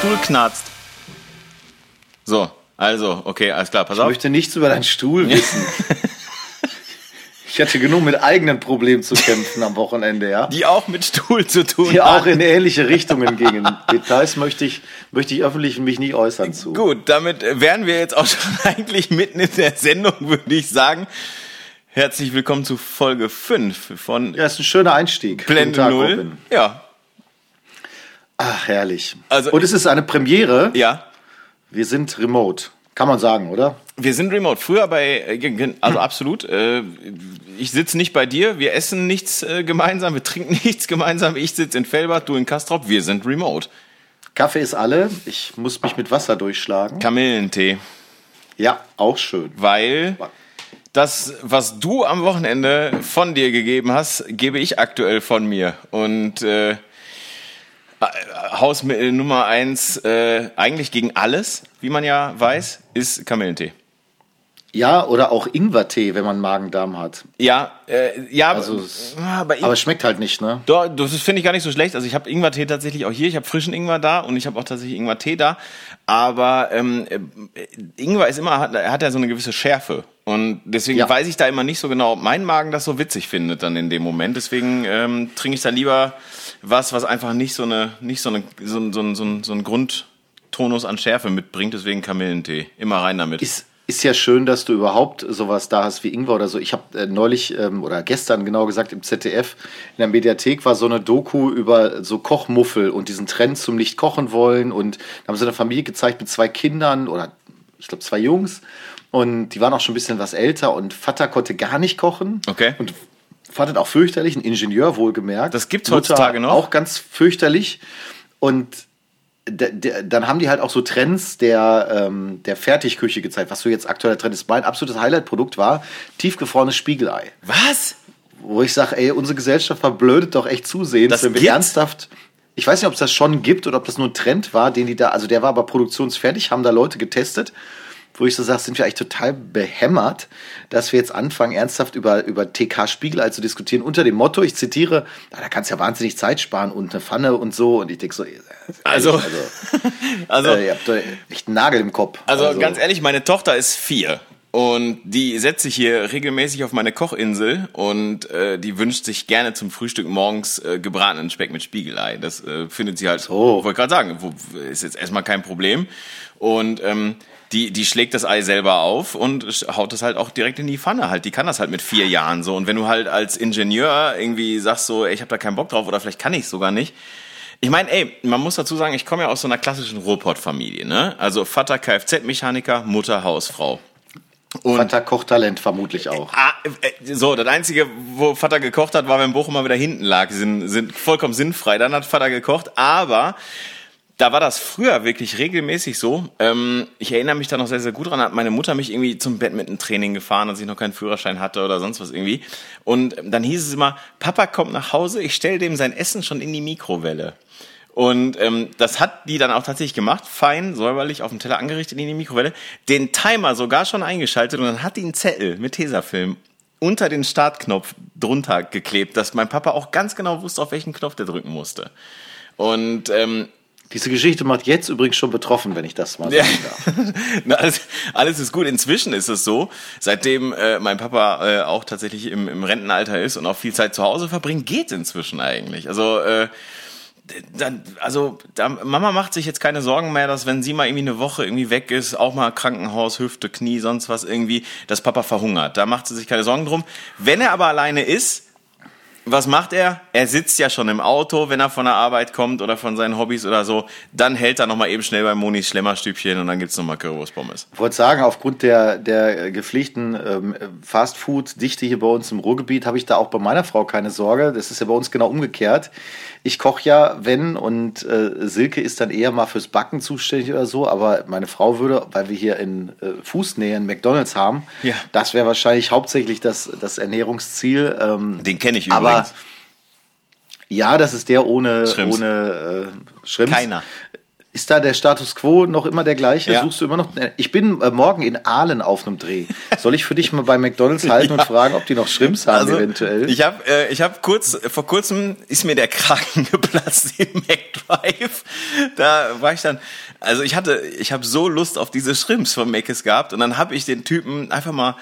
Stuhl knarzt. So, also, okay, alles klar, pass Ich auf. möchte nichts über deinen Stuhl wissen. ich hatte genug mit eigenen Problemen zu kämpfen am Wochenende, ja. Die auch mit Stuhl zu tun Die auch in ähnliche Richtungen gingen. Details möchte ich, möchte ich öffentlich mich nicht äußern zu. Gut, damit wären wir jetzt auch schon eigentlich mitten in der Sendung, würde ich sagen. Herzlich willkommen zu Folge 5 von Ja, ist ein schöner Einstieg. Blende Guten Tag, 0. Robin. Ja, Ach, herrlich. Also- Und es ist eine Premiere. ja. Wir sind remote. Kann man sagen, oder? Wir sind remote. Früher bei, äh, also absolut. Äh, ich sitze nicht bei dir, wir essen nichts äh, gemeinsam, wir trinken nichts gemeinsam. Ich sitze in Fellbad, du in Kastrop, wir sind remote. Kaffee ist alle. Ich muss mich mit Wasser durchschlagen. Kamillentee. Ja, auch schön. Weil das, was du am Wochenende von dir gegeben hast, gebe ich aktuell von mir. Und äh, Hausmittel Nummer eins, äh, eigentlich gegen alles, wie man ja weiß, ist Kamillentee. Ja, oder auch Ingwertee, wenn man Magen-Darm hat. Ja, äh, ja, Also aber, es- aber Aber es schmeckt halt nicht, ne? Doch, das finde ich gar nicht so schlecht. Also ich habe Ingwertee tatsächlich auch hier. Ich habe frischen Ingwer da und ich habe auch tatsächlich Ingwertee da. Aber ähm, äh, Ingwer ist immer, hat, hat ja so eine gewisse Schärfe. Und deswegen Ja. weiß ich da immer nicht so genau, ob mein Magen das so witzig findet dann in dem Moment. Deswegen ähm, trinke ich da lieber was, was einfach nicht so eine, nicht so eine, so, ein- so, so, so ein Grundtonus an Schärfe mitbringt. Deswegen Kamillentee. Immer rein damit. Ist, ist ja schön, dass du überhaupt sowas da hast wie Ingwer oder so. Ich habe äh, neulich ähm, oder gestern genau gesagt im ZDF in der Mediathek war so eine Doku über so Kochmuffel und diesen Trend zum nicht kochen wollen und da haben sie eine Familie gezeigt mit zwei Kindern oder ich glaube zwei Jungs und die waren auch schon ein bisschen was älter und Vater konnte gar nicht kochen. Okay. Und fand es auch fürchterlich, ein Ingenieur wohlgemerkt. Das gibt's Mutter heutzutage noch? Auch ganz fürchterlich und dann haben die halt auch so Trends der, ähm, der Fertigküche gezeigt, was so jetzt aktueller Trend ist. Mein absolutes Highlight-Produkt war tiefgefrorenes Spiegelei. was? Wo ich sage, ey, unsere Gesellschaft verblödet doch echt zusehends, Das wenn wir gibt's? ernsthaft. Ich weiß nicht, ob es das schon gibt oder ob das nur ein Trend war, den die da, also der war aber produktionsfertig, haben da Leute getestet, wo ich so sage, sind wir eigentlich total behämmert, dass wir jetzt anfangen, ernsthaft über, über TK Spiegelei zu diskutieren, unter dem Motto, ich zitiere, "Na, da kannst du ja wahnsinnig Zeit sparen und eine Pfanne und so. Und ich denke so, ehrlich, Also- also, Also, äh, ihr habt doch echt einen Nagel im Kopf. Also, ganz ehrlich, meine Tochter ist vier. Und die setzt sich hier regelmäßig auf meine Kochinsel und äh, die wünscht sich gerne zum Frühstück morgens äh, gebratenen Speck mit Spiegelei. Das äh, findet sie halt, So. wollte gerade sagen, wo, ist jetzt erstmal kein Problem. Und ähm, die, die schlägt das Ei selber auf und haut es halt auch direkt in die Pfanne halt. Die kann das halt mit vier Jahren so. Und wenn du halt als Ingenieur irgendwie sagst so, ey, ich habe da keinen Bock drauf oder vielleicht kann ich sogar nicht, ich meine, ey, man muss dazu sagen, ich komme ja aus so einer klassischen Ruhrpott-Familie, ne? Also Vater Kfz-Mechaniker, Mutter Hausfrau. Und Vater Kochtalent vermutlich auch. ah, äh, so, das Einzige, wo Vater gekocht hat, war, wenn Bochum mal wieder hinten lag. Sind, sind vollkommen sinnfrei. Dann hat Vater gekocht, aber da war das früher wirklich regelmäßig so. Ähm, ich erinnere mich da noch sehr, sehr gut dran, hat meine Mutter mich irgendwie zum Badminton-Training gefahren, als ich noch keinen Führerschein hatte oder sonst was irgendwie. Und dann hieß es immer, Papa kommt nach Hause, ich stelle dem sein Essen schon in die Mikrowelle. Und ähm, das hat die dann auch tatsächlich gemacht, fein, säuberlich auf dem Teller angerichtet in die Mikrowelle, den Timer sogar schon eingeschaltet und dann hat die einen Zettel mit Tesafilm unter den Startknopf drunter geklebt, dass mein Papa auch ganz genau wusste, auf welchen Knopf der drücken musste. Und ähm, Diese Geschichte macht jetzt übrigens schon betroffen, wenn ich das mal ja. sagen darf. Na, alles, alles ist gut. Inzwischen ist es so, seitdem äh, mein Papa äh, auch tatsächlich im, im Rentenalter ist und auch viel Zeit zu Hause verbringt, geht's inzwischen eigentlich. Also äh, dann, also da, Mama macht sich jetzt keine Sorgen mehr, dass wenn sie mal irgendwie eine Woche irgendwie weg ist, auch mal Krankenhaus, Hüfte, Knie, sonst was irgendwie, dass Papa verhungert. Da macht sie sich keine Sorgen drum. Wenn er aber alleine ist, was macht er? Er sitzt ja schon im Auto, wenn er von der Arbeit kommt oder von seinen Hobbys oder so. Dann hält er nochmal eben schnell bei Monis Schlemmerstübchen und dann gibt's nochmal Currywurst-Pommes. Ich wollte sagen, aufgrund der, der gepflegten ähm, Fastfood-Dichte hier bei uns im Ruhrgebiet habe ich da auch bei meiner Frau keine Sorge. Das ist ja bei uns genau umgekehrt. Ich koche ja, wenn, und äh, Silke ist dann eher mal fürs Backen zuständig oder so, aber meine Frau würde, weil wir hier in äh, Fußnähe einen McDonalds haben, Ja. das wäre wahrscheinlich hauptsächlich das, das Ernährungsziel. Ähm, Den kenne ich aber übrigens. ja, das ist der ohne, Shrimps. ohne äh, Shrimps. Keiner. Ist da der Status quo noch immer der gleiche? Ja. Suchst du immer noch? Ich bin äh, morgen in Aalen auf einem Dreh. Soll ich für dich mal bei McDonalds halten und fragen, ob die noch Shrimps haben eventuell? Also, Ich habe äh, ich hab kurz, vor kurzem ist mir der Kragen geplatzt im McDrive. Da war ich dann, also ich hatte, ich habe so Lust auf diese Shrimps von Mc's gehabt und dann habe ich den Typen einfach mal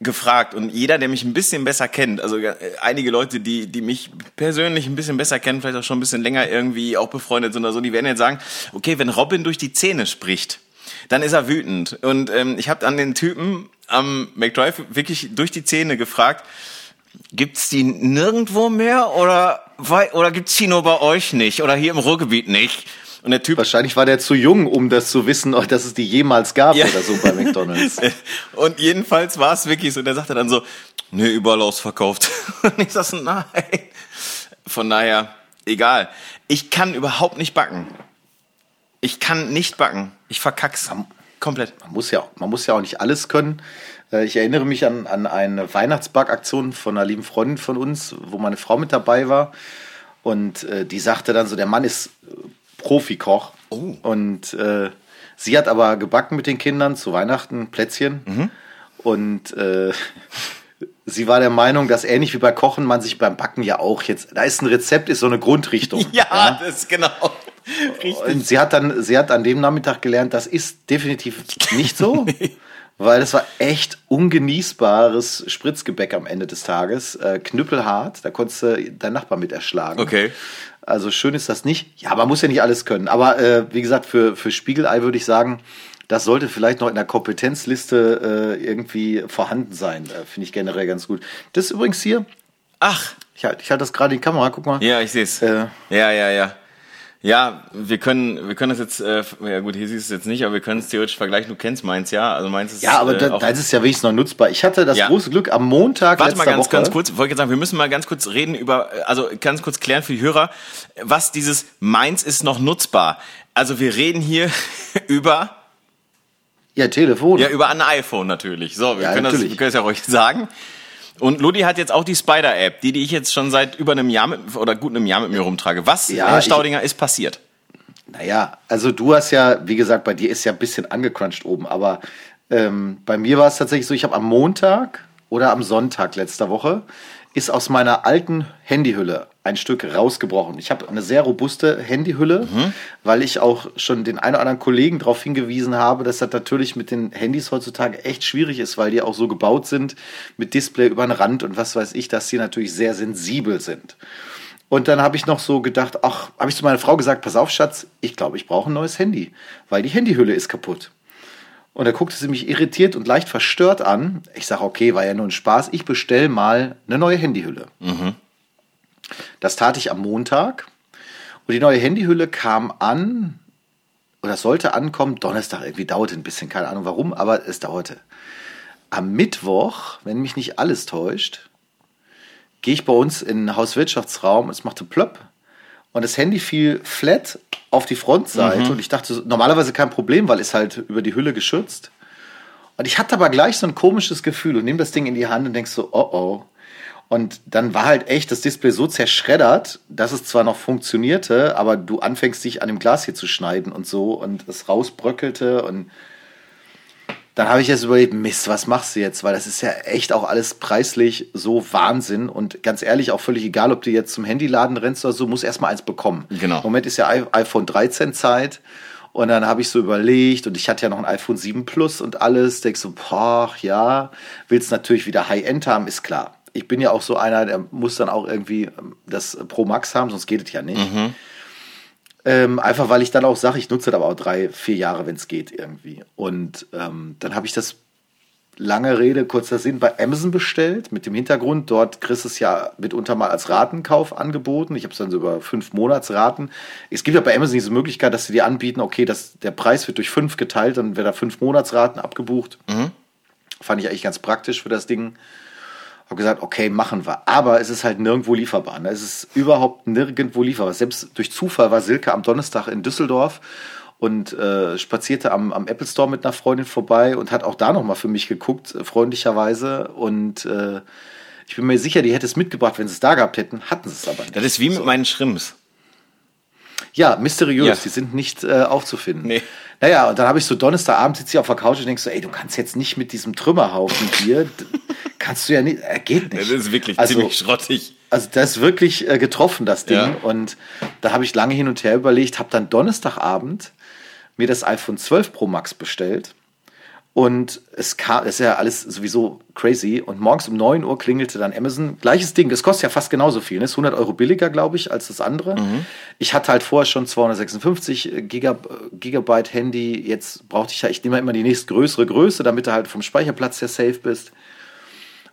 gefragt und jeder, der mich ein bisschen besser kennt, also äh, einige Leute, die, die mich persönlich ein bisschen besser kennen, vielleicht auch schon ein bisschen länger irgendwie auch befreundet sind oder so, die werden jetzt sagen, okay, wenn Robin durch die Zähne spricht, dann ist er wütend. Und ähm, ich habe dann den Typen am McDrive wirklich durch die Zähne gefragt, gibt's die nirgendwo mehr oder, oder gibt's die nur bei euch nicht oder hier im Ruhrgebiet nicht? Und der Typ Wahrscheinlich war der zu jung, um das zu wissen, dass es die jemals gab Ja. oder so bei McDonalds. Und jedenfalls war es wirklich so, der sagte dann so, nee, überall ausverkauft. Und ich sag so, nein. Von daher, egal. Ich kann überhaupt nicht backen. Ich kann nicht backen. Ich verkack's. Komplett. Man muss ja, man muss ja auch nicht alles können. Äh, Ich erinnere mich an, an eine Weihnachtsbackaktion von einer lieben Freundin von uns, wo meine Frau mit dabei war. Und äh, die sagte dann so, der Mann ist Profikoch. Oh. Und äh, sie hat aber gebacken mit den Kindern zu Weihnachten Plätzchen. Und äh, sie war der Meinung, dass ähnlich wie bei Kochen man sich beim Backen ja auch jetzt, da ist ein Rezept, ist so eine Grundrichtung. Ja, das ist genau. Richtig. Und sie hat dann, sie hat an dem Nachmittag gelernt, das ist definitiv nicht so, weil das war echt ungenießbares Spritzgebäck am Ende des Tages, äh, knüppelhart, da konntest du deinen Nachbar mit erschlagen. Okay. Also schön ist das nicht. Ja, man muss ja nicht alles können. Aber äh, wie gesagt, für, für Spiegelei würde ich sagen, das sollte vielleicht noch in der Kompetenzliste äh, irgendwie vorhanden sein. Äh, Finde ich generell ganz gut. Das ist übrigens hier, Ach, ich halte ich halt das gerade in die Kamera, guck mal. ja, ich seh's. Äh. Ja, ja, ja. Ja, wir können, wir können das jetzt, äh, ja gut, hier siehst du es jetzt nicht, aber wir können es theoretisch vergleichen. Du kennst meins, ja? Also meins ist Ja, aber äh, da, auch- da ist es ja wenigstens noch nutzbar. Ich hatte das Ja. große Glück am Montag Warte mal ganz, Woche. ganz kurz. Wollte jetzt sagen, wir müssen mal ganz kurz reden über, also ganz kurz klären für die Hörer, was dieses meins ist noch nutzbar. Also wir reden hier über, Ja, Telefon. ja, über ein iPhone natürlich. So, wir Ja, können das, natürlich. wir können es ja ruhig sagen. Und Ludi hat jetzt auch die Spider-App, die, die ich jetzt schon seit über einem Jahr mit, oder gut einem Jahr mit mir rumtrage. Was, Ja, Herr ich- Staudinger, ist passiert? Naja, also du hast ja, wie gesagt, bei dir ist ja ein bisschen angecrunched oben, aber ähm, bei mir war es tatsächlich so, ich habe am Montag oder am Sonntag letzter Woche ist aus meiner alten Handyhülle ein Stück rausgebrochen. Ich habe eine sehr robuste Handyhülle, weil ich auch schon den einen oder anderen Kollegen darauf hingewiesen habe, dass das natürlich mit den Handys heutzutage echt schwierig ist, weil die auch so gebaut sind mit Display über den Rand und was weiß ich, dass sie natürlich sehr sensibel sind. Und dann habe ich noch so gedacht, ach, habe ich zu meiner Frau gesagt, pass auf, Schatz, ich glaube, ich brauche ein neues Handy, weil die Handyhülle ist kaputt. Und da guckte sie mich irritiert und leicht verstört an. Ich sage, okay, war ja nur ein Spaß, ich bestell mal eine neue Handyhülle. Das tat ich am Montag. Und die neue Handyhülle kam an, oder sollte ankommen, Donnerstag, irgendwie dauerte ein bisschen, keine Ahnung warum, aber es dauerte. Am Mittwoch, wenn mich nicht alles täuscht, gehe ich bei uns in den Hauswirtschaftsraum, es machte plöpp und das Handy fiel flat auf die Frontseite und ich dachte, normalerweise kein Problem, weil es halt über die Hülle geschützt. Und ich hatte aber gleich so ein komisches Gefühl und nehme das Ding in die Hand und denk so, oh oh. Und dann war halt echt das Display so zerschreddert, dass es zwar noch funktionierte, aber du anfängst dich an dem Glas hier zu schneiden und so und es rausbröckelte und dann habe ich jetzt überlegt, Mist, was machst du jetzt? Weil das ist ja echt auch alles preislich so Wahnsinn. Und ganz ehrlich, auch völlig egal, ob du jetzt zum Handyladen rennst oder so, musst erstmal eins bekommen. Genau. Im Moment ist ja iPhone 13 Zeit. Und dann habe ich so überlegt, und ich hatte ja noch ein iPhone 7 Plus und alles. Denk so, boah, ja, willst natürlich wieder High-End haben, ist klar. Ich bin ja auch so einer, der muss dann auch irgendwie ähm, das Pro Max haben, sonst geht es ja nicht. Ähm, einfach weil ich dann auch sage, ich nutze das aber auch drei, vier Jahre, wenn es geht irgendwie. Und ähm, dann habe ich das lange Rede, kurzer Sinn, bei Amazon bestellt, mit dem Hintergrund, dort kriegst du es ja mitunter mal als Ratenkauf angeboten. Ich habe es dann so über fünf Monatsraten. Es gibt ja bei Amazon diese Möglichkeit, dass sie dir anbieten, okay, das, der Preis wird durch fünf geteilt, dann wird da fünf Monatsraten abgebucht. Fand ich eigentlich ganz praktisch für das Ding. Habe gesagt, okay, machen wir. Aber es ist halt nirgendwo lieferbar. Ne? Es ist überhaupt nirgendwo lieferbar. Selbst durch Zufall war Silke am Donnerstag in Düsseldorf und äh, spazierte am, am Apple Store mit einer Freundin vorbei und hat auch da nochmal für mich geguckt, äh, freundlicherweise. Und äh, ich bin mir sicher, die hätte es mitgebracht, wenn sie es da gehabt hätten. Hatten sie es aber nicht. Das ist wie mit meinen Schrimps. Ja, mysteriös, Ja. die sind nicht äh, aufzufinden. Nee. Naja, und dann habe ich so Donnerstagabend sitze ich auf der Couch und denk so, ey, du kannst jetzt nicht mit diesem Trümmerhaufen hier, kannst du ja nicht, äh, geht Das nicht. ist wirklich Also- ziemlich schrottig. Also das ist wirklich äh, getroffen, das Ding. Ja. Und da habe ich lange hin und her überlegt, habe dann Donnerstagabend mir das iPhone 12 Pro Max bestellt. Und es kam, ist ja alles sowieso crazy. Und morgens um 9 Uhr klingelte dann Amazon. Gleiches Ding, das kostet ja fast genauso viel. Ne? Ist 100 Euro billiger, glaube ich, als das andere. Ich hatte halt vorher schon 256 Gigab Gigabyte Handy. Jetzt brauchte ich ja, ich nehme immer die nächstgrößere Größe, damit du halt vom Speicherplatz her safe bist.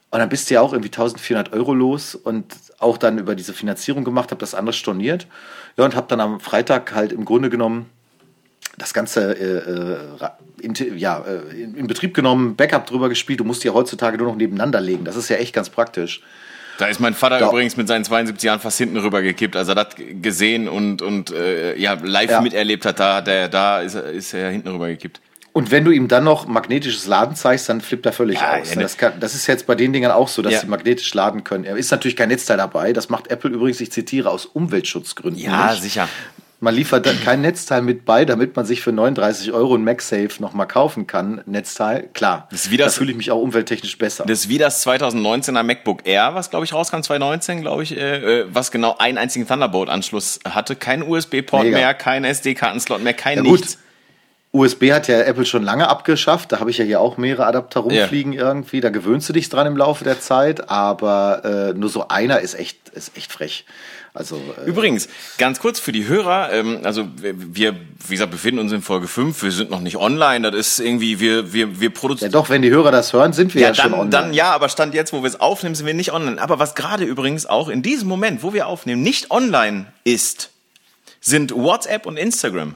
Und dann bist du ja auch irgendwie 1400 Euro los und auch dann über diese Finanzierung gemacht, habe das andere storniert. Ja, und habe dann am Freitag halt im Grunde genommen das Ganze äh, äh, in, ja, äh, in, Betrieb genommen, Backup drüber gespielt. Du musst die ja heutzutage nur noch nebeneinander legen. Das ist ja echt ganz praktisch. Da ist mein Vater Da- übrigens mit seinen 72 Jahren fast hinten rüber gekippt, als er das gesehen und, und äh, ja, live Ja. miterlebt hat. Da, hat er, da ist, er, ist er hinten rüber gekippt. Und wenn du ihm dann noch magnetisches Laden zeigst, dann flippt er völlig Ja, aus. ja, ne. das, kann, das ist jetzt bei den Dingern auch so, dass Ja. sie magnetisch laden können. Er ist natürlich kein Netzteil dabei. Das macht Apple übrigens, ich zitiere, aus Umweltschutzgründen. Ja, nicht. sicher. Man liefert dann kein Netzteil mit bei, damit man sich für 39 Euro ein MagSafe nochmal kaufen kann. Netzteil, klar. Das ist wie das- da fühle ich mich auch umwelttechnisch besser. Das ist wie das 2019er MacBook Air, was glaube ich rauskam, 2019, glaube ich, äh, äh, was genau einen einzigen Thunderbolt-Anschluss hatte. Kein USB-Port mehr, kein SD-Kartenslot mehr, kein Ja, gut. nichts. USB hat ja Apple schon lange abgeschafft. Da habe ich ja hier auch mehrere Adapter rumfliegen irgendwie. Da gewöhnst du dich dran im Laufe der Zeit. Aber äh, nur so einer ist echt, ist echt frech. Also äh, Übrigens, ganz kurz für die Hörer, ähm, also wir, wie gesagt, befinden uns in Folge 5, wir sind noch nicht online, das ist irgendwie, wir, wir, wir ja produzieren. doch, wenn die Hörer das hören, sind wir ja, Ja, schon dann, online. dann ja, aber Stand jetzt, wo wir es aufnehmen, sind wir nicht online. Aber was gerade übrigens auch in diesem Moment, wo wir aufnehmen, nicht online ist, sind WhatsApp und Instagram.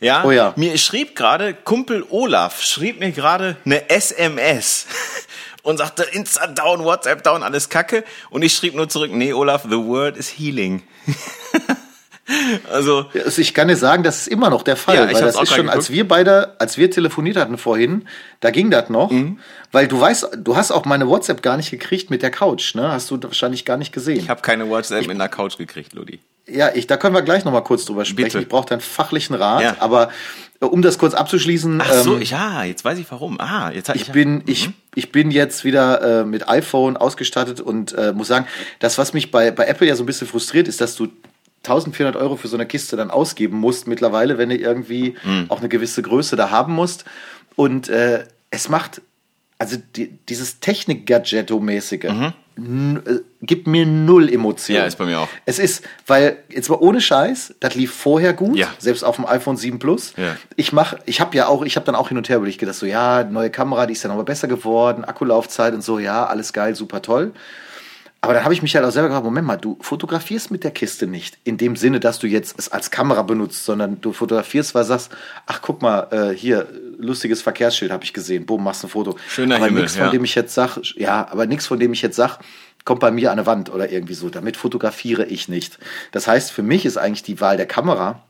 Ja, Oh ja. mir schrieb gerade, Kumpel Olaf schrieb mir gerade eine SMS und sagte Insta down, WhatsApp down, alles Kacke. Und ich schrieb nur zurück, nee, Olaf, the word is healing. also, Also ich kann dir sagen, das ist immer noch der Fall, Ja, ich weil das ist schon, gerade als wir beide, als wir telefoniert hatten vorhin, da ging das noch, Mhm. weil du weißt, du hast auch meine WhatsApp gar nicht gekriegt mit der Couch, ne? Hast du wahrscheinlich gar nicht gesehen. ich habe keine WhatsApp mit einer Couch gekriegt, Ludi. Ja, ich, da können wir gleich noch mal kurz drüber sprechen. Bitte. Ich brauche deinen fachlichen Rat, Ja. aber äh, um das kurz abzuschließen, Ach so, ähm, ja, jetzt weiß ich warum. Ah, jetzt hat ich bin, ich, ich bin jetzt wieder äh, mit iPhone ausgestattet und äh, muss sagen, das, was mich bei, bei Apple ja so ein bisschen frustriert, ist, dass du 1400 Euro für so eine Kiste dann ausgeben musst mittlerweile, wenn du irgendwie auch eine gewisse Größe da haben musst. Und äh, es macht, also die, dieses Technik-Gadgetto-mäßige, äh, gibt mir null Emotionen. Ja, ist bei mir auch. Es ist, weil, jetzt mal ohne Scheiß, das lief vorher gut, Ja. selbst auf dem iPhone 7 Plus. Ja. Ich mach, ich habe ja auch, ich habe dann auch hin und her überlegt, gedacht so, ja, neue Kamera, die ist dann aber besser geworden, Akkulaufzeit und so, ja, alles geil, super toll. Aber dann habe ich mich halt auch selber gefragt, Moment mal, du fotografierst mit der Kiste nicht in dem Sinne, dass du jetzt es als Kamera benutzt, sondern du fotografierst, weil du sagst, ach guck mal, äh, hier, lustiges Verkehrsschild habe ich gesehen, boom, machst ein Foto. Schöner aber Himmel, nichts, von ja. dem ich jetzt sag, ja, aber nichts von dem ich jetzt sag, kommt bei mir an eine Wand oder irgendwie so. Damit fotografiere ich nicht. Das heißt, für mich ist eigentlich die Wahl der Kamera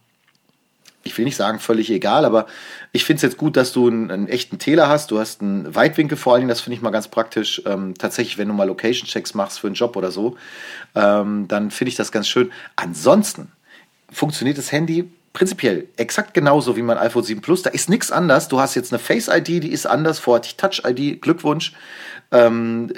ich will nicht sagen völlig egal, aber ich finde es jetzt gut, dass du einen, einen echten Täler hast. Du hast einen Weitwinkel vor allen Dingen, das finde ich mal ganz praktisch. Ähm, tatsächlich, wenn du mal Location-Checks machst für einen Job oder so, ähm, dann finde ich das ganz schön. Ansonsten funktioniert das Handy prinzipiell exakt genauso wie mein iPhone 7 Plus. Da ist nichts anders. Du hast jetzt eine Face-ID, die ist anders. Vorher hatte ich Touch-ID. Glückwunsch. Ähm,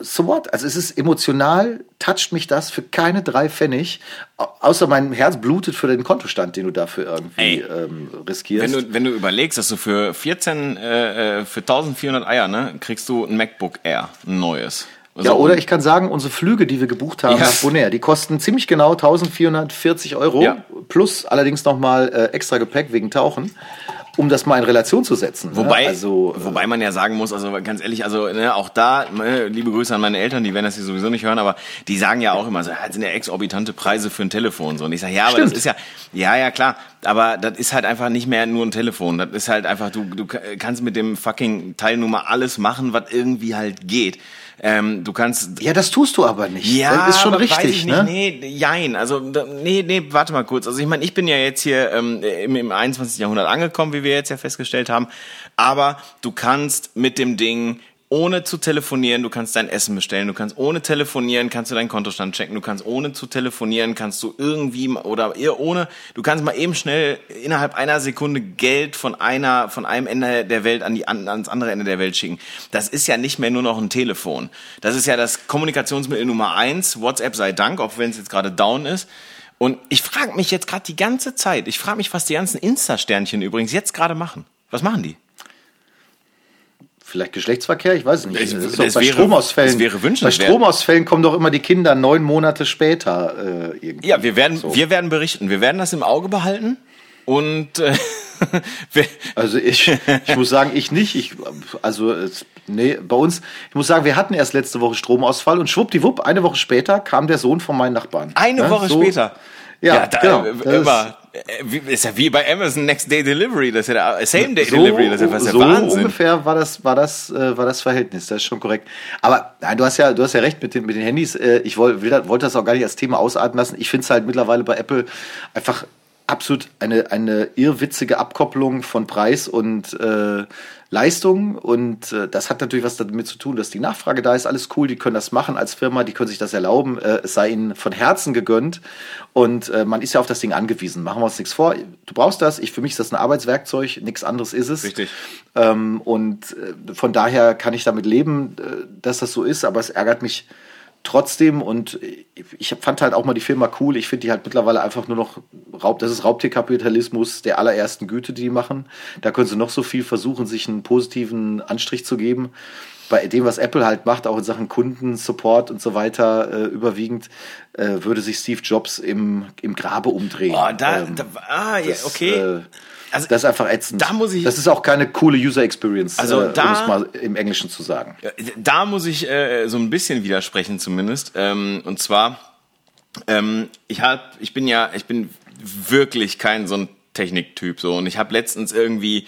so what? Also es ist emotional, toucht mich das für keine drei Pfennig. Au- Außer mein Herz blutet für den Kontostand, den du dafür irgendwie ähm, riskierst. Wenn du, wenn du überlegst, dass du für 14, äh, äh, für 1400 Eier, ne, kriegst du ein MacBook Air, ein neues. ja, So, oder ich kann sagen, unsere Flüge, die wir gebucht haben Ja. nach Bonaire, die kosten ziemlich genau 1440 Euro. Ja. Plus allerdings nochmal äh, extra Gepäck wegen Tauchen, um das mal in Relation zu setzen. ne? Wobei, also, äh, wobei man ja sagen muss, also ganz ehrlich, also ne, auch da, ne, liebe Grüße an meine Eltern, die werden das hier sowieso nicht hören, aber die sagen ja auch immer so, das sind ja exorbitante Preise für ein Telefon. So. Und ich sage, ja, aber Stimmt. das ist ja, ja, ja, klar, aber das ist halt einfach nicht mehr nur ein Telefon. Das ist halt einfach, du, du kannst mit dem fucking Teil nun mal alles machen, was irgendwie halt geht. Ähm, du kannst ja, das tust du aber nicht. Ja, das ist schon richtig, ich nicht. ne? Nee, jein. Also, nee, nee, warte mal kurz. Also, ich meine, ich bin ja jetzt hier ähm, im, im 21. Jahrhundert angekommen, wie wir jetzt ja festgestellt haben. Aber du kannst mit dem Ding ohne zu telefonieren, du kannst dein Essen bestellen, du kannst ohne telefonieren, kannst du deinen Kontostand checken, du kannst ohne zu telefonieren, kannst du irgendwie oder ohne, du kannst mal eben schnell innerhalb einer Sekunde Geld von einer, von einem Ende der Welt an die, ans andere Ende der Welt schicken. Das ist ja nicht mehr nur noch ein Telefon. Das ist ja das Kommunikationsmittel Nummer eins. WhatsApp sei Dank, auch wenn es jetzt gerade down ist. Und ich frage mich jetzt gerade die ganze Zeit, ich frage mich, was die ganzen Insta-Sternchen übrigens jetzt gerade machen. Was machen die? Vielleicht Geschlechtsverkehr, ich weiß nicht. Es, Das ist doch bei wäre- Stromausfällen. wäre bei wünschenswert. Stromausfällen kommen doch immer die Kinder neun Monate später äh, irgendwie. Ja, wir werden, So. wir werden berichten. Wir werden das im Auge behalten. Und äh, Also ich, ich muss sagen, ich nicht. Ich, also es, nee, bei uns, ich muss sagen, wir hatten erst letzte Woche Stromausfall und schwuppdiwupp, eine Woche später kam der Sohn von meinen Nachbarn. eine Ja, Woche so- später. Ja, da, genau. äh, immer. Äh, Ist ja wie bei Amazon Next Day Delivery. Das ist ja der Same Day so, Delivery. Das ist ja fast so der Wahnsinn. ungefähr war das, war das, äh, war das Verhältnis. Das ist schon korrekt. Aber nein, du hast ja, du hast ja recht mit den, mit den Handys. Äh, ich wollte, wollte das auch gar nicht als Thema ausarten lassen. Ich finde es halt mittlerweile bei Apple einfach absolut eine, eine irrwitzige Abkopplung von Preis und äh, Leistung. Und äh, das hat natürlich was damit zu tun, dass die Nachfrage da ist. Alles cool, die können das machen als Firma, die können sich das erlauben. Äh, es sei ihnen von Herzen gegönnt. Und äh, man ist ja auf das Ding angewiesen. Machen wir uns nichts vor. Du brauchst das. Ich, für mich ist das ein Arbeitswerkzeug. Nichts anderes ist es. Richtig. Ähm, und äh, von daher kann ich damit leben, äh, dass das so ist, aber es ärgert mich trotzdem und ich fand halt auch mal die Firma cool. Ich finde die halt mittlerweile einfach nur noch Raub, das ist Raubtierkapitalismus der allerersten Güte, die die machen. Da können sie noch so viel versuchen, sich einen positiven Anstrich zu geben. Bei dem, was Apple halt macht, auch in Sachen Kundensupport und so weiter, äh, überwiegend, äh, würde sich Steve Jobs im, im Grabe umdrehen. Oh, da, Ähm, da, ah, ja, das, okay. Äh, Also, das ist einfach ätzend. da muss ich- das ist auch keine coole User Experience, Also äh, da- um es mal im Englischen zu sagen. Da muss ich äh, so ein bisschen widersprechen zumindest. Ähm, und zwar, ähm, ich hab, ich bin ja, ich bin wirklich kein so ein Techniktyp so. Und ich habe letztens irgendwie,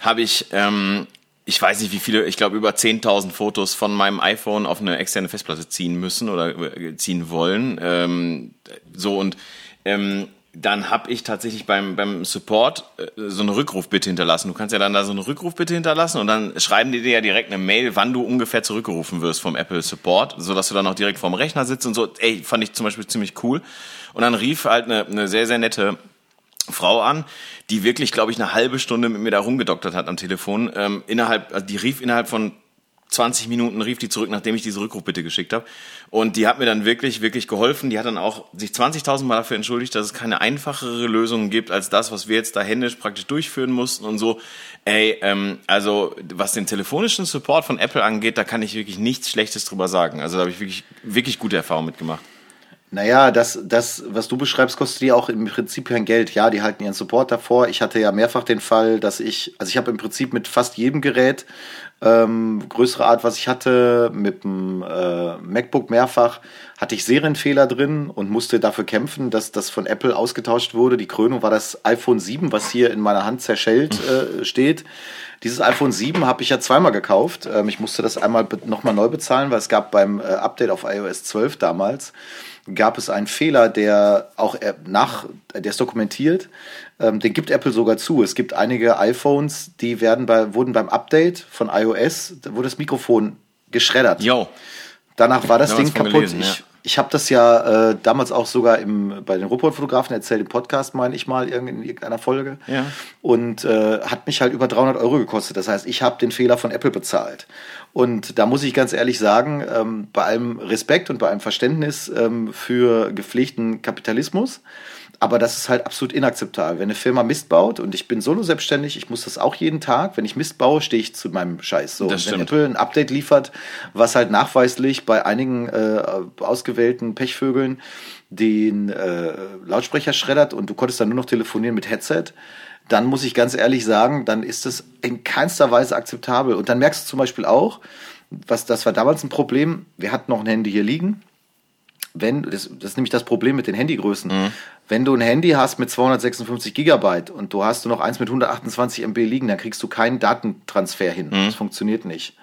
habe ich, ähm, ich weiß nicht wie viele, ich glaube über 10.000 Fotos von meinem iPhone auf eine externe Festplatte ziehen müssen oder äh, ziehen wollen. Ähm, so und ähm, dann habe ich tatsächlich beim, beim Support äh, so eine Rückrufbitte hinterlassen. Du kannst ja dann da so eine Rückrufbitte hinterlassen und dann schreiben die dir ja direkt eine Mail, wann du ungefähr zurückgerufen wirst vom Apple Support, sodass du dann auch direkt vorm Rechner sitzt und so. Ey, fand ich zum Beispiel ziemlich cool. Und dann rief halt eine, eine sehr, sehr nette Frau an, die wirklich, glaube ich, eine halbe Stunde mit mir da rumgedoktert hat am Telefon. Ähm, innerhalb, also die rief innerhalb von 20 Minuten rief die zurück, nachdem ich diese Rückrufbitte geschickt habe. Und die hat mir dann wirklich, wirklich geholfen. Die hat dann auch sich 20.000 Mal dafür entschuldigt, dass es keine einfachere Lösung gibt als das, was wir jetzt da händisch praktisch durchführen mussten und so. Ey, ähm, also was den telefonischen Support von Apple angeht, da kann ich wirklich nichts Schlechtes drüber sagen. Also da habe ich wirklich, wirklich gute Erfahrungen mitgemacht. Naja, das, das, was du beschreibst, kostet die auch im Prinzip kein Geld. Ja, die halten ihren Support davor. Ich hatte ja mehrfach den Fall, dass ich, also ich habe im Prinzip mit fast jedem Gerät, ähm, größere Art, was ich hatte, mit dem äh, MacBook mehrfach, hatte ich Serienfehler drin und musste dafür kämpfen, dass das von Apple ausgetauscht wurde. Die Krönung war das iPhone 7, was hier in meiner Hand zerschellt äh, steht. Dieses iPhone 7 habe ich ja zweimal gekauft. Ähm, ich musste das einmal nochmal neu bezahlen, weil es gab beim äh, Update auf iOS 12 damals gab es einen Fehler, der auch äh, nach, der ist dokumentiert, ähm, den gibt Apple sogar zu. Es gibt einige iPhones, die werden bei, wurden beim Update von iOS, da wurde das Mikrofon geschreddert. Yo. Danach war das Ja, Ding kaputt. gelesen, ich ja. Ich habe das ja äh, damals auch sogar im, bei den Ruhrpott-Fotografen erzählt, im Podcast, meine ich mal, in irgendeiner Folge. Ja. Und äh, hat mich halt über 300 Euro gekostet. Das heißt, ich habe den Fehler von Apple bezahlt. Und da muss ich ganz ehrlich sagen, ähm, bei allem Respekt und bei allem Verständnis ähm, für gepflegten Kapitalismus, aber das ist halt absolut inakzeptabel. Wenn eine Firma Mist baut und ich bin solo selbstständig, ich muss das auch jeden Tag, wenn ich Mist baue, stehe ich zu meinem Scheiß. So, Das wenn stimmt. Apple ein Update liefert, was halt nachweislich bei einigen äh, ausgewählten Pechvögeln den äh, Lautsprecher schreddert und du konntest dann nur noch telefonieren mit Headset, dann muss ich ganz ehrlich sagen, dann ist es in keinster Weise akzeptabel. Und dann merkst du zum Beispiel auch, was das war damals ein Problem, wir hatten noch ein Handy hier liegen, wenn, das, das ist nämlich das Problem mit den Handygrößen. Wenn du ein Handy hast mit 256 Gigabyte und du hast du noch eins mit 128 MB liegen, dann kriegst du keinen Datentransfer hin. Das funktioniert nicht.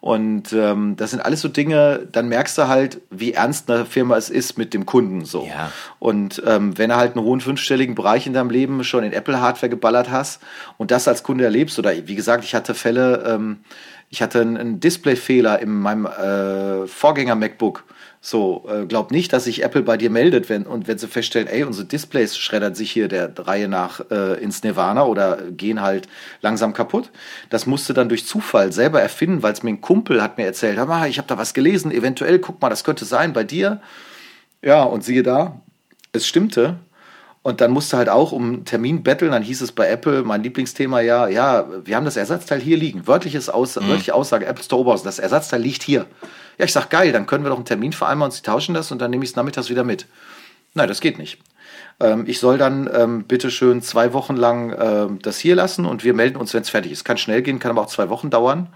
Und ähm, das sind alles so Dinge, dann merkst du halt, wie ernst eine Firma es ist mit dem Kunden so. Ja. Und ähm, wenn du halt einen hohen fünfstelligen Bereich in deinem Leben schon in Apple-Hardware geballert hast und das als Kunde erlebst, oder wie gesagt, ich hatte Fälle, ähm, Ich hatte einen Displayfehler in meinem äh, Vorgänger MacBook. So, äh, glaub nicht, dass sich Apple bei dir meldet, wenn und wenn sie feststellen, ey, unsere Displays schreddern sich hier der Reihe nach äh, ins Nirvana oder gehen halt langsam kaputt. Das musste dann durch Zufall selber erfinden, weil es mir ein Kumpel hat mir erzählt, hör mal, ich habe da was gelesen, eventuell, guck mal, das könnte sein bei dir. Ja, und siehe da, es stimmte. Und dann musste halt auch um einen Termin betteln, dann hieß es bei Apple, mein Lieblingsthema ja, ja, wir haben das Ersatzteil hier liegen. Wörtliches Aus, mhm. Wörtliche Aussage, Apple Store Oberhausen, das Ersatzteil liegt hier. Ja, ich sag geil, dann können wir doch einen Termin vereinbaren und sie tauschen das und dann nehme ich es nachmittags wieder mit. Nein, das geht nicht. Ähm, ich soll dann ähm, bitte schön zwei Wochen lang ähm, das hier lassen und wir melden uns, wenn es fertig ist. Kann schnell gehen, kann aber auch zwei Wochen dauern.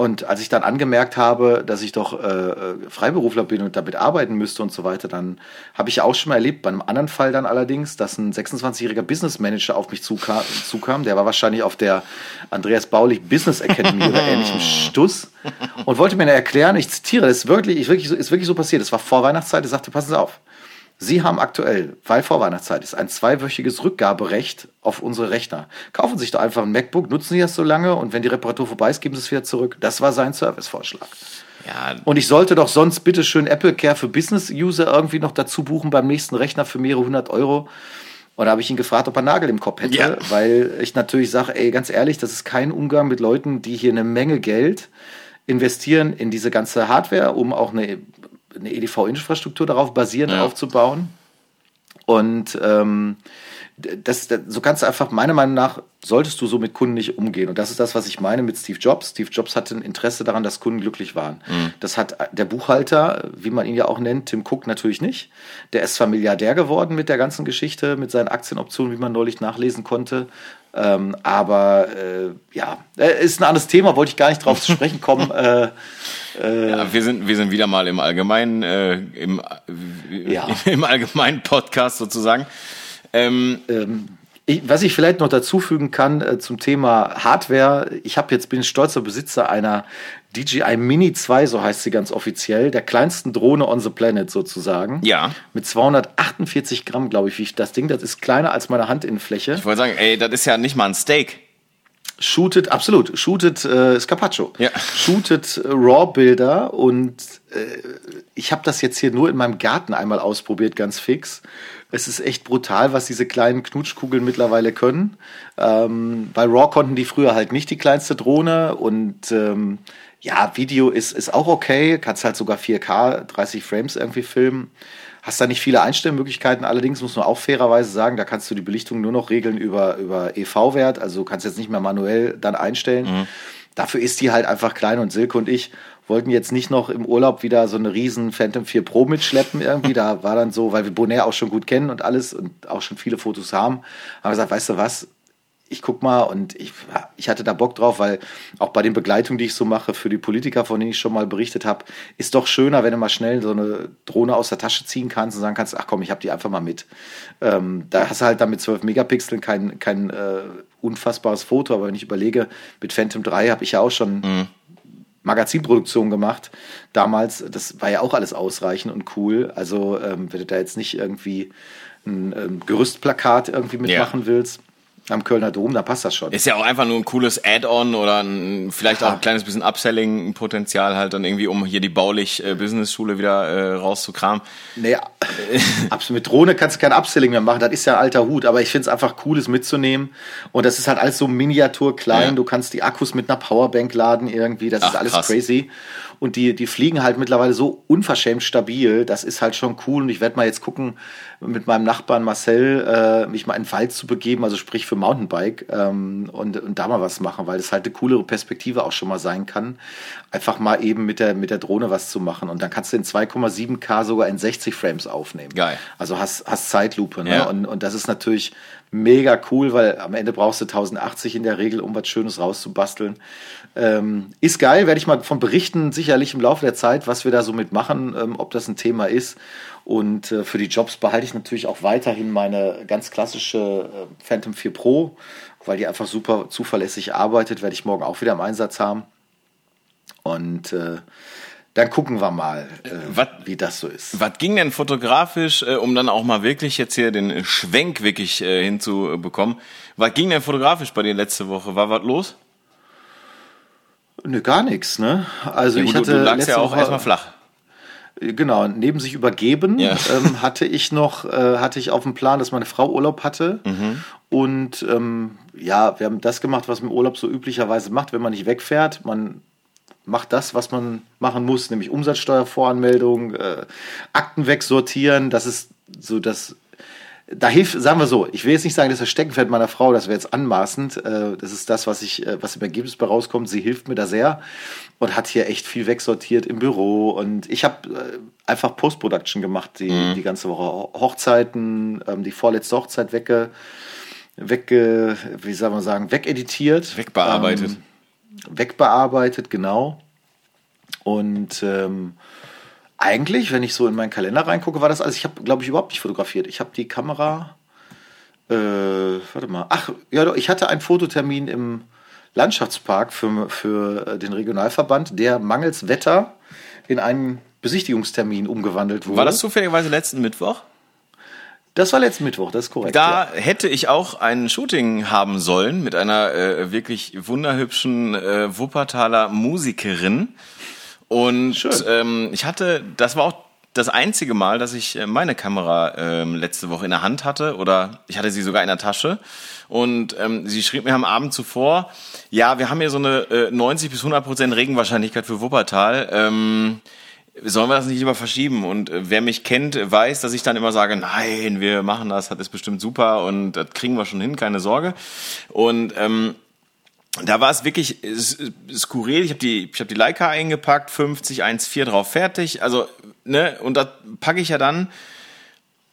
Und als ich dann angemerkt habe, dass ich doch äh, äh Freiberufler bin und damit arbeiten müsste und so weiter, dann habe ich auch schon mal erlebt, bei einem anderen Fall dann allerdings, dass ein 26-jähriger Business Manager auf mich zukam, zukam. Der war wahrscheinlich auf der Andreas Baulich Business Academy oder ähnlichem Stuss und wollte mir erklären, ich zitiere, das ist wirklich, ist wirklich, ist wirklich so passiert, das war vor Weihnachtszeit, er sagte, passen Sie auf, Sie haben aktuell, weil Vorweihnachtszeit ist, ein zweiwöchiges Rückgaberecht auf unsere Rechner. Kaufen Sie sich doch einfach ein MacBook, nutzen Sie das so lange und wenn die Reparatur vorbei ist, geben Sie es wieder zurück. Das war sein Servicevorschlag. Ja. Und ich sollte doch sonst bitte schön Apple Care für Business-User irgendwie noch dazu buchen beim nächsten Rechner für mehrere hundert Euro. Und da habe ich ihn gefragt, ob er Nagel im Kopf hätte, ja. weil ich natürlich sage, ey, ganz ehrlich, das ist kein Umgang mit Leuten, die hier eine Menge Geld investieren in diese ganze Hardware, um auch eine eine EDV-Infrastruktur darauf basierend ja. aufzubauen. Und ähm, das, das, so kannst du einfach, meiner Meinung nach, solltest du so mit Kunden nicht umgehen. Und das ist das, was ich meine mit Steve Jobs. Steve Jobs hatte ein Interesse daran, dass Kunden glücklich waren. Mhm. Das hat der Buchhalter, wie man ihn ja auch nennt, Tim Cook natürlich nicht. Der ist zwar Milliardär geworden mit der ganzen Geschichte, mit seinen Aktienoptionen, wie man neulich nachlesen konnte. Ähm, aber äh, ja, äh, ist ein anderes Thema, wollte ich gar nicht drauf zu sprechen kommen. äh, äh, ja, wir sind wir sind wieder mal im allgemeinen äh, im, ja. im allgemeinen Podcast sozusagen. Ähm, ähm, ich, was ich vielleicht noch dazu fügen kann äh, zum Thema Hardware, ich habe jetzt bin stolzer Besitzer einer DJI Mini 2, so heißt sie ganz offiziell, der kleinsten Drohne on the planet sozusagen. Ja. Mit 248 Gramm, glaube ich, wie ich das Ding. Das ist kleiner als meine Handinnenfläche. Ich wollte sagen, ey, das ist ja nicht mal ein Steak. Shootet, absolut, shootet äh, Scarpaccio. Ja. Shootet äh, RAW-Bilder und äh, ich habe das jetzt hier nur in meinem Garten einmal ausprobiert, ganz fix. Es ist echt brutal, was diese kleinen Knutschkugeln mittlerweile können. Ähm, bei RAW konnten die früher halt nicht die kleinste Drohne und ähm, ja, Video ist, ist auch okay, kannst halt sogar 4K, 30 Frames irgendwie filmen. Hast da nicht viele Einstellmöglichkeiten, allerdings muss man auch fairerweise sagen, da kannst du die Belichtung nur noch regeln über, über EV-Wert, also kannst jetzt nicht mehr manuell dann einstellen. Mhm. Dafür ist die halt einfach klein und Silke und ich wollten jetzt nicht noch im Urlaub wieder so eine riesen Phantom 4 Pro mitschleppen irgendwie. Da war dann so, weil wir Bonaire auch schon gut kennen und alles und auch schon viele Fotos haben, haben wir gesagt, weißt du was, ich guck mal und ich, ich hatte da Bock drauf, weil auch bei den Begleitungen, die ich so mache für die Politiker, von denen ich schon mal berichtet habe, ist doch schöner, wenn du mal schnell so eine Drohne aus der Tasche ziehen kannst und sagen kannst, ach komm, ich habe die einfach mal mit. Ähm, da hast du halt dann mit 12 Megapixeln kein, kein äh, unfassbares Foto, aber wenn ich überlege, mit Phantom 3 habe ich ja auch schon mhm. Magazinproduktion gemacht. Damals, das war ja auch alles ausreichend und cool. Also, ähm, wenn du da jetzt nicht irgendwie ein, ein Gerüstplakat irgendwie mitmachen ja. willst, am Kölner Dom, da passt das schon. Ist ja auch einfach nur ein cooles Add-on oder ein, vielleicht auch ein kleines bisschen Upselling-Potenzial halt dann irgendwie, um hier die baulich äh, Business-Schule wieder äh, rauszukramen. Naja, mit Drohne kannst du kein Upselling mehr machen, das ist ja ein alter Hut, aber ich finde es einfach cool, das mitzunehmen und das ist halt alles so miniatur klein, ja. du kannst die Akkus mit einer Powerbank laden irgendwie, das Ach, ist alles krass. crazy und die, die fliegen halt mittlerweile so unverschämt stabil. Das ist halt schon cool. Und ich werde mal jetzt gucken, mit meinem Nachbarn Marcel äh, mich mal in den Wald zu begeben, also sprich für Mountainbike ähm, und, und da mal was machen, weil das halt eine coolere Perspektive auch schon mal sein kann. Einfach mal eben mit der, mit der Drohne was zu machen. Und dann kannst du in 2,7K sogar in 60 Frames aufnehmen. Geil. Also hast, hast Zeitlupe. Ne? Ja. Und, und das ist natürlich mega cool, weil am Ende brauchst du 1080 in der Regel, um was Schönes rauszubasteln. Ähm, ist geil, werde ich mal von berichten, sicherlich im Laufe der Zeit, was wir da so mitmachen, ähm, ob das ein Thema ist. Und äh, für die Jobs behalte ich natürlich auch weiterhin meine ganz klassische äh, Phantom 4 Pro, weil die einfach super zuverlässig arbeitet, werde ich morgen auch wieder im Einsatz haben. Und äh, dann gucken wir mal, äh, wat, wie das so ist. Was ging denn fotografisch, äh, um dann auch mal wirklich jetzt hier den Schwenk wirklich äh, hinzubekommen? Was ging denn fotografisch bei dir letzte Woche? War was los? Nö, gar nichts, ne? Also Ja, ich hatte du, du lagst ja auch Woche, erstmal flach. Genau, neben sich übergeben Ja. ähm, hatte ich noch, äh, hatte ich auf dem Plan, dass meine Frau Urlaub hatte. Mhm. Und ähm, ja, wir haben das gemacht, was man im Urlaub so üblicherweise macht, wenn man nicht wegfährt. Man macht das, was man machen muss, nämlich Umsatzsteuervoranmeldung, äh, Akten wegsortieren. Das ist so das. Da hilft, sagen wir so, ich will jetzt nicht sagen, das ist das Steckenpferd meiner Frau, das wäre jetzt anmaßend. Äh, das ist das, was ich, äh, was im Ergebnis bei rauskommt. Sie hilft mir da sehr und hat hier echt viel wegsortiert im Büro. Und ich habe äh, einfach Post-Production gemacht die, die ganze Woche. Ho- Hochzeiten, ähm, die vorletzte Hochzeit wegge, wegge, wie soll man sagen, wegeditiert. Wegbearbeitet. Ähm, wegbearbeitet, genau. Und ähm, eigentlich, wenn ich so in meinen Kalender reingucke, war das alles. Ich habe, glaube ich, überhaupt nicht fotografiert. Ich habe die Kamera. Äh, warte mal. Ach, ja, ich hatte einen Fototermin im Landschaftspark für, für äh, den Regionalverband, der mangels Wetter in einen Besichtigungstermin umgewandelt wurde. War das zufälligerweise letzten Mittwoch? Das war letzten Mittwoch, das ist korrekt. Da ja. hätte ich auch ein Shooting haben sollen mit einer äh, wirklich wunderhübschen äh, Wuppertaler Musikerin. Und ähm, ich hatte, das war auch das einzige Mal, dass ich äh, meine Kamera ähm, letzte Woche in der Hand hatte oder ich hatte sie sogar in der Tasche. Und ähm, sie schrieb mir am Abend zuvor, ja, wir haben hier so eine äh, 90 bis 100 Prozent Regenwahrscheinlichkeit für Wuppertal. Ähm, sollen wir das nicht lieber verschieben? Und äh, wer mich kennt, weiß, dass ich dann immer sage, nein, wir machen das, das ist bestimmt super und das kriegen wir schon hin, keine Sorge. Und ähm, da war es wirklich skurril. Ich habe die, ich habe die Leica eingepackt, 50, 1,4 drauf, fertig. Also, ne, und das packe ich ja dann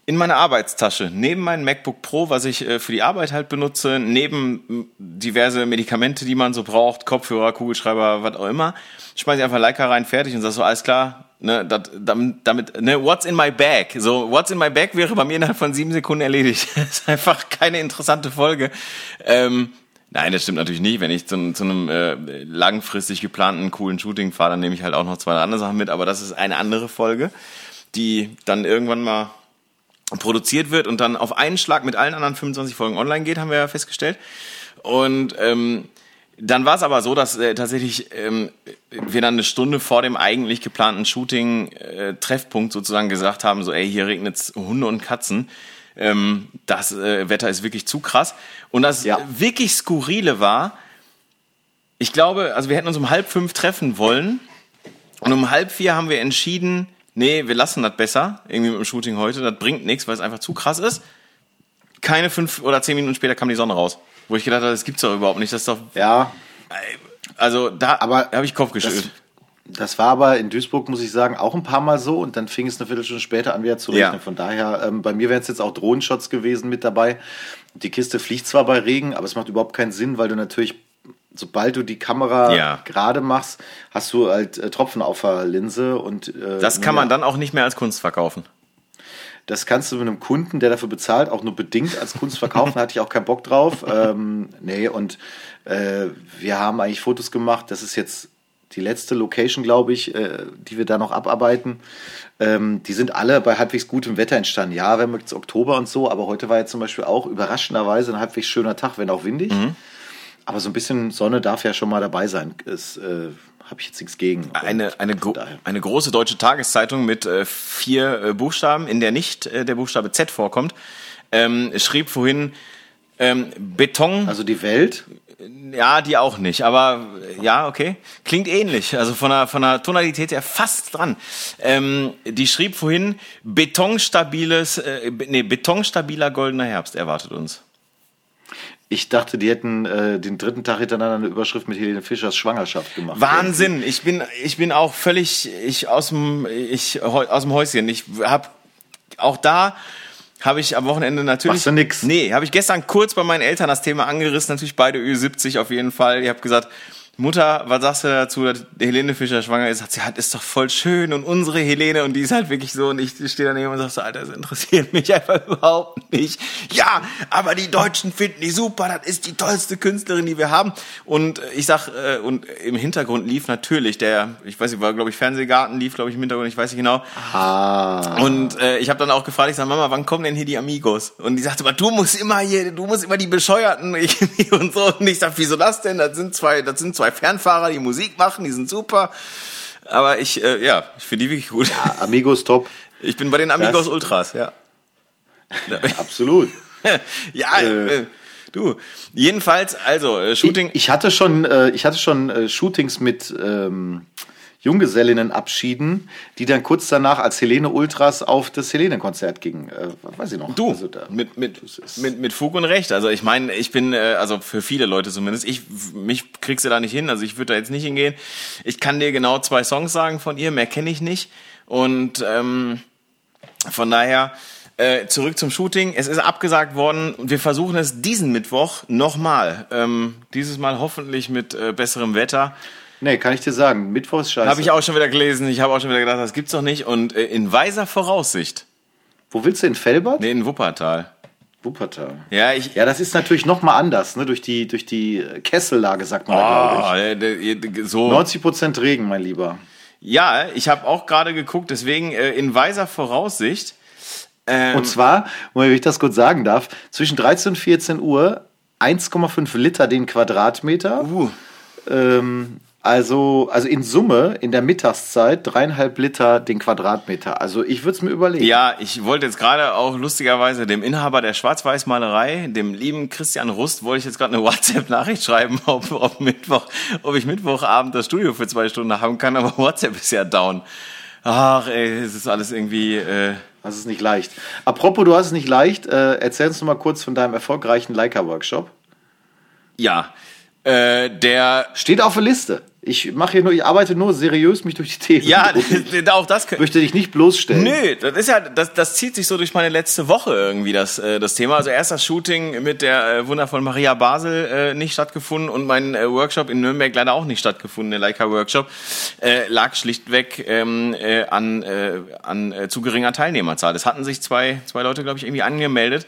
in meine Arbeitstasche, neben mein MacBook Pro, was ich äh, für die Arbeit halt benutze, neben diverse Medikamente, die man so braucht, Kopfhörer, Kugelschreiber, was auch immer, schmeiße ich einfach Leica rein, fertig und sag so, alles klar, ne, dat, damit, damit, ne, what's in my bag? So, what's in my bag wäre bei mir innerhalb von sieben Sekunden erledigt. das ist einfach keine interessante Folge. Ähm, Nein, das stimmt natürlich nicht. Wenn ich zu, zu einem äh, langfristig geplanten, coolen Shooting fahre, dann nehme ich halt auch noch zwei andere Sachen mit. Aber das ist eine andere Folge, die dann irgendwann mal produziert wird und dann auf einen Schlag mit allen anderen 25 Folgen online geht, haben wir ja festgestellt. Und ähm, dann war es aber so, dass äh, tatsächlich ähm, wir dann eine Stunde vor dem eigentlich geplanten Shooting-Treffpunkt sozusagen gesagt haben, so ey, hier regnet's Hunde und Katzen. Ähm, das äh, Wetter ist wirklich zu krass. Und das Ja. wirklich Skurrile war, ich glaube, also wir hätten uns um halb fünf treffen wollen und um halb vier haben wir entschieden, nee, wir lassen das besser, irgendwie mit dem Shooting heute, das bringt nichts, weil es einfach zu krass ist. Keine fünf oder zehn Minuten später kam die Sonne raus. Wo ich gedacht habe, das gibt's doch überhaupt nicht. Das ist doch. ja, Also da Aber habe ich Kopf geschüttelt. Das war aber in Duisburg, muss ich sagen, auch ein paar Mal so und dann fing es eine Viertelstunde später an wieder zu regnen. Ja. Von daher, ähm, bei mir wären es jetzt auch Drohnenshots gewesen mit dabei. Die Kiste fliegt zwar bei Regen, aber es macht überhaupt keinen Sinn, weil du natürlich, sobald du die Kamera Ja. gerade machst, hast du halt äh, Tropfen auf der Linse und äh, Das kann man dann auch nicht mehr als Kunst verkaufen. Das kannst du mit einem Kunden, der dafür bezahlt, auch nur bedingt als Kunst verkaufen. Da hatte ich auch keinen Bock drauf. Ähm, nee, und äh, wir haben eigentlich Fotos gemacht. Das ist jetzt die letzte Location, glaube ich, äh, die wir da noch abarbeiten. Ähm, die sind alle bei halbwegs gutem Wetter entstanden. Ja, wir haben jetzt Oktober und so, aber heute war jetzt zum Beispiel auch überraschenderweise ein halbwegs schöner Tag, wenn auch windig. Aber so ein bisschen Sonne darf ja schon mal dabei sein. Das äh, habe ich jetzt nichts gegen. Eine, eine, gro daher. eine große deutsche Tageszeitung mit äh, vier äh, Buchstaben, in der nicht äh, der Buchstabe Z vorkommt, ähm, schrieb vorhin ähm, Beton. Also die Welt, Ja, die auch nicht, aber ja, okay. Klingt ähnlich, also von der, von der Tonalität her fast dran. Ähm, die schrieb vorhin, betonstabiles, äh, nee, betonstabiler goldener Herbst erwartet uns. Ich dachte, die hätten äh, den dritten Tag hintereinander eine Überschrift mit Helene Fischers Schwangerschaft gemacht. Wahnsinn, ich bin, ich bin auch völlig, ich aus dem, ich aus dem Häuschen. Ich habe auch da habe ich am Wochenende natürlich. Machst du nix? Nee, habe ich gestern kurz bei meinen Eltern das Thema angerissen, natürlich beide Ü70 auf jeden Fall. Ich habe gesagt, Mutter, was sagst du dazu, dass Helene Fischer schwanger ist? Sagt sie, hat ist doch voll schön und unsere Helene und die ist halt wirklich so und ich stehe daneben und sag so, Alter, das interessiert mich einfach überhaupt nicht. Ja, aber die Deutschen finden die super, das ist die tollste Künstlerin, die wir haben. Und äh, ich sag, äh, und im Hintergrund lief natürlich der, ich weiß nicht, war glaube ich Fernsehgarten, lief glaube ich im Hintergrund, ich weiß nicht genau. Ah. Und äh, ich habe dann auch gefragt, ich sag, Mama, wann kommen denn hier die Amigos? Und die sagte, aber du musst immer hier, du musst immer die Bescheuerten und so. Und ich sag, wieso das denn? Das sind zwei, das sind zwei zwei Fernfahrer, die Musik machen, die sind super. Aber ich, äh, ja, ich finde die wirklich gut. Ja, Amigos top. Ich bin bei den Amigos das, Ultras, ja. Absolut. ja, äh, äh, du. Jedenfalls, also äh, Shooting. Ich, ich, hatte schon, äh, ich hatte schon Shootings mit ähm, Junggesellinnenabschieden, die dann kurz danach als Helene Ultras auf das Helene-Konzert gingen. Äh, weiß ich noch. Du, also mit, mit, mit, mit Fug und Recht. Also ich meine, ich bin, äh, also für viele Leute zumindest, ich, mich kriegst du da nicht hin, also ich würde da jetzt nicht hingehen. Ich kann dir genau zwei Songs sagen von ihr, mehr kenne ich nicht. Und ähm, von daher, äh, zurück zum Shooting. Es ist abgesagt worden und wir versuchen es diesen Mittwoch nochmal. Ähm, dieses Mal hoffentlich mit äh, besserem Wetter. Nee, kann ich dir sagen. Mittwoch ist scheiße. Habe ich auch schon wieder gelesen. Ich habe auch schon wieder gedacht, das gibt's doch nicht. Und äh, in weiser Voraussicht. Wo willst du? In Fellbad? Nee, in Wuppertal. Wuppertal. Ja, ich. Ja, das ist natürlich noch mal anders, ne? Durch die, durch die Kessellage, sagt man oh, da, glaube ich. So. 90 Prozent Regen, mein Lieber. Ja, ich habe auch gerade geguckt, deswegen äh, in weiser Voraussicht. Ähm, und zwar, wenn ich das kurz sagen darf, zwischen 13 und 14 Uhr 1,5 Liter den Quadratmeter. Uh. Ähm, also, also in Summe in der Mittagszeit dreieinhalb Liter den Quadratmeter. Also ich würde es mir überlegen. Ja, ich wollte jetzt gerade auch lustigerweise dem Inhaber der Schwarz-Weiß-Malerei, dem lieben Christian Rust, wollte ich jetzt gerade eine WhatsApp-Nachricht schreiben, ob, ob, Mittwoch, ob ich Mittwochabend das Studio für zwei Stunden haben kann, aber WhatsApp ist ja down. Ach, ey, es ist alles irgendwie. Äh das ist nicht leicht. Apropos, du hast es nicht leicht. Äh, erzähl uns noch mal kurz von deinem erfolgreichen Leica-Workshop. Ja, äh, der steht auf der Liste. Ich mache hier nur, ich arbeite nur seriös mich durch die Themen. Ja, auch das könnte. Möchte dich nicht bloßstellen. Nö, das ist ja, das, das zieht sich so durch meine letzte Woche irgendwie, das, äh, das Thema. Also erst das Shooting mit der äh, wundervollen Maria Basel äh, nicht stattgefunden und mein äh, Workshop in Nürnberg leider auch nicht stattgefunden, der Leica Workshop, äh, lag schlichtweg ähm, äh, an, äh, an äh, zu geringer Teilnehmerzahl. Es hatten sich zwei, zwei Leute, glaube ich, irgendwie angemeldet.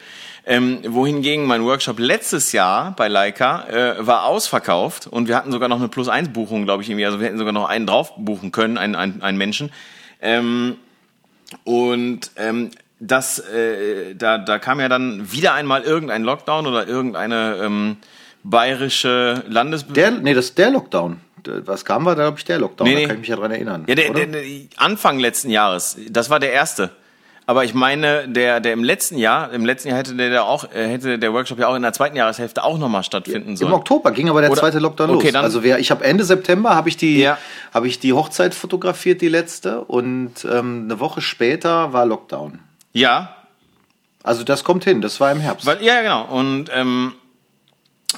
Ähm, wohingegen mein Workshop letztes Jahr bei Leica äh, war ausverkauft und wir hatten sogar noch eine Plus-1-Buchung, glaube ich, irgendwie. Also wir hätten sogar noch einen drauf buchen können, einen, einen, einen Menschen. Ähm, und ähm, das, äh, da, da kam ja dann wieder einmal irgendein Lockdown oder irgendeine ähm, bayerische Landes... Der, nee, das ist der Lockdown. Was kam war, da glaube ich, der Lockdown. Nee, nee. Da kann ich mich ja dran erinnern. Ja, der, der, der Anfang letzten Jahres. Das war der erste. Aber ich meine, der, der im letzten Jahr, im letzten Jahr hätte der, der auch, äh, hätte der Workshop ja auch in der zweiten Jahreshälfte auch nochmal stattfinden sollen. Im Oktober ging aber der Oder, zweite Lockdown okay, los. Dann, also wer, ich habe Ende September habe ich die, ja. habe ich die Hochzeit fotografiert, die letzte, und ähm, eine Woche später war Lockdown. Ja. Also das kommt hin. Das war im Herbst. Weil, ja, genau. Und ähm,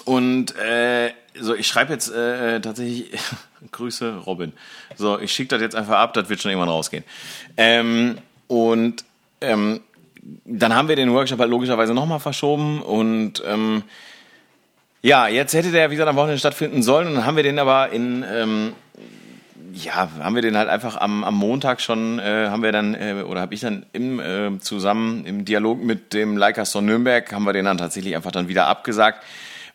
und äh, so, ich schreibe jetzt äh, tatsächlich Grüße, Robin. So, ich schicke das jetzt einfach ab, das wird schon irgendwann rausgehen. Ähm, und ähm, dann haben wir den Workshop halt logischerweise nochmal verschoben und ähm, ja, jetzt hätte der, wie gesagt, am Wochenende stattfinden sollen und dann haben wir den aber in, ähm, ja, haben wir den halt einfach am, am Montag schon, äh, haben wir dann, äh, oder habe ich dann im, äh, zusammen im Dialog mit dem Leica Nürnberg, haben wir den dann tatsächlich einfach dann wieder abgesagt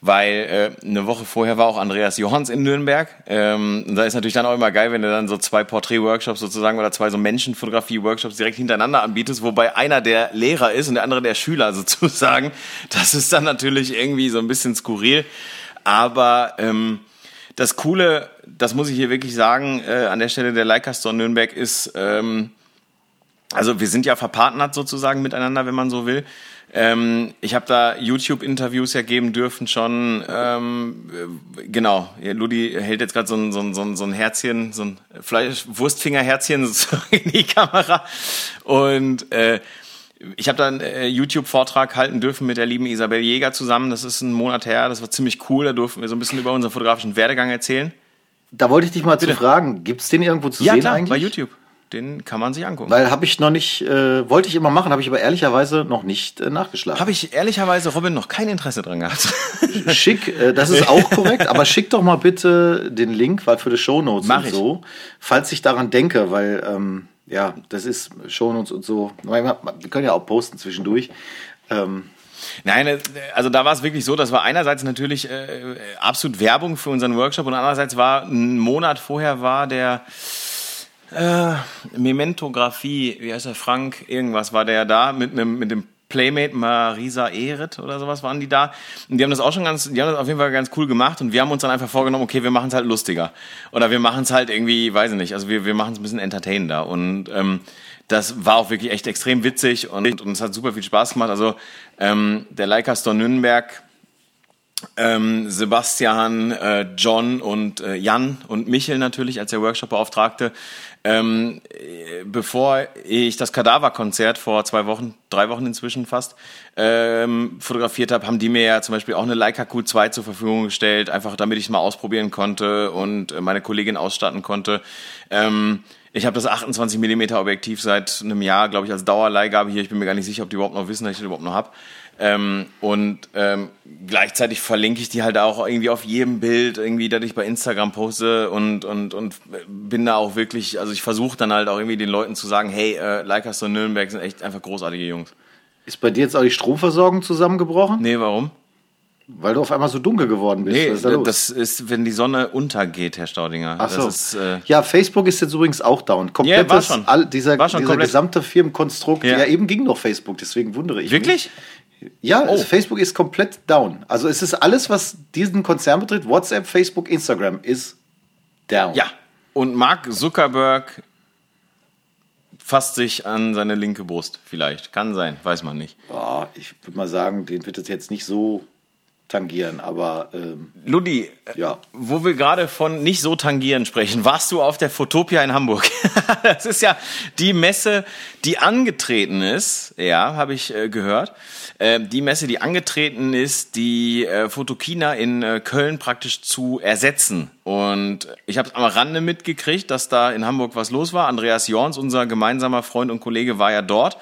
weil äh, eine Woche vorher war auch Andreas Johanns in Nürnberg. Ähm, und da ist natürlich dann auch immer geil, wenn du dann so zwei Porträt-Workshops sozusagen oder zwei so Menschenfotografie-Workshops direkt hintereinander anbietest, wobei einer der Lehrer ist und der andere der Schüler sozusagen. Das ist dann natürlich irgendwie so ein bisschen skurril. Aber ähm, das Coole, das muss ich hier wirklich sagen, äh, an der Stelle der Leica Store Nürnberg ist, ähm, also wir sind ja verpartnert sozusagen miteinander, wenn man so will. Ähm, ich habe da YouTube-Interviews ja geben dürfen schon. Ähm, äh, genau, ja, Ludi hält jetzt gerade so ein, so, ein, so, ein, so ein Herzchen, so ein Fleisch Wurstfingerherzchen in die Kamera. Und äh, ich habe da einen äh, YouTube-Vortrag halten dürfen mit der lieben Isabel Jäger zusammen. Das ist ein Monat her. Das war ziemlich cool. Da durften wir so ein bisschen über unseren fotografischen Werdegang erzählen. Da wollte ich dich mal Bitte. zu fragen, gibt's den irgendwo zu ja, sehen klar, eigentlich? bei YouTube. Den kann man sich angucken. Weil habe ich noch nicht, äh, wollte ich immer machen, habe ich aber ehrlicherweise noch nicht äh, nachgeschlagen. Habe ich ehrlicherweise, Robin, noch kein Interesse dran gehabt. Schick, äh, das ist auch korrekt, aber schick doch mal bitte den Link, weil für die Shownotes Mach und ich. so, falls ich daran denke, weil ähm, ja, das ist Shownotes und so. Wir können ja auch posten zwischendurch. Ähm, Nein, äh, also da war es wirklich so, das war einerseits natürlich äh, absolut Werbung für unseren Workshop und andererseits war ein Monat vorher war der äh, Mementografie, wie heißt der, Frank, irgendwas war der da mit, mit dem Playmate Marisa Ehret oder sowas waren die da. Und die haben das auch schon ganz, die haben das auf jeden Fall ganz cool gemacht und wir haben uns dann einfach vorgenommen, okay, wir machen es halt lustiger. Oder wir machen es halt irgendwie, weiß ich nicht, also wir, wir machen es ein bisschen entertainender. Und ähm, das war auch wirklich echt extrem witzig und, und es hat super viel Spaß gemacht. Also ähm, der Leica Store Nürnberg, ähm, Sebastian, äh, John und äh, Jan und Michel natürlich als der Workshop-Beauftragte. Ähm, äh, bevor ich das Kadaver-Konzert vor zwei Wochen, drei Wochen inzwischen fast, ähm, fotografiert habe, haben die mir ja zum Beispiel auch eine Leica Q2 zur Verfügung gestellt, einfach damit ich es mal ausprobieren konnte und äh, meine Kollegin ausstatten konnte. Ähm, ich habe das 28 mm Objektiv seit einem Jahr, glaube ich, als Dauerleihgabe hier. Ich bin mir gar nicht sicher, ob die überhaupt noch wissen, dass ich das überhaupt noch hab. Ähm, und ähm, gleichzeitig verlinke ich die halt auch irgendwie auf jedem Bild, irgendwie, dass ich bei Instagram poste und, und, und bin da auch wirklich, also ich versuche dann halt auch irgendwie den Leuten zu sagen, hey, äh, Leicester und Nürnberg sind echt einfach großartige Jungs. Ist bei dir jetzt auch die Stromversorgung zusammengebrochen? Nee, warum? Weil du auf einmal so dunkel geworden bist. Nee, ist da das ist, wenn die Sonne untergeht, Herr Staudinger. Ach so. Ist, äh ja, Facebook ist jetzt übrigens auch down. Komplettes, Ja, war schon. All, dieser War schon dieser komplett. gesamte Firmenkonstrukt. Ja. Ja. eben ging noch Facebook, deswegen wundere ich Wirklich? mich. Ja, Oh. Facebook ist komplett down. Also es ist alles, was diesen Konzern betrifft, WhatsApp, Facebook, Instagram, ist down. Ja. Und Mark Zuckerberg fasst sich an seine linke Brust. Vielleicht. Kann sein. Weiß man nicht. Boah, ich würde mal sagen, den wird es jetzt nicht so tangieren, aber ähm, Ludi, ja. wo wir gerade von nicht so tangieren sprechen, warst du auf der Fotopia in Hamburg? das ist ja die Messe, die angetreten ist, ja, habe ich äh, gehört. Äh, die Messe, die angetreten ist, die äh, Fotokina in äh, Köln praktisch zu ersetzen. Und ich habe am Rande mitgekriegt, dass da in Hamburg was los war. Andreas Jorns, unser gemeinsamer Freund und Kollege, war ja dort.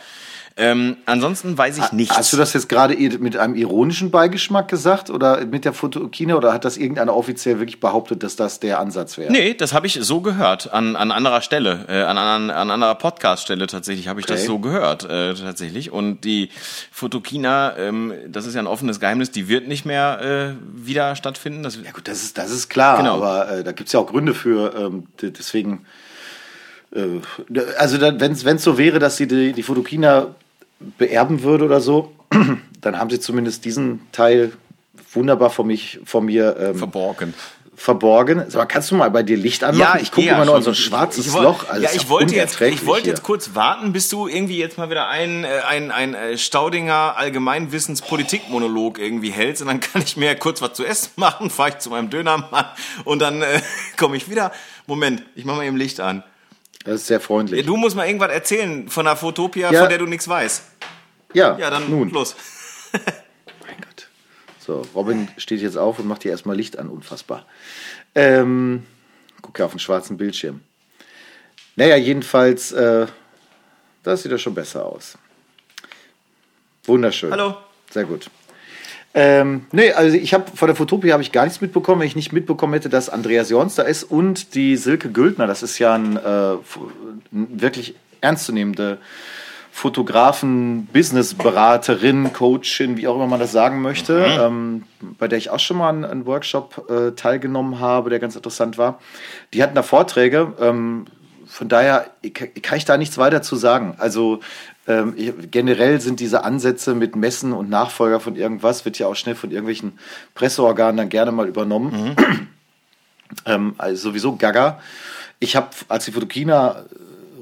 Ähm, ansonsten weiß ich nichts. Hast du das jetzt gerade mit einem ironischen Beigeschmack gesagt oder mit der Fotokina oder hat das irgendeiner offiziell wirklich behauptet, dass das der Ansatz wäre? Nee, das habe ich so gehört. An, an anderer Stelle, äh, an, an, an anderer Podcast-Stelle tatsächlich habe ich das Okay. so gehört, äh, tatsächlich. Und die Fotokina, ähm, das ist ja ein offenes Geheimnis, die wird nicht mehr äh, wieder stattfinden. Das, Ja gut, das ist, das ist klar, Genau. aber äh, da gibt es ja auch Gründe für. Ähm, deswegen, äh, also wenn es so wäre, dass sie die, die Fotokina beerben würde oder so, dann haben sie zumindest diesen Teil wunderbar von, mich, von mir ähm, verborgen. verborgen. Sag mal, kannst du mal bei dir Licht anmachen? ich gucke ja immer nur in so ein schwarzes ich, ich, woll- Loch. Also ja, ich ja wollte jetzt, ich wollte jetzt kurz warten, bis du irgendwie jetzt mal wieder ein, äh, ein, ein äh, Staudinger Allgemeinwissens-Politikmonolog irgendwie hältst und dann kann ich mir kurz was zu essen machen, fahre ich zu meinem Dönermann und dann äh, komme ich wieder. Moment, ich mache mal eben Licht an. Das ist sehr freundlich. Du musst mal irgendwas erzählen von der Fotopia, Ja. von der du nichts weißt. Ja, Ja, dann nun. los. Mein Gott. So, Robin steht jetzt auf und macht hier erstmal Licht an, unfassbar. Ähm, guck ja auf den schwarzen Bildschirm. Naja, jedenfalls, äh, das sieht ja schon besser aus. Wunderschön. Hallo. Sehr gut. Ähm, nee, also ich habe von der Fotopia habe ich gar nichts mitbekommen, wenn ich nicht mitbekommen hätte, dass Andreas Jorns da ist und die Silke Güldner. Das ist ja ein, äh, wirklich ernstzunehmende Fotografen, Businessberaterin, Coachin, wie auch immer man das sagen möchte, ähm, bei der ich auch schon mal einen, einen Workshop äh, teilgenommen habe, der ganz interessant war. Die hatten da Vorträge. Ähm, von daher kann ich da nichts weiter zu sagen. Also ähm, generell sind diese Ansätze mit Messen und Nachfolger von irgendwas, wird ja auch schnell von irgendwelchen Presseorganen dann gerne mal übernommen. ähm, also sowieso gaga. Ich habe, als die Fotokina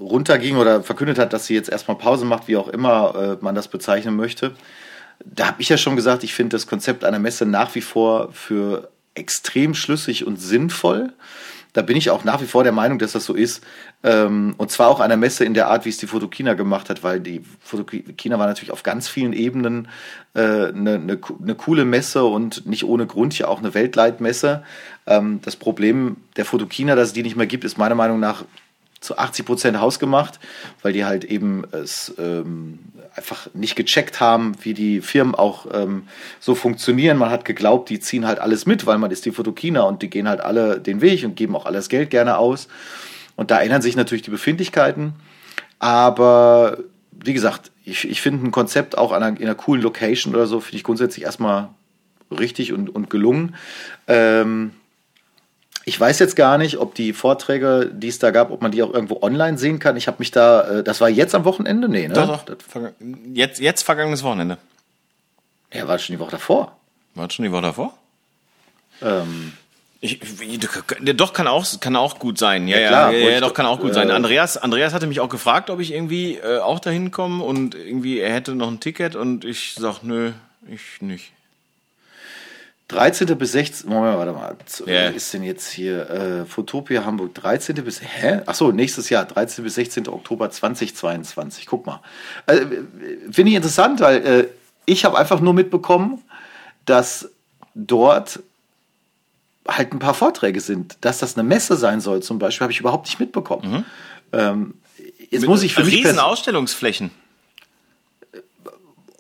runterging oder verkündet hat, dass sie jetzt erstmal Pause macht, wie auch immer äh, man das bezeichnen möchte, da habe ich ja schon gesagt, ich finde das Konzept einer Messe nach wie vor für extrem schlüssig und sinnvoll. Da bin ich auch nach wie vor der Meinung, dass das so ist. Ähm, und zwar auch einer Messe in der Art, wie es die Fotokina gemacht hat, weil die Fotokina war natürlich auf ganz vielen Ebenen eine äh, ne, ne, ne coole Messe und nicht ohne Grund ja auch eine Weltleitmesse. Ähm, das Problem der Fotokina, dass es die nicht mehr gibt, ist meiner Meinung nach zu 80 Prozent hausgemacht, weil die halt eben es ähm, einfach nicht gecheckt haben, wie die Firmen auch ähm, so funktionieren. Man hat geglaubt, die ziehen halt alles mit, weil man ist die Fotokina und die gehen halt alle den Weg und geben auch alles Geld gerne aus. Und da ändern sich natürlich die Befindlichkeiten. Aber wie gesagt, ich, ich finde ein Konzept auch einer, in einer coolen Location oder so, finde ich grundsätzlich erstmal richtig und, und gelungen. Ähm, Ich weiß jetzt gar nicht, ob die Vorträge, die es da gab, ob man die auch irgendwo online sehen kann. Ich habe mich da, äh, das war jetzt am Wochenende? Nee, ne? Doch, doch. Jetzt, jetzt vergangenes Wochenende. Ja, war schon die Woche davor. War schon die Woche davor? Ähm. Ich, doch, kann auch, kann auch gut sein. Ja, ja, klar, ja, ja, doch, kann auch gut äh, sein. Andreas, Andreas hatte mich auch gefragt, ob ich irgendwie äh, auch dahin komme und irgendwie er hätte noch ein Ticket und ich sag, nö, ich nicht. 13. bis 16. Moment, warte mal. Yeah. ist denn jetzt hier äh, Fotopia Hamburg 13. bis. Hä? Achso, nächstes Jahr, 13. bis 16. Oktober 2022. Guck mal. Also, Finde ich interessant, weil äh, ich habe einfach nur mitbekommen, dass dort halt ein paar Vorträge sind. Dass das eine Messe sein soll, zum Beispiel, habe ich überhaupt nicht mitbekommen. Mhm. Ähm, jetzt Mit muss ich für riesen mich. Ausstellungsflächen.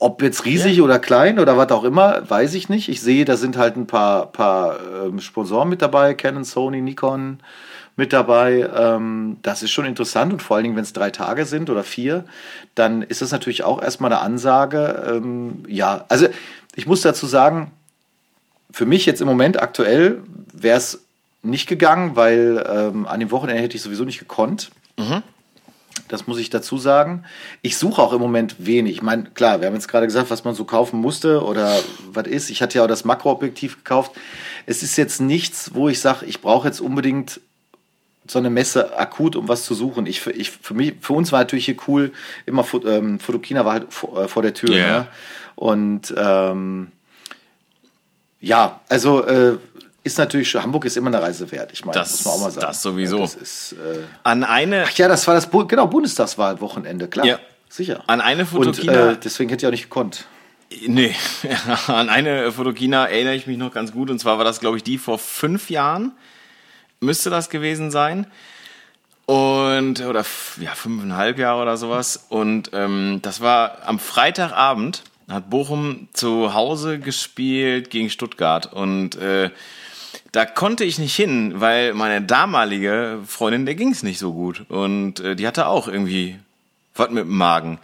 Ob jetzt riesig ja. oder klein oder was auch immer, weiß ich nicht. Ich sehe, da sind halt ein paar, paar ähm, Sponsoren mit dabei, Canon, Sony, Nikon mit dabei. Ähm, das ist schon interessant und vor allen Dingen, wenn es drei Tage sind oder vier, dann ist das natürlich auch erstmal eine Ansage. Ähm, ja, also ich muss dazu sagen, für mich jetzt im Moment aktuell wäre es nicht gegangen, weil ähm, an dem Wochenende hätte ich sowieso nicht gekonnt. Mhm. Das muss ich dazu sagen. Ich suche auch im Moment wenig. Ich meine, klar, wir haben jetzt gerade gesagt, was man so kaufen musste oder was ist. Ich hatte ja auch das Makroobjektiv gekauft. Es ist jetzt nichts, wo ich sage, ich brauche jetzt unbedingt so eine Messe akut, um was zu suchen. Ich, ich, für, mich, für uns war natürlich hier cool, immer ähm, Fotokina war halt vor, äh, vor der Tür. Yeah. Ne? Und ähm, ja, also äh, ist natürlich, Hamburg ist immer eine Reise wert. Ich meine, das muss man auch mal sagen. Das sowieso. das ist, äh, An eine. Ach ja, das war das, genau, Bundestagswahlwochenende, klar. Ja. Sicher. An eine Fotokina. Und, äh, deswegen hätte ich auch nicht gekonnt. Nee, an eine Fotokina erinnere ich mich noch ganz gut. Und zwar war das, glaube ich, die vor fünf Jahren. Müsste das gewesen sein. Und, oder ja, fünfeinhalb Jahre oder sowas. Und ähm, das war am Freitagabend, hat Bochum zu Hause gespielt gegen Stuttgart. Und äh, da konnte ich nicht hin, weil meine damalige Freundin, der ging es nicht so gut. Und äh, die hatte auch irgendwie was mit dem Magen.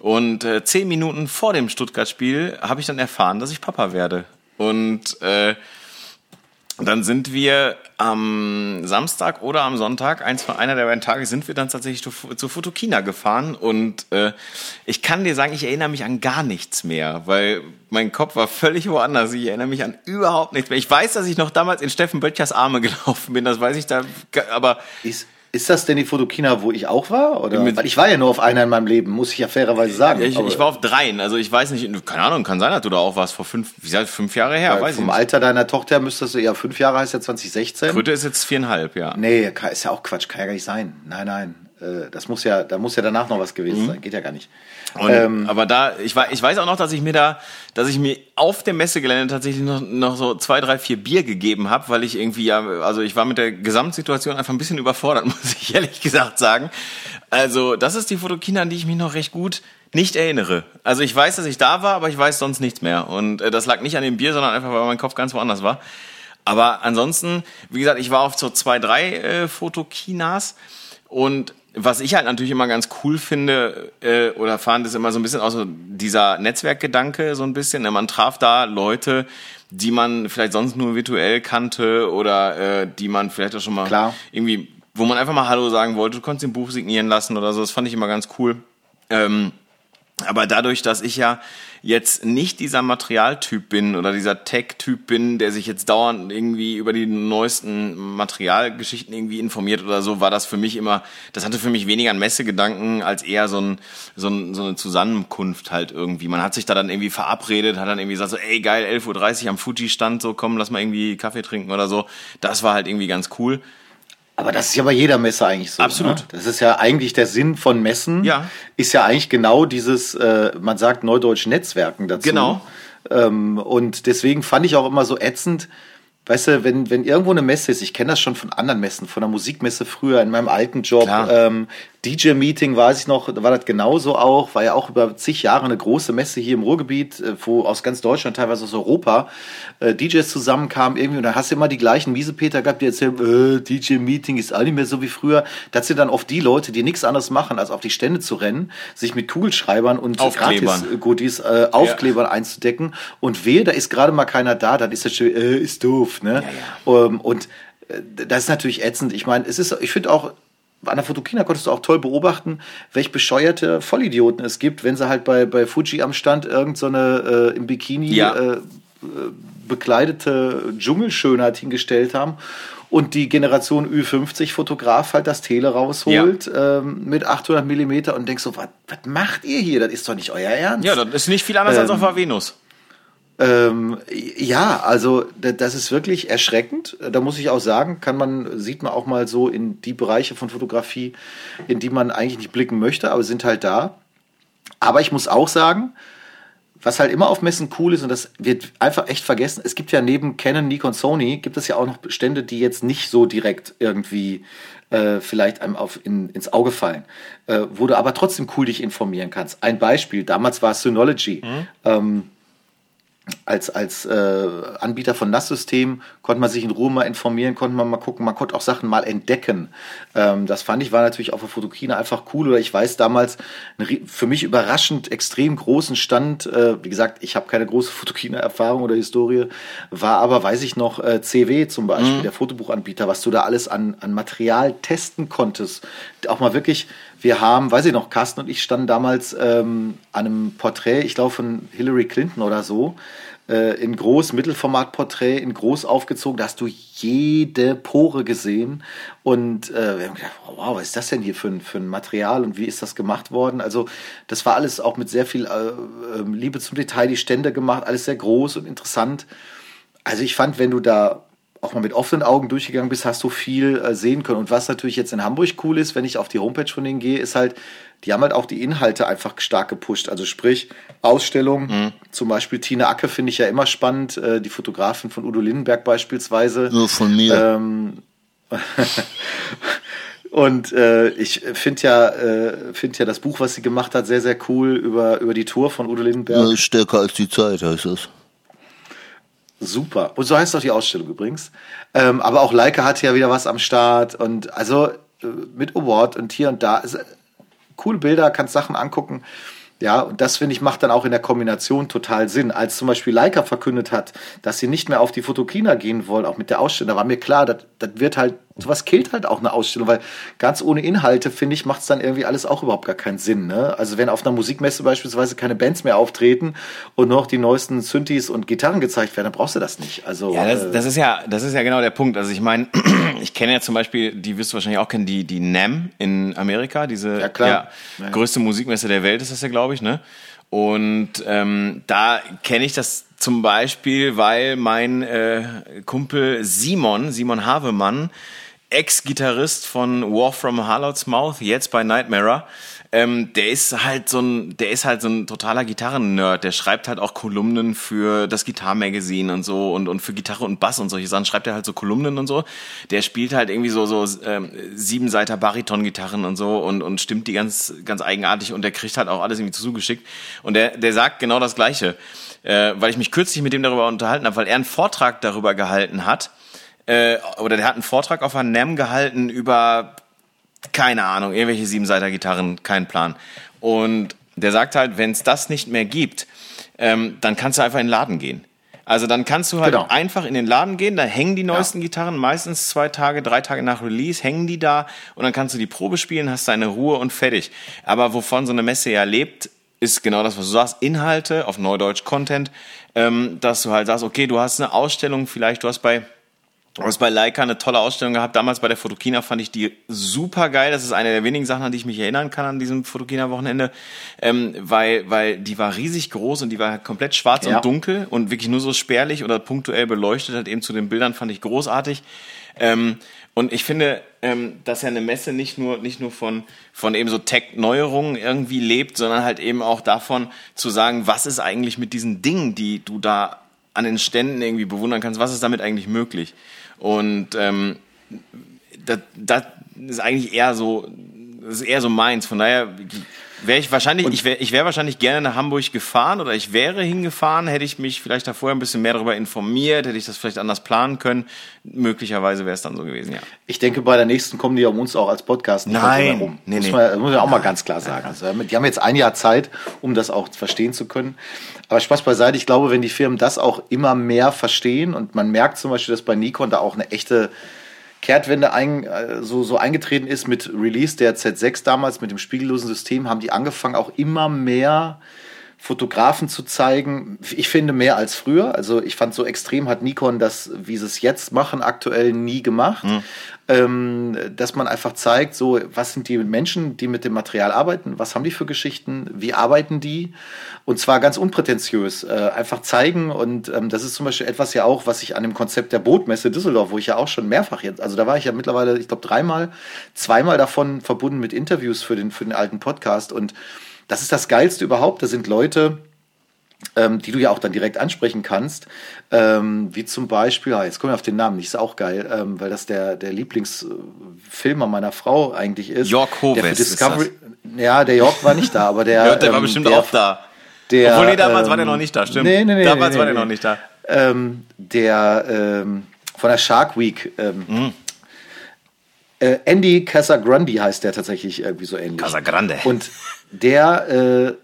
Und äh, zehn Minuten vor dem Stuttgart-Spiel habe ich dann erfahren, dass ich Papa werde. Und äh, dann sind wir am Samstag oder am Sonntag, eins von einer der beiden Tage, sind wir dann tatsächlich zu, zu Fotokina gefahren und äh, ich kann dir sagen, ich erinnere mich an gar nichts mehr, weil mein Kopf war völlig woanders. Ich erinnere mich an überhaupt nichts mehr. Ich weiß, dass ich noch damals in Steffen Böttchers Arme gelaufen bin, das weiß ich da, aber ist ist das denn die Fotokina, wo ich auch war? Oder? Weil ich war ja nur auf einer in meinem Leben, muss ich ja fairerweise sagen. Ich, ich war auf dreien, also ich weiß nicht, keine Ahnung, kann sein, dass du da auch warst vor fünf, wie gesagt, fünf Jahre her, weiß vom ich Alter deiner Tochter müsstest du, ja, fünf Jahre heißt ja 2016. Kröte ist jetzt viereinhalb, ja. Nee, ist ja auch Quatsch, kann ja gar nicht sein. Nein, nein. Äh, das muss ja, da muss ja danach noch was gewesen mhm. sein, geht ja gar nicht. Und, ähm, aber da, ich, ich weiß auch noch, dass ich mir da, dass ich mir auf dem Messegelände tatsächlich noch, noch so zwei, drei, vier Bier gegeben habe, weil ich irgendwie ja, also ich war mit der Gesamtsituation einfach ein bisschen überfordert, muss ich ehrlich gesagt sagen. Also das ist die Fotokina, an die ich mich noch recht gut nicht erinnere. Also ich weiß, dass ich da war, aber ich weiß sonst nichts mehr. Und äh, das lag nicht an dem Bier, sondern einfach, weil mein Kopf ganz woanders war. Aber ansonsten, wie gesagt, ich war auf so zwei, drei äh, Fotokinas und was ich halt natürlich immer ganz cool finde äh, oder fand, ist immer so ein bisschen auch so dieser Netzwerkgedanke so ein bisschen. Ne? Man traf da Leute, die man vielleicht sonst nur virtuell kannte oder äh, die man vielleicht auch schon mal Klar. irgendwie, wo man einfach mal Hallo sagen wollte, du konntest ein Buch signieren lassen oder so. Das fand ich immer ganz cool. Ähm, aber dadurch, dass ich ja jetzt nicht dieser Materialtyp bin oder dieser Tech-Typ bin, der sich jetzt dauernd irgendwie über die neuesten Materialgeschichten irgendwie informiert oder so, war das für mich immer, das hatte für mich weniger einen Messegedanken als eher so, ein, so, ein, so eine Zusammenkunft halt irgendwie. Man hat sich da dann irgendwie verabredet, hat dann irgendwie gesagt so, ey geil, 11.30 Uhr am Fuji-Stand, so komm, lass mal irgendwie Kaffee trinken oder so. Das war halt irgendwie ganz cool. Aber das ist ja bei jeder Messe eigentlich so. Absolut. Ne? Das ist ja eigentlich der Sinn von Messen. Ja. Ist ja eigentlich genau dieses, äh, man sagt neudeutsch Netzwerken dazu. Genau. Ähm, und deswegen fand ich auch immer so ätzend, weißt du, wenn, wenn irgendwo eine Messe ist, ich kenne das schon von anderen Messen, von der Musikmesse früher in meinem alten Job, ähm, DJ-Meeting weiß ich noch, war das genauso auch, war ja auch über zig Jahre eine große Messe hier im Ruhrgebiet, äh, wo aus ganz Deutschland, teilweise aus Europa, äh, DJs zusammenkamen irgendwie und da hast du immer die gleichen Miesepeter gehabt, die erzählen, äh, DJ-Meeting ist auch nicht mehr so wie früher. Das sind dann oft die Leute, die nichts anderes machen, als auf die Stände zu rennen, sich mit Kugelschreibern und Gratis-Goodies, äh, Aufklebern ja. einzudecken und wehe, da ist gerade mal keiner da, dann ist das schon, äh, ist doof, ne? Ja, ja. Um, ähm, und das ist natürlich ätzend. Ich meine, es ist, ich finde auch, an der Fotokina konntest du auch toll beobachten, welch bescheuerte Vollidioten es gibt, wenn sie halt bei, bei Fuji am Stand irgend so eine äh, im Bikini Ja. äh, bekleidete Dschungelschönheit hingestellt haben und die Generation Ü50 Fotograf halt das Tele rausholt ähm, mit 800 Millimeter und denkst so, was macht ihr hier? Das ist doch nicht euer Ernst. Ja, das ist nicht viel anders als Ähm, auf der Venus. Ähm, ja, also da- das ist wirklich erschreckend. Da muss ich auch sagen, kann man, sieht man auch mal so in die Bereiche von Fotografie, in die man eigentlich nicht blicken möchte, aber sind halt da. Aber ich muss auch sagen, was halt immer auf Messen cool ist, und das wird einfach echt vergessen, es gibt ja neben Canon, Nikon, Sony, gibt es ja auch noch Stände, die jetzt nicht so direkt irgendwie äh, vielleicht einem auf, in, ins Auge fallen, äh, wo du aber trotzdem cool dich informieren kannst. Ein Beispiel, damals war Synology. Ähm, als, als äh, Anbieter von NAS-Systemen konnte man sich in Ruhe mal informieren, konnte man mal gucken, man konnte auch Sachen mal entdecken. Ähm, das fand ich war natürlich auf der Fotokina einfach cool. Oder ich weiß damals einen für mich überraschend extrem großen Stand. Äh, wie gesagt, ich habe keine große Fotokina-Erfahrung oder Historie, war aber, weiß ich noch, äh, CW zum Beispiel, der Fotobuchanbieter, was du da alles an, an Material testen konntest. Auch mal wirklich, wir haben, weiß ich noch, Carsten und ich standen damals ähm, an einem Porträt, ich glaube von Hillary Clinton oder so, äh, in groß Mittelformatporträt, in groß aufgezogen, da hast du jede Pore gesehen und äh, wir haben gedacht, wow, was ist das denn hier für ein, für ein Material und wie ist das gemacht worden? Also das war alles auch mit sehr viel äh, ähm, Liebe zum Detail, die Stände gemacht, alles sehr groß und interessant. Also ich fand, wenn du da auch mal mit offenen Augen durchgegangen bist, hast du viel äh, sehen können. Und was natürlich jetzt in Hamburg cool ist, wenn ich auf die Homepage von denen gehe, ist halt, die haben halt auch die Inhalte einfach stark gepusht. Also sprich, Ausstellungen, zum Beispiel Tina Acke finde ich ja immer spannend, äh, die Fotografin von Udo Lindenberg beispielsweise. Nur von mir. Ähm, und äh, ich finde ja, äh, finde ja das Buch, was sie gemacht hat, sehr, sehr cool über, über die Tour von Udo Lindenberg. Ja, stärker als die Zeit heißt das. Super. Und so heißt auch die Ausstellung übrigens. Ähm, aber auch Leica hatte ja wieder was am Start und also äh, mit Award und hier und da. Also, coole Bilder, kannst Sachen angucken. Ja, und das finde ich macht dann auch in der Kombination total Sinn. Als zum Beispiel Leica verkündet hat, dass sie nicht mehr auf die Fotokina gehen wollen, auch mit der Ausstellung, da war mir klar, das wird halt, sowas killt halt auch eine Ausstellung, weil ganz ohne Inhalte, finde ich, macht es dann irgendwie alles auch überhaupt gar keinen Sinn. Ne? Also wenn auf einer Musikmesse beispielsweise keine Bands mehr auftreten und noch die neuesten Synthes und Gitarren gezeigt werden, dann brauchst du das nicht. Also Ja, das, äh, das ist ja, das ist ja genau der Punkt. Also ich meine, ich kenne ja zum Beispiel, die wirst du wahrscheinlich auch kennen, die, die NAM in Amerika, diese Ja, ja, Ja. größte Musikmesse der Welt ist das ja, glaube ich, ne? Und ähm, da kenne ich das zum Beispiel, weil mein äh, Kumpel Simon, Simon Havemann, Ex-Gitarrist von War from Harlot's Mouth, jetzt bei Nightmare, ähm, der ist halt so ein, der ist halt so ein totaler Gitarren-Nerd. Der schreibt halt auch Kolumnen für das Gitarre-Magazin und so und, und für Gitarre und Bass und solche Sachen schreibt er halt so Kolumnen und so. Der spielt halt irgendwie so, so ähm, Siebenseiter Bariton-Gitarren und so und, und stimmt die ganz, ganz eigenartig und der kriegt halt auch alles irgendwie zugeschickт. Und der, der sagt genau das Gleiche. Äh, weil ich mich kürzlich mit dem darüber unterhalten habe, weil er einen Vortrag darüber gehalten hat, äh, oder der hat einen Vortrag auf einer NAM gehalten über keine Ahnung, irgendwelche Siebenseiter Gitarren, kein Plan. Und der sagt halt, wenn es das nicht mehr gibt, ähm, dann kannst du einfach in den Laden gehen. Also dann kannst du halt Genau. einfach in den Laden gehen, da hängen die neuesten Gitarren, meistens zwei Tage, drei Tage nach Release hängen die da und dann kannst du die Probe spielen, hast deine Ruhe und fertig. Aber wovon so eine Messe ja lebt, ist genau das, was du sagst, Inhalte, auf Neudeutsch Content, ähm, dass du halt sagst, okay, du hast eine Ausstellung, vielleicht du hast bei Du hast bei Leica eine tolle Ausstellung gehabt. Damals bei der Fotokina fand ich die super geil. Das ist eine der wenigen Sachen, an die ich mich erinnern kann an diesem Fotokina-Wochenende, ähm, weil, weil die war riesig groß und die war komplett schwarz Ja. und dunkel und wirklich nur so spärlich oder punktuell beleuchtet hat eben zu den Bildern, fand ich großartig. Ähm, und ich finde, ähm, dass ja eine Messe nicht nur, nicht nur von, von eben so Tech-Neuerungen irgendwie lebt, sondern halt eben auch davon zu sagen, was ist eigentlich mit diesen Dingen, die du da an den Ständen irgendwie bewundern kannst, was ist damit eigentlich möglich? Und ähm, das, das ist eigentlich eher so, das ist eher so meins. Von daher wäre ich wahrscheinlich, ich wäre ich wär wahrscheinlich gerne nach Hamburg gefahren oder ich wäre hingefahren, hätte ich mich vielleicht da vorher ein bisschen mehr darüber informiert, hätte ich das vielleicht anders planen können. Möglicherweise wäre es dann so gewesen, ja. Ich denke, bei der nächsten kommen die um uns auch als Podcast nicht Nein. herum. Nee, muss, nee. Man, das muss man auch mal ganz klar sagen. Also, die haben jetzt ein Jahr Zeit, um das auch verstehen zu können. Aber Spaß beiseite, ich glaube, wenn die Firmen das auch immer mehr verstehen und man merkt zum Beispiel, dass bei Nikon da auch eine echte Kehrtwende ein, äh, so, so eingetreten ist mit Release der Z6 damals, mit dem spiegellosen System, haben die angefangen, auch immer mehr Fotografen zu zeigen. Ich finde mehr als früher. Also ich fand so extrem hat Nikon das, wie sie es jetzt machen, aktuell nie gemacht. Mhm. Ähm, dass man einfach zeigt, so was sind die Menschen, die mit dem Material arbeiten, was haben die für Geschichten, wie arbeiten die? Und zwar ganz unprätentiös, äh, einfach zeigen. Und ähm, das ist zum Beispiel etwas ja auch, was ich an dem Konzept der Bootmesse Düsseldorf, wo ich ja auch schon mehrfach jetzt, also da war ich ja mittlerweile, ich glaube dreimal, zweimal davon verbunden mit Interviews für den für den alten Podcast. Und das ist das Geilste überhaupt. Da sind Leute, ähm, die du ja auch dann direkt ansprechen kannst, ähm, wie zum Beispiel, ah, jetzt komme ich auf den Namen nicht, ist auch geil, ähm, weil das der, der Lieblingsfilmer meiner Frau eigentlich ist. York Hoves Discovery, Ja, der York war nicht da, aber der... ja, der war ähm, bestimmt der, auch da. Der, Obwohl, nee, damals war der noch nicht da, stimmt. Nee, nee, nee. Damals nee, war der noch nicht da. Ähm, der von der Shark Week... Mhm. Äh, Andy Casagrande heißt der tatsächlich irgendwie so ähnlich. Casagrande. Und der äh,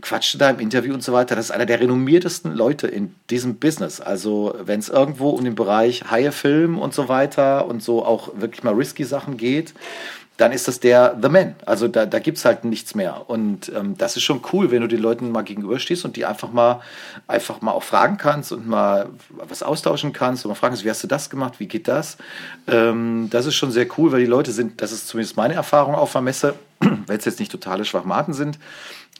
quatschte da im Interview und so weiter. Das ist einer der renommiertesten Leute in diesem Business. Also wenn es irgendwo um den Bereich Haie Film und so weiter und so auch wirklich mal risky Sachen geht, dann ist das der The Man. Also da, da gibt es halt nichts mehr. Und ähm, das ist schon cool, wenn du den Leuten mal gegenüberstehst und die einfach mal einfach mal auch fragen kannst und mal was austauschen kannst und mal fragen, wie hast du das gemacht, wie geht das? Ähm, das ist schon sehr cool, weil die Leute sind, das ist zumindest meine Erfahrung auf der Messe, wenn es jetzt nicht totale Schwachmaten sind,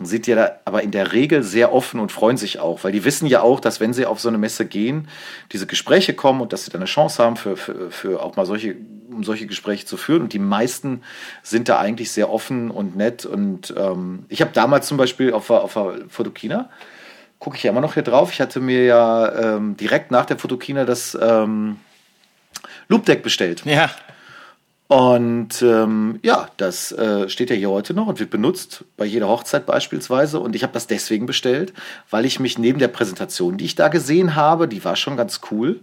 sind die da aber in der Regel sehr offen und freuen sich auch, weil die wissen ja auch, dass wenn sie auf so eine Messe gehen, diese Gespräche kommen und dass sie dann eine Chance haben, für, für, für auch mal solche, um solche Gespräche zu führen. Und die meisten sind da eigentlich sehr offen und nett. Und ähm, ich habe damals zum Beispiel auf, auf der Fotokina, gucke ich ja immer noch hier drauf, ich hatte mir ja ähm, direkt nach der Fotokina das ähm, Loop Deck bestellt. Ja. Und ähm, ja, das äh, steht ja hier heute noch und wird benutzt bei jeder Hochzeit beispielsweise. Und ich habe das deswegen bestellt, weil ich mich neben der Präsentation, die ich da gesehen habe, die war schon ganz cool,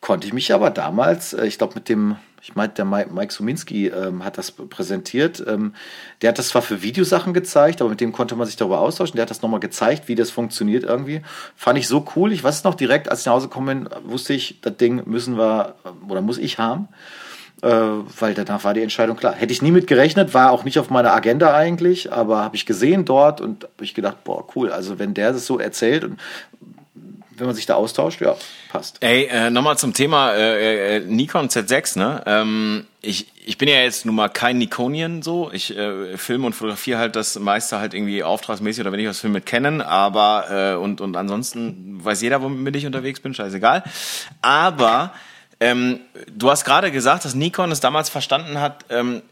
konnte ich mich aber damals, äh, ich glaube mit dem, ich meinte, der Mike, Suminski ähm, hat das präsentiert. Ähm, der hat das zwar für Videosachen gezeigt, aber mit dem konnte man sich darüber austauschen. Der hat das nochmal gezeigt, wie das funktioniert irgendwie. Fand ich so cool. Ich weiß noch direkt, als ich nach Hause gekommen bin, wusste ich, das Ding müssen wir oder muss ich haben äh, weil danach war die Entscheidung klar. Hätte ich nie mit gerechnet, war auch nicht auf meiner Agenda eigentlich, aber habe ich gesehen dort und habe ich gedacht, boah, cool. Also wenn der das so erzählt und wenn man sich da austauscht, ja, passt. Ey, äh, nochmal zum Thema äh, äh, Nikon Z6, ne? Ähm, ich, ich bin ja jetzt nun mal kein Nikonian so. Ich äh, filme und fotografiere halt das meiste halt irgendwie auftragsmäßig oder wenn ich was filme mit Canon, aber äh, und, und ansonsten weiß jeder, womit ich unterwegs bin, scheißegal. Aber ähm, du hast gerade gesagt, dass Nikon es damals verstanden hat, ähm,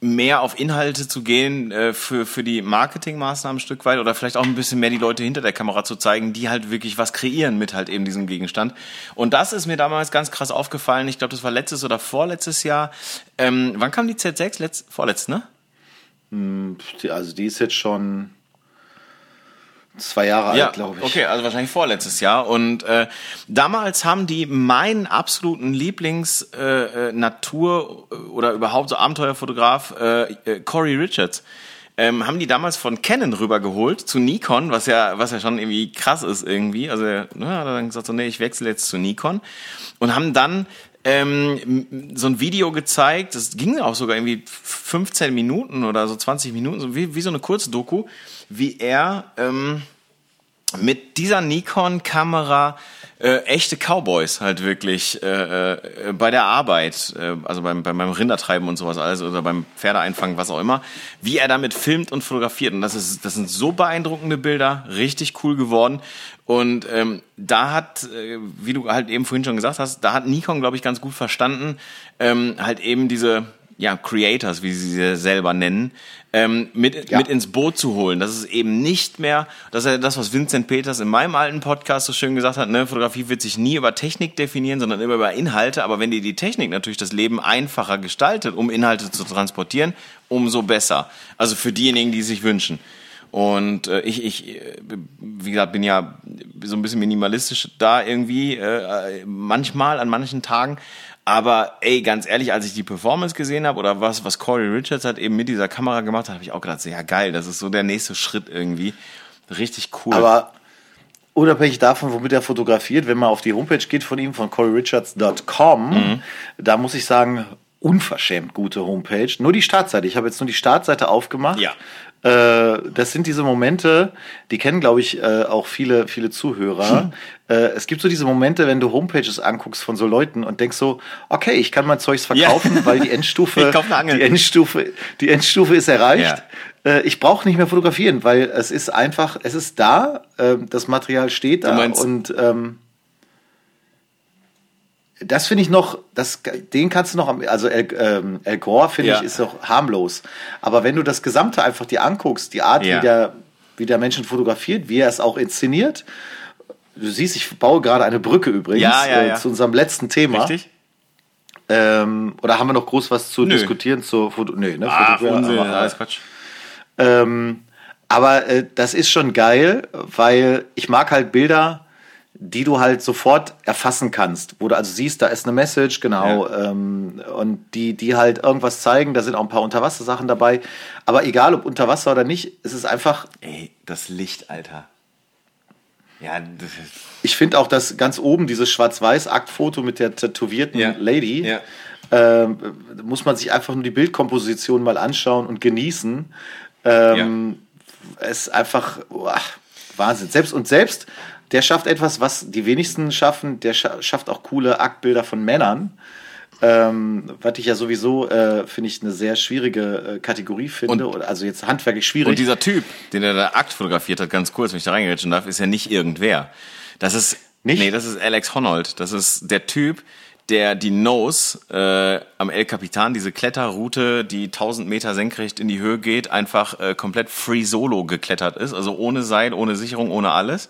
mehr auf Inhalte zu gehen äh, für, für die Marketingmaßnahmen ein Stück weit oder vielleicht auch ein bisschen mehr die Leute hinter der Kamera zu zeigen, die halt wirklich was kreieren mit halt eben diesem Gegenstand. Und das ist mir damals ganz krass aufgefallen. Ich glaube, das war letztes oder vorletztes Jahr. Ähm, wann kam die Z6? Letzt, vorletzt, ne? Hm, also die ist jetzt schon zwei Jahre ja, alt, glaube ich. Okay, also wahrscheinlich vorletztes Jahr. Und äh, damals haben die meinen absoluten Lieblings-Natur- äh, äh oder überhaupt so Abenteuerfotograf äh, äh, Corey Richards. Ähm, haben die damals von Canon rübergeholt zu Nikon, was ja, was ja schon irgendwie krass ist irgendwie. Also ne, hat er dann gesagt, so, nee, ich wechsle jetzt zu Nikon. Und haben dann ähm, so ein Video gezeigt, das ging auch sogar irgendwie 15 Minuten oder so 20 Minuten, so wie, wie so eine Kurzdoku, wie er ähm, mit dieser Nikon-Kamera äh, echte Cowboys halt wirklich äh, äh, bei der Arbeit, äh, also beim, beim, beim Rindertreiben und sowas alles oder beim Pferdeeinfangen, was auch immer, wie er damit filmt und fotografiert. Und das ist, das sind so beeindruckende Bilder, richtig cool geworden. Und ähm, da hat, äh, wie du halt eben vorhin schon gesagt hast, da hat Nikon, glaube ich, ganz gut verstanden, ähm, halt eben diese ja, Creators, wie sie sie selber nennen, ähm, mit, ja. mit ins Boot zu holen. Das ist eben nicht mehr, das ist ja das, was Vincent Peters in meinem alten Podcast so schön gesagt hat, ne, Fotografie wird sich nie über Technik definieren, sondern immer über Inhalte. Aber wenn dir die Technik natürlich das Leben einfacher gestaltet, um Inhalte zu transportieren, umso besser. Also für diejenigen, die sich wünschen. Und äh, ich, ich, äh, wie gesagt, bin ja so ein bisschen minimalistisch da irgendwie, äh, manchmal, an manchen Tagen. Aber ey, ganz ehrlich, als ich die Performance gesehen habe oder was, was Corey Richards hat eben mit dieser Kamera gemacht hat, habe ich auch gedacht, ja geil, das ist so der nächste Schritt irgendwie. Richtig cool. Aber unabhängig davon, womit er fotografiert, wenn man auf die Homepage geht von ihm, von coryrichards.com, Mhm. da muss ich sagen, unverschämt gute Homepage. Nur die Startseite. Ich habe jetzt nur die Startseite aufgemacht. Ja. Äh, das sind diese Momente, die kennen, glaube ich, äh, auch viele, viele Zuhörer. äh, es gibt so diese Momente, wenn du Homepages anguckst von so Leuten und denkst so, okay, ich kann mein Zeugs verkaufen, Ja. weil die Endstufe, die Endstufe, die Endstufe ist erreicht. Äh, ich brauche nicht mehr fotografieren, weil es ist einfach, es ist da, das Material steht da und ähm, das finde ich noch, das, den kannst du noch, am- also El, ähm, El Gore finde Ja. ich ist doch harmlos. Aber wenn du das Gesamte einfach dir anguckst, die Art, Ja. wie der, wie der Menschen fotografiert, wie er es auch inszeniert, du siehst, ich baue gerade eine Brücke übrigens Ja, äh, zu unserem letzten Thema. Richtig? Ähm, oder haben wir noch groß was zu Nö. diskutieren zur Foto? Nee, ne? Ach, Unsinn, aber, alles Quatsch. ähm, aber äh, das ist schon geil, weil ich mag halt Bilder, die du halt sofort erfassen kannst, wo du also siehst, da ist eine Message, genau, ähm, und die, die halt irgendwas zeigen, da sind auch ein paar Unterwassersachen dabei, aber egal ob unter Wasser oder nicht, es ist einfach, Ey, das Licht, Alter. Ja, das ist, ich finde auch das ganz oben, dieses Schwarz-Weiß-Aktfoto mit der tätowierten Ja. Lady, Ja. ähm, muss man sich einfach nur die Bildkomposition mal anschauen und genießen. Ähm, Es ist einfach boah, Wahnsinn. Selbst und selbst, der schafft etwas, was die wenigsten schaffen. Der scha schafft auch coole Aktbilder von Männern. Ähm, was ich ja sowieso, äh, finde ich, eine sehr schwierige äh, Kategorie finde. Und- also jetzt handwerklich schwierig. Und dieser Typ, den er da Akt fotografiert hat, ganz kurz, wenn ich da reingerätschen darf, ist ja nicht irgendwer. Das ist, Nicht? nee, das ist Alex Honnold. Das ist der Typ, der die Nose äh, am El Capitan, diese Kletterroute, die 1000 Meter senkrecht in die Höhe geht, einfach äh, komplett free solo geklettert ist. Also ohne Seil, ohne Sicherung, ohne alles.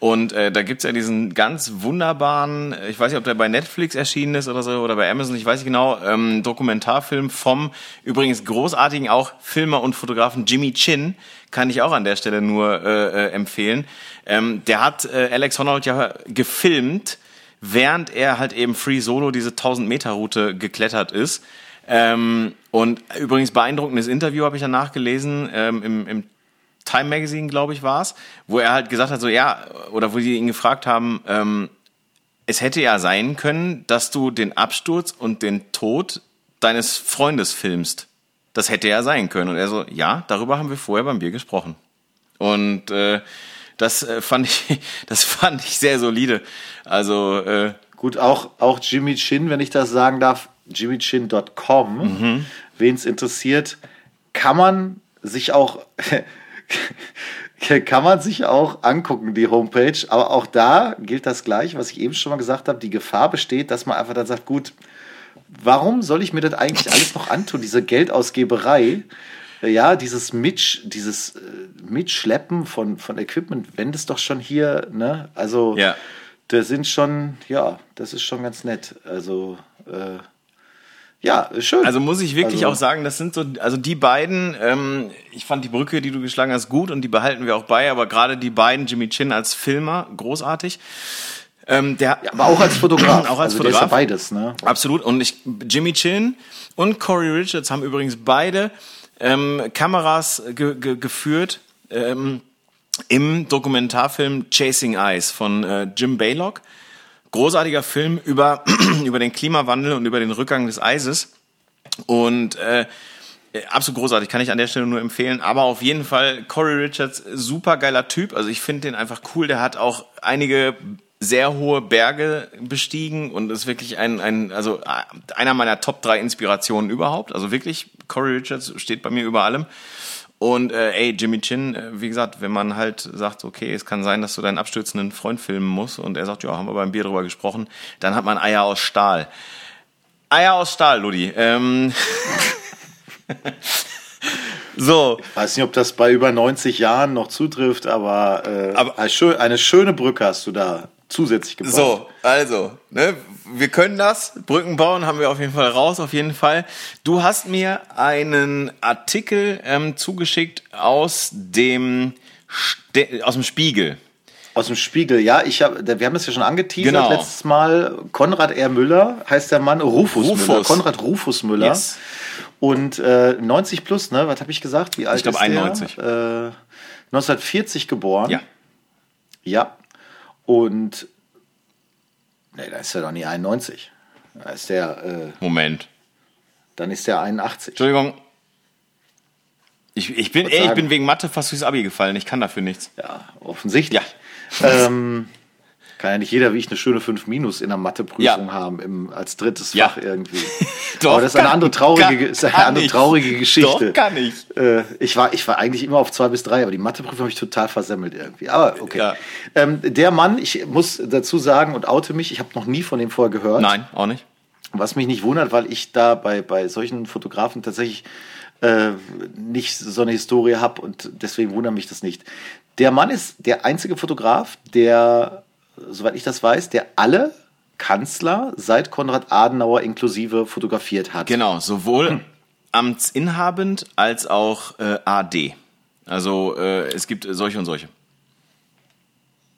Und äh, da gibt's ja diesen ganz wunderbaren, ich weiß nicht, ob der bei Netflix erschienen ist oder so, oder bei Amazon, ich weiß nicht genau, ähm, Dokumentarfilm vom übrigens großartigen auch Filmer und Fotografen Jimmy Chin, kann ich auch an der Stelle nur äh, äh, empfehlen. Ähm, der hat äh, Alex Honnold ja gefilmt, während er halt eben Free Solo diese 1000 Meter Route geklettert ist. Ähm, und übrigens beeindruckendes Interview habe ich danach gelesen ähm, im, im Time Magazine, glaube ich, war's, wo er halt gesagt hat, so ja, oder wo die ihn gefragt haben, ähm, es hätte ja sein können, dass du den Absturz und den Tod deines Freundes filmst. Das hätte ja sein können. Und er so, ja, darüber haben wir vorher beim Bier gesprochen. Und äh, das äh, fand ich, das fand ich sehr solide. Also äh, Gut, auch, auch Jimmy Chin, wenn ich das sagen darf, jimmychin.com, Mhm. wen es interessiert, kann man sich auch kann man sich auch angucken, die Homepage. Aber auch da gilt das gleich, was ich eben schon mal gesagt habe. Die Gefahr besteht, dass man einfach dann sagt, gut, warum soll ich mir das eigentlich alles noch antun, diese Geldausgeberei? Ja, dieses Mitsch, dieses äh, Mitschleppen von, von Equipment, wenn das doch schon hier, ne? Also, Ja. da sind schon, ja, das ist schon ganz nett. Also, äh, ja, schön. Also muss ich wirklich Also- auch sagen, das sind so, also die beiden, ähm, ich fand die Brücke, die du geschlagen hast, gut und die behalten wir auch bei, aber gerade die beiden, Jimmy Chin als Filmer, großartig. Ähm, der, aber auch als Fotograf. Auch als also, Der ist ja Fotograf. beides, ne? Absolut. Und ich, Jimmy Chin und Corey Richards haben übrigens beide ähm, Kameras ge ge geführt ähm, im Dokumentarfilm Chasing Ice von äh, Jim Baylock. Großartiger Film über, über den Klimawandel und über den Rückgang des Eises. Und äh, absolut großartig, kann ich an der Stelle nur empfehlen. Aber auf jeden Fall Corey Richards, super geiler Typ. Also ich finde den einfach cool. Der hat auch einige sehr hohe Berge bestiegen und ist wirklich ein, ein also äh, einer meiner Top drei Inspirationen überhaupt. Also wirklich, Corey Richards steht bei mir über allem. Und äh, ey, Jimmy Chin, äh, wie gesagt, wenn man halt sagt, okay, es kann sein, dass du deinen abstürzenden Freund filmen musst und er sagt, ja, haben wir beim Bier drüber gesprochen, dann hat man Eier aus Stahl. Eier aus Stahl, Ludi. Ähm so, Weiß nicht, ob das bei über 90 Jahren noch zutrifft, aber, äh, Aber- eine schöne Brücke hast du da zusätzlich gebaut. So, also, ne, wir können das. Brücken bauen haben wir auf jeden Fall raus, auf jeden Fall. Du hast mir einen Artikel ähm, zugeschickt aus dem Ste aus dem Spiegel. Aus dem Spiegel, ja, ich hab, wir haben das ja schon angeteasert Genau. letztes Mal. Konrad R. Müller heißt der Mann, Rufus, Rufus. Müller. Konrad Rufus Müller. Yes. Und äh, 90 plus, ne? Was habe ich gesagt? Wie alt glaub, ist der? 91. Äh, 1940 geboren. Ja. Ja. Und nee, da ist er doch nie 91. Da ist der, äh, Moment. dann ist der 81. Entschuldigung. Ich, ich, bin, ey, ich bin wegen Mathe fast durchs Abi gefallen. Ich kann dafür nichts. Ja, offensichtlich. Ähm, kann ja nicht jeder wie ich eine schöne 5 Minus in der Matheprüfung Ja. haben, im, als drittes Ja. Fach irgendwie. Doch, Aber das ist eine andere traurige, kann- ist eine andere ich. traurige Geschichte. Doch, kann ich. Äh, ich, war, ich war eigentlich immer auf zwei bis drei, aber die Matheprüfung habe ich total versemmelt irgendwie. Aber okay. Ja. Ähm, der Mann, ich muss dazu sagen und oute mich, ich habe noch nie von dem vorher gehört. Nein, auch nicht. Was mich nicht wundert, weil ich da bei, bei solchen Fotografen tatsächlich äh, nicht so eine Historie habe und deswegen wundert mich das nicht. Der Mann ist der einzige Fotograf, der, soweit ich das weiß, der alle Kanzler seit Konrad Adenauer inklusive fotografiert hat. Genau, sowohl Hm. amtsinhabend als auch äh, AD. Also äh, es gibt solche und solche.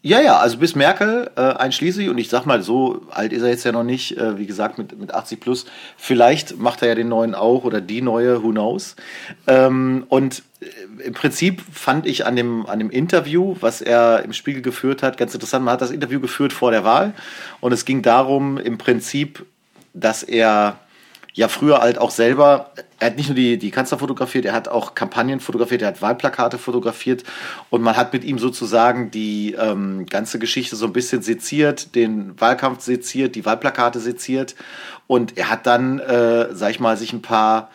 Ja, ja, also bis Merkel äh, einschließlich und ich sag mal, so alt ist er jetzt ja noch nicht, äh, wie gesagt, mit, mit 80 plus. Vielleicht macht er ja den neuen auch oder die neue, who knows. Ähm, und äh, im Prinzip fand ich an dem, an dem Interview, was er im Spiegel geführt hat, ganz interessant, man hat das Interview geführt vor der Wahl und es ging darum, im Prinzip, dass er ja früher halt auch selber, er hat nicht nur die, die Kanzler fotografiert, er hat auch Kampagnen fotografiert, er hat Wahlplakate fotografiert und man hat mit ihm sozusagen die ähm, ganze Geschichte so ein bisschen seziert, den Wahlkampf seziert, die Wahlplakate seziert und er hat dann, äh, sag ich mal, sich ein paar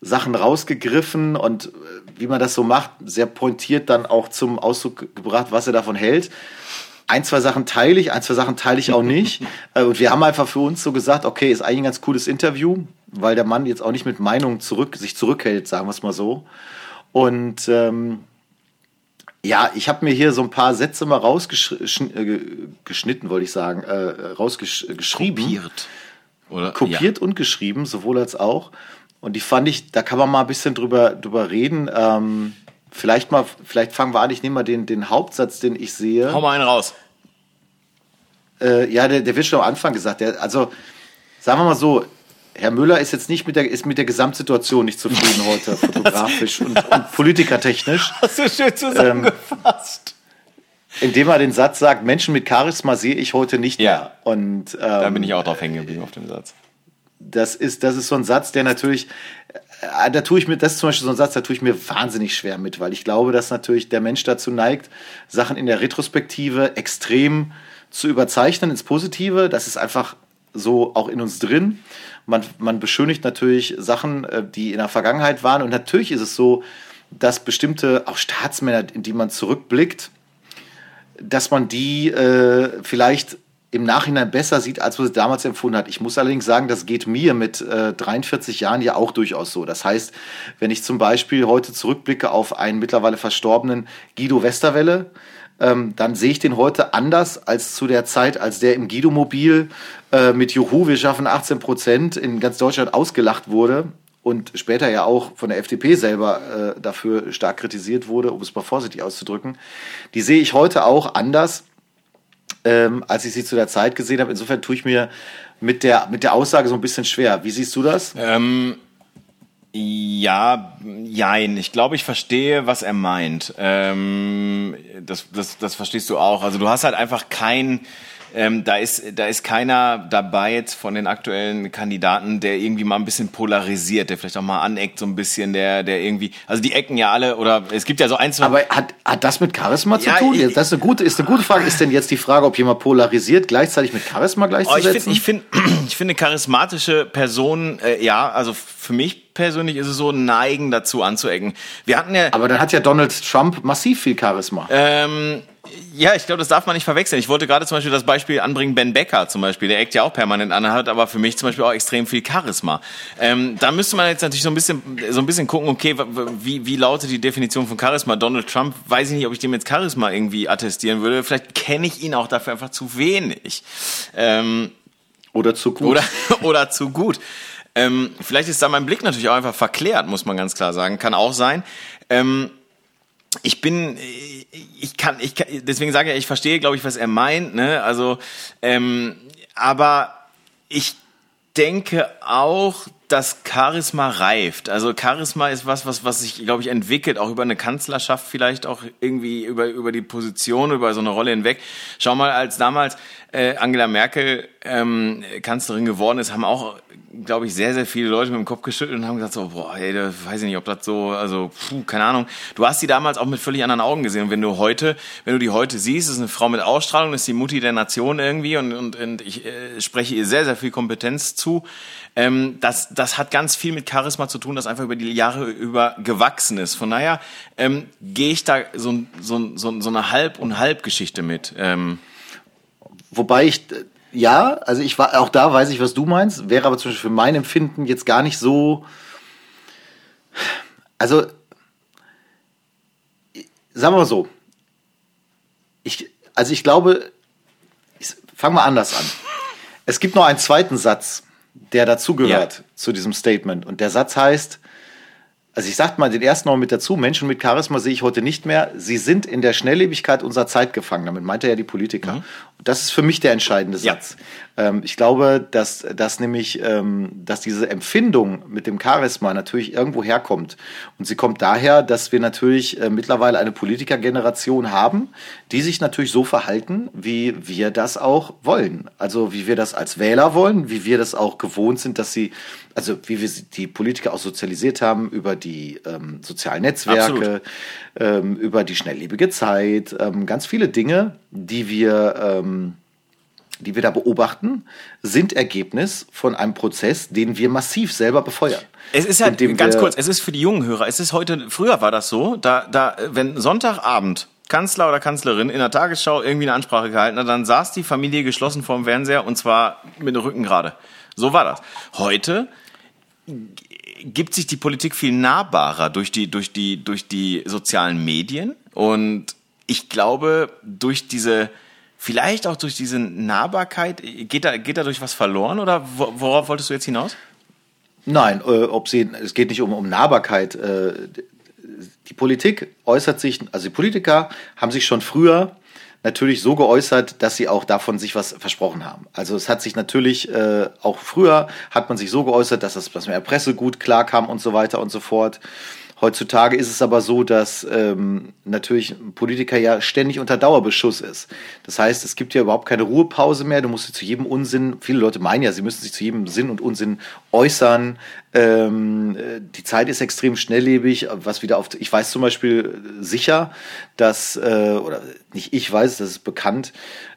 Sachen rausgegriffen und äh, wie man das so macht, sehr pointiert dann auch zum Ausdruck gebracht, was er davon hält. Ein, zwei Sachen teile ich, ein, zwei Sachen teile ich auch nicht. Äh, Und wir haben einfach für uns so gesagt, okay, ist eigentlich ein ganz cooles Interview, weil der Mann jetzt auch nicht mit Meinungen zurück, sich zurückhält, sagen wir es mal so. Und ähm, ja, ich habe mir hier so ein paar Sätze mal rausgeschnitten, wollte ich sagen, äh, rausgeschrieben Kopiert. Oder? kopiert und geschrieben, sowohl als auch. Und die fand ich, da kann man mal ein bisschen drüber, drüber reden. Ähm, vielleicht mal, vielleicht fangen wir an, ich nehme mal den, den Hauptsatz, den ich sehe. Ja. Hau mal einen raus. Äh, ja, der, der wird schon am Anfang gesagt. Der, also, sagen wir mal so, Herr Müller ist jetzt nicht mit der, ist mit der Gesamtsituation nicht zufrieden heute, fotografisch und, und politikertechnisch, Hast du schön zusammengefasst. indem er den Satz sagt, Menschen mit Charisma sehe ich heute nicht Ja. mehr. Und, ähm, da bin ich auch drauf hängen geblieben auf dem Satz. das ist, das ist so ein Satz, der natürlich, äh, da tue ich mir, das ist zum Beispiel so ein Satz, da tue ich mir wahnsinnig schwer mit, weil ich glaube, dass natürlich der Mensch dazu neigt, Sachen in der Retrospektive extrem zu überzeichnen ins Positive. Das ist einfach so auch in uns drin. Man, man beschönigt natürlich Sachen, äh, die in der Vergangenheit waren. Und natürlich ist es so, dass bestimmte, auch Staatsmänner, in die man zurückblickt, dass man die äh, vielleicht im Nachhinein besser sieht, als man sie damals empfunden hat. Ich muss allerdings sagen, das geht mir mit äh, 43 Jahren ja auch durchaus so. Das heißt, wenn ich zum Beispiel heute zurückblicke auf einen mittlerweile verstorbenen Guido Westerwelle, ähm, dann sehe ich den heute anders als zu der Zeit, als der im Guido-Mobil äh, mit Juhu, wir schaffen 18 Prozent in ganz Deutschland ausgelacht wurde und später ja auch von der FDP selber äh, dafür stark kritisiert wurde, um es mal vorsichtig auszudrücken. Die sehe ich heute auch anders, ähm, als ich sie zu der Zeit gesehen habe. Insofern tue ich mir mit der, mit der Aussage so ein bisschen schwer. Wie siehst du das? Ähm, ja, jein. Ich glaube, ich verstehe, was er meint. Ähm, das, das, das verstehst du auch. Also du hast halt einfach kein, ähm, da ist, da ist keiner dabei jetzt von den aktuellen Kandidaten, der irgendwie mal ein bisschen polarisiert, der vielleicht auch mal aneckt so ein bisschen, der, der irgendwie, also die ecken ja alle oder es gibt ja so ein, zwei. Aber hat, hat das mit Charisma zu Ja, tun? ich- Das ist eine gute, ist eine gute Frage. Ist denn jetzt die Frage, ob jemand polarisiert, gleichzeitig mit Charisma Oh, ich gleichzusetzen? finde, ich finde, ich finde charismatische Personen, äh, ja, also für mich persönlich ist es so neigen dazu anzuecken. Wir hatten ja, Aber dann hat ja Donald Trump massiv viel Charisma. ähm, ja, ich glaube, das darf man nicht verwechseln. Ich wollte gerade zum Beispiel das Beispiel anbringen, Ben Becker zum Beispiel, der eckt ja auch permanent an, hat aber für mich zum Beispiel auch extrem viel Charisma. Ähm, da müsste man jetzt natürlich so ein bisschen, so ein bisschen gucken, okay, wie, wie lautet die Definition von Charisma? Donald Trump, weiß ich nicht, ob ich dem jetzt Charisma irgendwie attestieren würde. Vielleicht kenne ich ihn auch dafür einfach zu wenig. Ähm, Oder zu gut. oder, oder zu gut. Ähm, vielleicht ist da mein Blick natürlich auch einfach verklärt, muss man ganz klar sagen. Kann auch sein. Ähm, ich bin, ich kann, ich kann, deswegen sage ich, ich verstehe, glaube ich, was er meint, ne? Also, ähm, aber ich denke auch, das Charisma reift. Also Charisma ist was, was, was sich, glaube ich, entwickelt, auch über eine Kanzlerschaft vielleicht, auch irgendwie über, über die Position, über so eine Rolle hinweg. Schau mal, als damals äh, Angela Merkel ähm, Kanzlerin geworden ist, haben auch, glaube ich, sehr, sehr viele Leute mit dem Kopf geschüttelt und haben gesagt so, boah, ey, da weiß ich nicht, ob das so, also, puh, keine Ahnung. Du hast sie damals auch mit völlig anderen Augen gesehen. Und wenn du heute, wenn du die heute siehst, ist eine Frau mit Ausstrahlung, ist die Mutti der Nation irgendwie und, und, und ich äh, spreche ihr sehr, sehr viel Kompetenz zu. Ähm, das, das hat ganz viel mit Charisma zu tun, das einfach über die Jahre über gewachsen ist. Von daher ähm, gehe ich da so, so, so, so eine Halb- und Halb-Geschichte mit. Ähm. Wobei ich, äh, ja, also ich war, auch da weiß ich, was du meinst, wäre aber zum Beispiel für mein Empfinden jetzt gar nicht so, also, sagen wir mal so, ich, also ich glaube, ich fange mal anders an. Es gibt noch einen zweiten Satz, der dazugehört ja. zu diesem Statement. Und der Satz heißt, also ich sag mal den ersten noch mit dazu, Menschen mit Charisma sehe ich heute nicht mehr. Sie sind in der Schnelllebigkeit unserer Zeit gefangen. Damit meint er ja die Politiker. Mhm. Das ist für mich der entscheidende Satz. Ja. Ähm, ich glaube, dass, dass nämlich, ähm, dass diese Empfindung mit dem Charisma natürlich irgendwo herkommt. Und sie kommt daher, dass wir natürlich äh, mittlerweile eine Politikergeneration haben, die sich natürlich so verhalten, wie wir das auch wollen. Also wie wir das als Wähler wollen, wie wir das auch gewohnt sind, dass sie also wie wir die Politiker auch sozialisiert haben über die ähm, sozialen Netzwerke, ähm, über die schnelllebige Zeit, ganz viele Dinge, die wir, ähm, die wir da beobachten, sind Ergebnis von einem Prozess, den wir massiv selber befeuern. Es ist ja ganz kurz, es ist für die jungen Hörer, es ist heute, früher war das so, da, da, wenn Sonntagabend Kanzler oder Kanzlerin in der Tagesschau irgendwie eine Ansprache gehalten hat, dann saß die Familie geschlossen vorm Fernseher und zwar mit dem Rücken gerade. So war das. Heute gibt sich die Politik viel nahbarer durch die, durch die, durch die sozialen Medien. Und ich glaube, durch diese, vielleicht auch durch diese Nahbarkeit, geht da, geht dadurch was verloren oder worauf wolltest du jetzt hinaus? Nein, äh, ob sie, es geht nicht um, um Nahbarkeit. Äh, die Politik äußert sich, also die Politiker haben sich schon früher natürlich so geäußert, dass sie auch davon sich was versprochen haben. Also es hat sich natürlich äh, auch früher hat man sich so geäußert, dass das was mit der Presse gut klarkam und so weiter und so fort. Heutzutage ist es aber so, dass ähm, natürlich ein Politiker ja ständig unter Dauerbeschuss ist. Das heißt, es gibt ja überhaupt keine Ruhepause mehr. Du musst dich zu jedem Unsinn, viele Leute meinen ja, sie müssen sich zu jedem Sinn und Unsinn äußern. Ähm, die Zeit ist extrem schnelllebig, was wieder auf. Ich weiß zum Beispiel sicher, dass, äh, oder nicht ich weiß, das ist bekannt,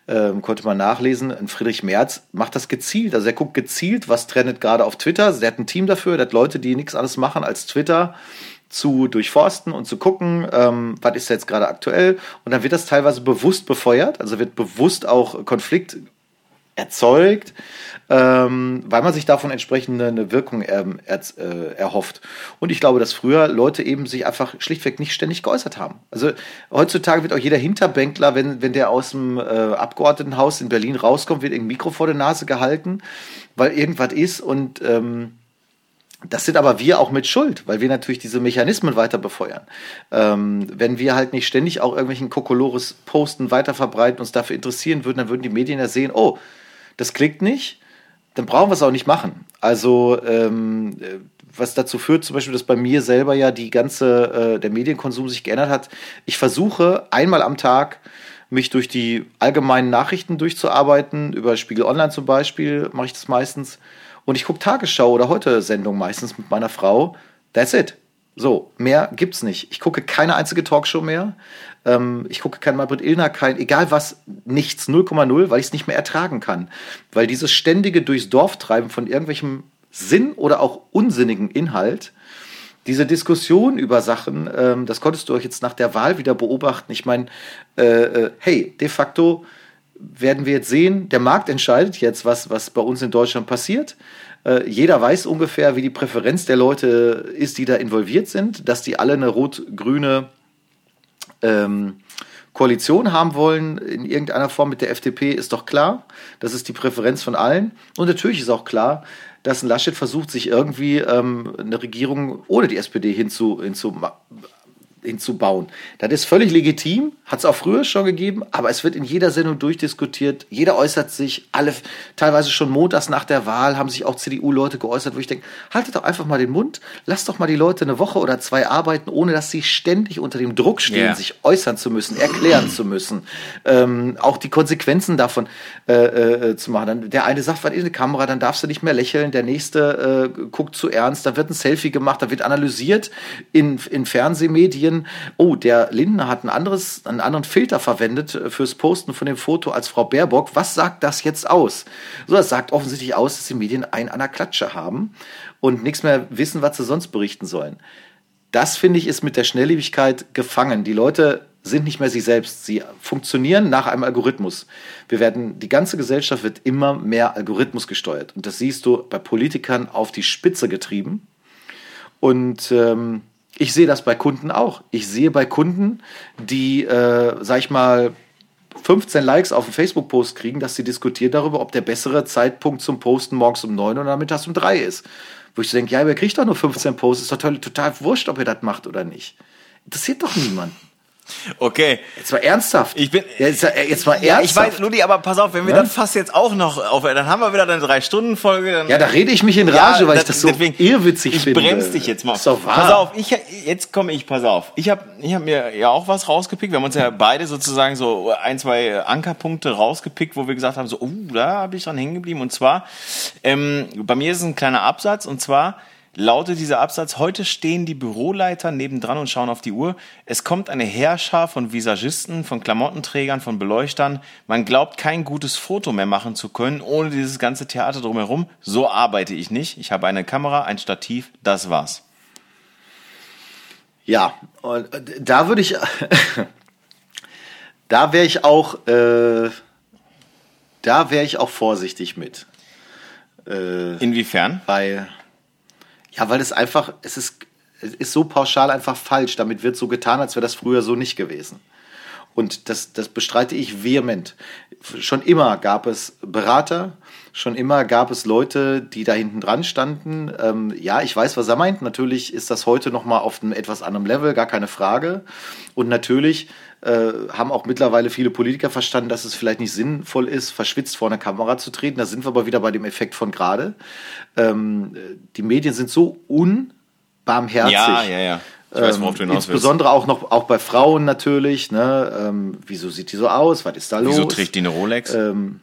ähm, konnte man nachlesen. Friedrich Merz macht das gezielt. Also er guckt gezielt, was trendet gerade auf Twitter. Der hat ein Team dafür, der hat Leute, die nichts anderes machen als Twitter zu durchforsten und zu gucken, ähm, was ist jetzt gerade aktuell. Und dann wird das teilweise bewusst befeuert, also wird bewusst auch Konflikt erzeugt, ähm, weil man sich davon entsprechend eine Wirkung ähm, er, äh, erhofft. Und ich glaube, dass früher Leute eben sich einfach schlichtweg nicht ständig geäußert haben. Also heutzutage wird auch jeder Hinterbänkler, wenn, wenn der aus dem äh, Abgeordnetenhaus in Berlin rauskommt, wird ein Mikro vor der Nase gehalten, weil irgendwas ist und ähm, das sind aber wir auch mit Schuld, weil wir natürlich diese Mechanismen weiter befeuern. Ähm, wenn wir halt nicht ständig auch irgendwelchen Kokolores posten, weiter verbreiten, uns dafür interessieren würden, dann würden die Medien ja sehen, oh, das klickt nicht, dann brauchen wir es auch nicht machen. Also ähm, was dazu führt, zum Beispiel, dass bei mir selber ja die ganze, äh, der Medienkonsum sich geändert hat. Ich versuche einmal am Tag mich durch die allgemeinen Nachrichten durchzuarbeiten, über Spiegel Online zum Beispiel mache ich das meistens und ich gucke Tagesschau oder heute Sendung meistens mit meiner Frau. That's it. So, mehr gibt's nicht. Ich gucke keine einzige Talkshow mehr. Ähm, ich gucke kein Malbrit Illner, kein, egal was, nichts, 0,0, weil ich es nicht mehr ertragen kann. Weil dieses ständige durchs Dorf treiben von irgendwelchem Sinn oder auch unsinnigen Inhalt, diese Diskussion über Sachen, ähm, das konntest du euch jetzt nach der Wahl wieder beobachten. Ich meine, äh, äh, hey, de facto werden wir jetzt sehen, der Markt entscheidet jetzt, was, was bei uns in Deutschland passiert. Äh, jeder weiß ungefähr, wie die Präferenz der Leute ist, die da involviert sind, dass die alle eine rot-grüne ähm, Koalition haben wollen in irgendeiner Form mit der FDP, ist doch klar. Das ist die Präferenz von allen. Und natürlich ist auch klar, dass ein Laschet versucht, sich irgendwie ähm, eine Regierung ohne die SPD hinzu, hinzu hinzubauen. Das ist völlig legitim, hat es auch früher schon gegeben, aber es wird in jeder Sendung durchdiskutiert. Jeder äußert sich, alle, teilweise schon montags nach der Wahl haben sich auch CDU-Leute geäußert, wo ich denke, haltet doch einfach mal den Mund, lasst doch mal die Leute eine Woche oder zwei arbeiten, ohne dass sie ständig unter dem Druck stehen, Yeah. sich äußern zu müssen, erklären zu müssen, ähm, auch die Konsequenzen davon äh, äh, zu machen. Dann, der eine sagt, was in die Kamera, dann darfst du nicht mehr lächeln, der nächste äh, guckt zu ernst, dann wird ein Selfie gemacht, da wird analysiert in, in Fernsehmedien. Oh, der Lindner hat ein anderes, einen anderen Filter verwendet äh, fürs Posten von dem Foto als Frau Baerbock. Was sagt das jetzt aus? So, das sagt offensichtlich aus, dass die Medien einen an der Klatsche haben und nichts mehr wissen, was sie sonst berichten sollen das finde ich ist mit der Schnelllebigkeit gefangen. Die Leute sind nicht mehr sie selbst. Sie funktionieren nach einem Algorithmus. Wir werden, die ganze Gesellschaft wird immer mehr Algorithmus gesteuert. Und das siehst du bei Politikern auf die Spitze getrieben. Und ähm, ich sehe das bei Kunden auch. Ich sehe bei Kunden, die, äh, sag ich mal, 15 Likes auf einen Facebook-Post kriegen, dass sie diskutieren darüber, ob der bessere Zeitpunkt zum Posten morgens um 9 oder nachmittags um 3 ist. Wo ich so denke, ja, wer kriegt doch nur 15 Posts? Ist doch total, total wurscht, ob ihr das macht oder nicht. Interessiert doch niemand. Okay. Jetzt mal ernsthaft. Ich bin- Ja, Jetzt, jetzt mal Ja, ich ernsthaft. weiß, Ludi, aber pass auf, wenn wir Ja? das fast jetzt auch noch auf, dann haben wir wieder eine Drei-Stunden-Folge. Ja, da rede ich mich in Rage, weil ich das so deswegen- irrwitzig ich finde. bremse dich jetzt mal. Ist doch wahr. Pass auf, ich, jetzt komme ich, pass auf. Ich habe ich hab mir ja auch was rausgepickt. Wir haben uns ja beide sozusagen so ein, zwei Ankerpunkte rausgepickt, wo wir gesagt haben, so, oh, da habe ich dran hängen geblieben. Und zwar, ähm, bei mir ist es ein kleiner Absatz und zwar lautet dieser Absatz, heute stehen die Büroleiter nebendran und schauen auf die Uhr. Es kommt eine Heerschar von Visagisten, von Klamottenträgern, von Beleuchtern. Man glaubt, kein gutes Foto mehr machen zu können, ohne dieses ganze Theater drumherum. So arbeite ich nicht. Ich habe eine Kamera, ein Stativ, das war's. Ja, und äh, da würde ich, da wäre ich auch, äh, da wäre ich auch vorsichtig mit. Äh, Inwiefern? weil, ja, weil es einfach, es ist, es ist so pauschal einfach falsch. Damit wird so getan, als wäre das früher so nicht gewesen. Und das, das bestreite ich vehement. Schon immer gab es Berater, schon immer gab es Leute, die da hinten dran standen. Ähm, ja, ich weiß, was er meint. Natürlich ist das heute noch mal auf einem etwas anderen Level, gar keine Frage. Und natürlich äh, haben auch mittlerweile viele Politiker verstanden, dass es vielleicht nicht sinnvoll ist, verschwitzt vor einer Kamera zu treten. Da sind wir aber wieder bei dem Effekt von gerade. Ähm, die Medien sind so unbarmherzig. Ja, ja, ja. Ich weiß, Ähm, worauf du hinaus willst. insbesondere auch noch auch bei Frauen natürlich. Ne? Ähm, wieso sieht die so aus? Was ist da los? Wieso trägt die eine Rolex? Ähm,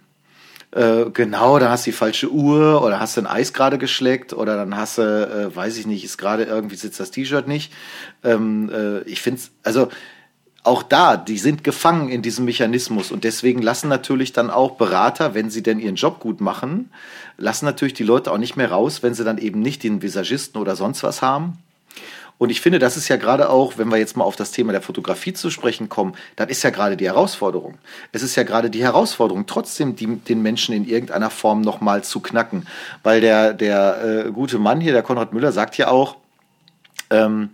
äh, genau, dann hast du die falsche Uhr oder hast du ein Eis gerade geschleckt oder dann hast du, äh, weiß ich nicht, ist gerade irgendwie sitzt das T-Shirt nicht. Ähm, äh, ich finde also auch da, die sind gefangen in diesem Mechanismus und deswegen lassen natürlich dann auch Berater, wenn sie denn ihren Job gut machen, lassen natürlich die Leute auch nicht mehr raus, wenn sie dann eben nicht den Visagisten oder sonst was haben. Und ich finde, das ist ja gerade auch, wenn wir jetzt mal auf das Thema der Fotografie zu sprechen kommen, das ist ja gerade die Herausforderung. Es ist ja gerade die Herausforderung, trotzdem die, den Menschen in irgendeiner Form nochmal zu knacken. Weil der, der äh, gute Mann hier, der Konrad Müller, sagt ja auch, ähm,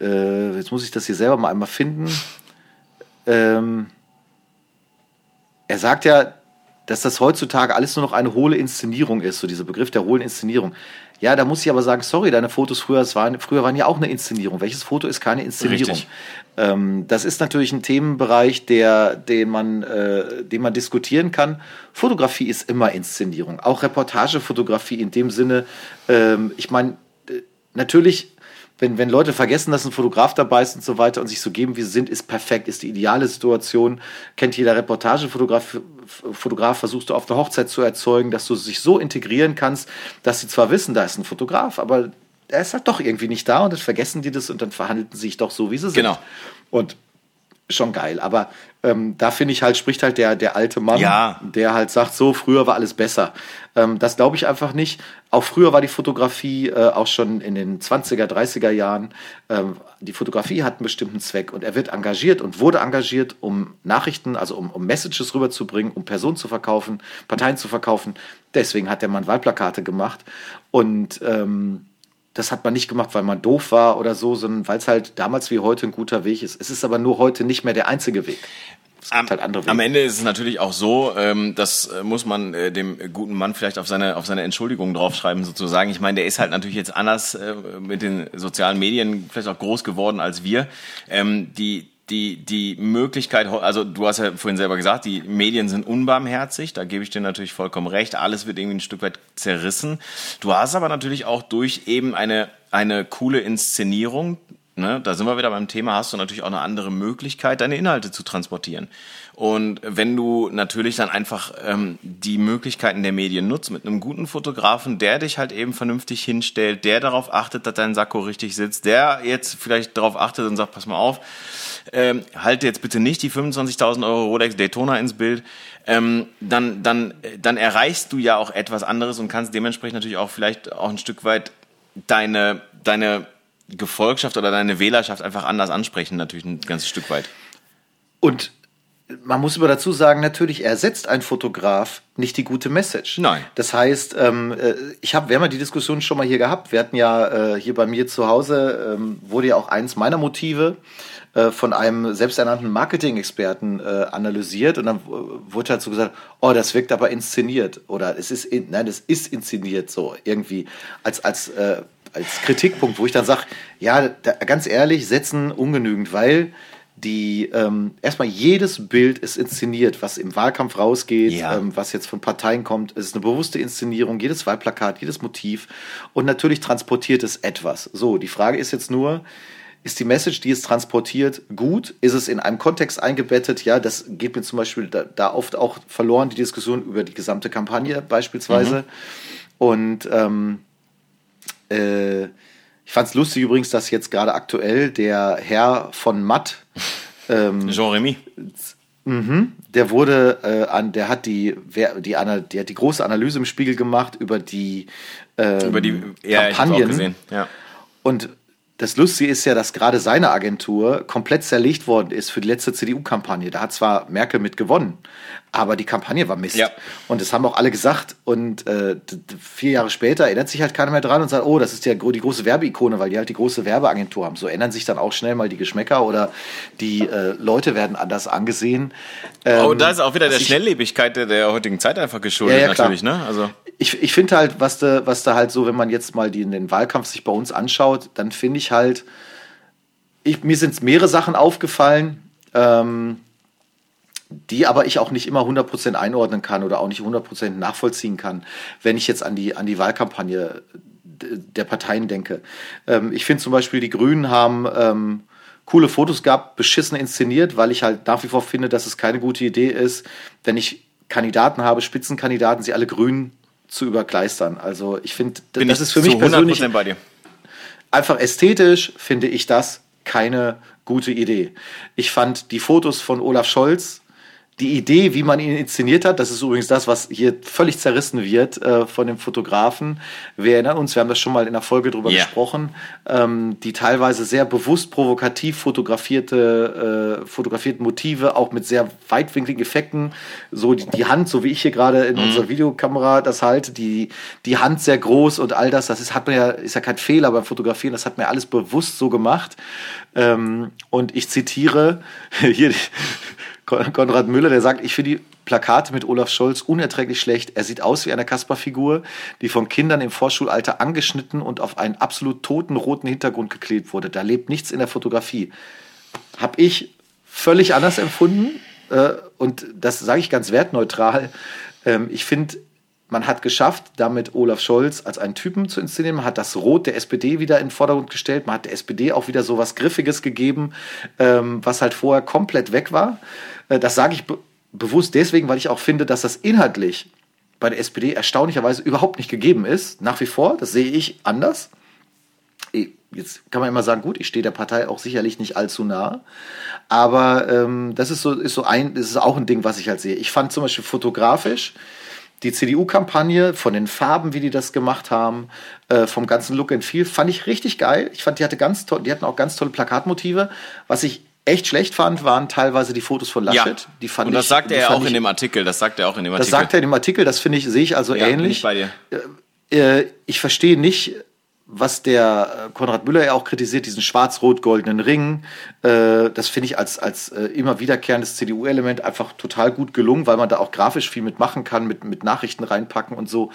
äh, jetzt muss ich das hier selber mal einmal finden. Ähm, er sagt ja, dass das heutzutage alles nur noch eine hohle Inszenierung ist, so dieser Begriff der hohlen Inszenierung. Ja, da muss ich aber sagen, sorry, deine Fotos früher, es waren, früher waren ja auch eine Inszenierung. Welches Foto ist keine Inszenierung? Ähm, das ist natürlich ein Themenbereich, der, den, man, äh, den man diskutieren kann. Fotografie ist immer Inszenierung. Auch Reportagefotografie in dem Sinne, ähm, ich meine, äh, natürlich wenn, wenn Leute vergessen, dass ein Fotograf dabei ist und so weiter und sich so geben, wie sie sind, ist perfekt, ist die ideale Situation. Kennt jeder Reportagefotograf, Fotograf versuchst du auf der Hochzeit zu erzeugen, dass du sich so integrieren kannst, dass sie zwar wissen, da ist ein Fotograf, aber er ist halt doch irgendwie nicht da und dann vergessen die das und dann verhandeln sie sich doch so, wie sie sind. Genau. Und schon geil. Aber ähm, da finde ich halt, spricht halt der, der alte Mann, Ja. der halt sagt, so, früher war alles besser. Ähm, das glaube ich einfach nicht. Auch früher war die Fotografie, äh, auch schon in den 20er, 30er Jahren, ähm, die Fotografie hat einen bestimmten Zweck und er wird engagiert und wurde engagiert, um Nachrichten, also um, um Messages rüberzubringen, um Personen zu verkaufen, Parteien zu verkaufen. Deswegen hat der Mann Wahlplakate gemacht und ähm, das hat man nicht gemacht, weil man doof war oder so, sondern weil es halt damals wie heute ein guter Weg ist. Es ist aber nur heute nicht mehr der einzige Weg. Es gibt halt andere Wege. Am Ende ist es natürlich auch so, ähm, das äh, muss man äh, dem guten Mann vielleicht auf seine, auf seine Entschuldigung draufschreiben, sozusagen. Ich meine, der ist halt natürlich jetzt anders äh, mit den sozialen Medien vielleicht auch groß geworden als wir. Ähm, die, die, die Möglichkeit, also du hast ja vorhin selber gesagt, die Medien sind unbarmherzig, da gebe ich dir natürlich vollkommen recht, alles wird irgendwie ein Stück weit zerrissen. Du hast aber natürlich auch durch eben eine, eine coole Inszenierung, ne, da sind wir wieder beim Thema, hast du natürlich auch eine andere Möglichkeit, deine Inhalte zu transportieren. Und wenn du natürlich dann einfach ähm, die Möglichkeiten der Medien nutzt mit einem guten Fotografen, der dich halt eben vernünftig hinstellt, der darauf achtet, dass dein Sakko richtig sitzt, der jetzt vielleicht darauf achtet und sagt, pass mal auf, ähm, halte jetzt bitte nicht die 25.000 Euro Rolex Daytona ins Bild, ähm, dann, dann, dann erreichst du ja auch etwas anderes und kannst dementsprechend natürlich auch vielleicht auch ein Stück weit deine, deine Gefolgschaft oder deine Wählerschaft einfach anders ansprechen, natürlich ein ganzes Stück weit. Und man muss aber dazu sagen, natürlich ersetzt ein Fotograf nicht die gute Message. Nein. Das heißt, ähm, äh, ich habe, wir haben ja die Diskussion schon mal hier gehabt. Wir hatten ja äh, hier bei mir zu Hause ähm, wurde ja auch eins meiner Motive äh, von einem selbsternannten Marketing-Experten äh, analysiert und dann äh, wurde dazu gesagt, oh, das wirkt aber inszeniert oder es ist, in, nein, es ist inszeniert so irgendwie als als äh, als Kritikpunkt, wo ich dann sage, ja, da, ganz ehrlich, setzen ungenügend, weil die ähm, erstmal jedes Bild ist inszeniert, was im Wahlkampf rausgeht, Ja. ähm, was jetzt von Parteien kommt, es ist eine bewusste Inszenierung, jedes Wahlplakat, jedes Motiv und natürlich transportiert es etwas. So, die Frage ist jetzt nur, ist die Message, die es transportiert, gut? Ist es in einem Kontext eingebettet? Ja, das geht mir zum Beispiel da, da oft auch verloren, die Diskussion über die gesamte Kampagne beispielsweise. Und ähm, äh, ich fand es lustig übrigens, dass jetzt gerade aktuell der Herr von Matt, ähm, Jean-Remy. der wurde äh, an, der hat die, wer, die, der hat die große Analyse im Spiegel gemacht über die ähm, Über die, ja, Kampagnen. gesehen. Ja. Und das Lustige ist ja, dass gerade seine Agentur komplett zerlegt worden ist für die letzte CDU-Kampagne. Da hat zwar Merkel mit gewonnen, aber die Kampagne war Mist. Ja. Und das haben auch alle gesagt. Und äh, vier Jahre später erinnert sich halt keiner mehr dran und sagt, oh, das ist ja die große Werbeikone, weil die halt die große Werbeagentur haben. So ändern sich dann auch schnell mal die Geschmäcker oder die äh, Leute werden anders angesehen. Ähm, Oh, da ist auch wieder der Schnelllebigkeit der, der heutigen Zeit einfach geschuldet, Ja, ja, natürlich, ne? Also. ich, ich finde halt, was da, was da halt so, wenn man jetzt mal die, den Wahlkampf sich bei uns anschaut, dann finde ich halt, ich, mir sind mehrere Sachen aufgefallen, ähm, die aber ich auch nicht immer 100% einordnen kann oder auch nicht 100% nachvollziehen kann, wenn ich jetzt an die, an die Wahlkampagne der Parteien denke. Ähm, ich finde zum Beispiel, die Grünen haben ähm, coole Fotos gehabt, beschissen inszeniert, weil ich halt nach wie vor finde, dass es keine gute Idee ist, wenn ich Kandidaten habe, Spitzenkandidaten, sie alle grün zu überkleistern. Also ich finde, das ist für mich persönlich 100% bei dir. einfach ästhetisch finde ich das keine gute Idee. Ich fand die Fotos von Olaf Scholz, die Idee, wie man ihn inszeniert hat, das ist übrigens das, was hier völlig zerrissen wird äh, von dem Fotografen. Wir erinnern uns, wir haben das schon mal in der Folge drüber Ja. gesprochen, ähm, die teilweise sehr bewusst provokativ fotografierte, äh, fotografierten Motive, auch mit sehr weitwinkligen Effekten. So die, die Hand, so wie ich hier gerade in unserer Videokamera das halte, die, die Hand sehr groß und all das, das ist, hat man ja, ist ja kein Fehler beim Fotografieren, das hat man ja alles bewusst so gemacht. Ähm, und ich zitiere hier Konrad Müller, der sagt, ich finde die Plakate mit Olaf Scholz unerträglich schlecht. Er sieht aus wie eine Kasperfigur, die von Kindern im Vorschulalter angeschnitten und auf einen absolut toten roten Hintergrund geklebt wurde. Da lebt nichts in der Fotografie. Habe ich völlig anders empfunden äh, und das sage ich ganz wertneutral. Ähm, ich finde, man hat geschafft, damit Olaf Scholz als einen Typen zu inszenieren. Man hat das Rot der SPD wieder in den Vordergrund gestellt. Man hat der SPD auch wieder so was Griffiges gegeben, ähm, was halt vorher komplett weg war. Äh, das sage ich be bewusst deswegen, weil ich auch finde, dass das inhaltlich bei der SPD erstaunlicherweise überhaupt nicht gegeben ist. Nach wie vor, das sehe ich anders. Eh, Jetzt kann man immer sagen, gut, ich stehe der Partei auch sicherlich nicht allzu nah. Aber ähm, das ist so, ist so ein, das ist auch ein Ding, was ich halt sehe. Ich fand zum Beispiel fotografisch die CDU-Kampagne von den Farben, wie die das gemacht haben, äh, vom ganzen Look and Feel, fand ich richtig geil. Ich fand, die hatte ganz toll, die hatten auch ganz tolle Plakatmotive. Was ich echt schlecht fand, waren teilweise die Fotos von Ja. Laschet. Die fand Und das ich, sagt er ja auch in ich- dem Artikel. Das sagt er auch in dem Das Artikel. sagt er in dem Artikel, das finde ich, sehe ich also ja, bin ähnlich ich bei dir. äh, ich verstehe nicht, was der äh, Konrad Müller ja auch kritisiert, diesen schwarz-rot-goldenen Ring, äh, das finde ich als, als äh, immer wiederkehrendes CDU-Element einfach total gut gelungen, weil man da auch grafisch viel mitmachen kann, mit, mit Nachrichten reinpacken und so.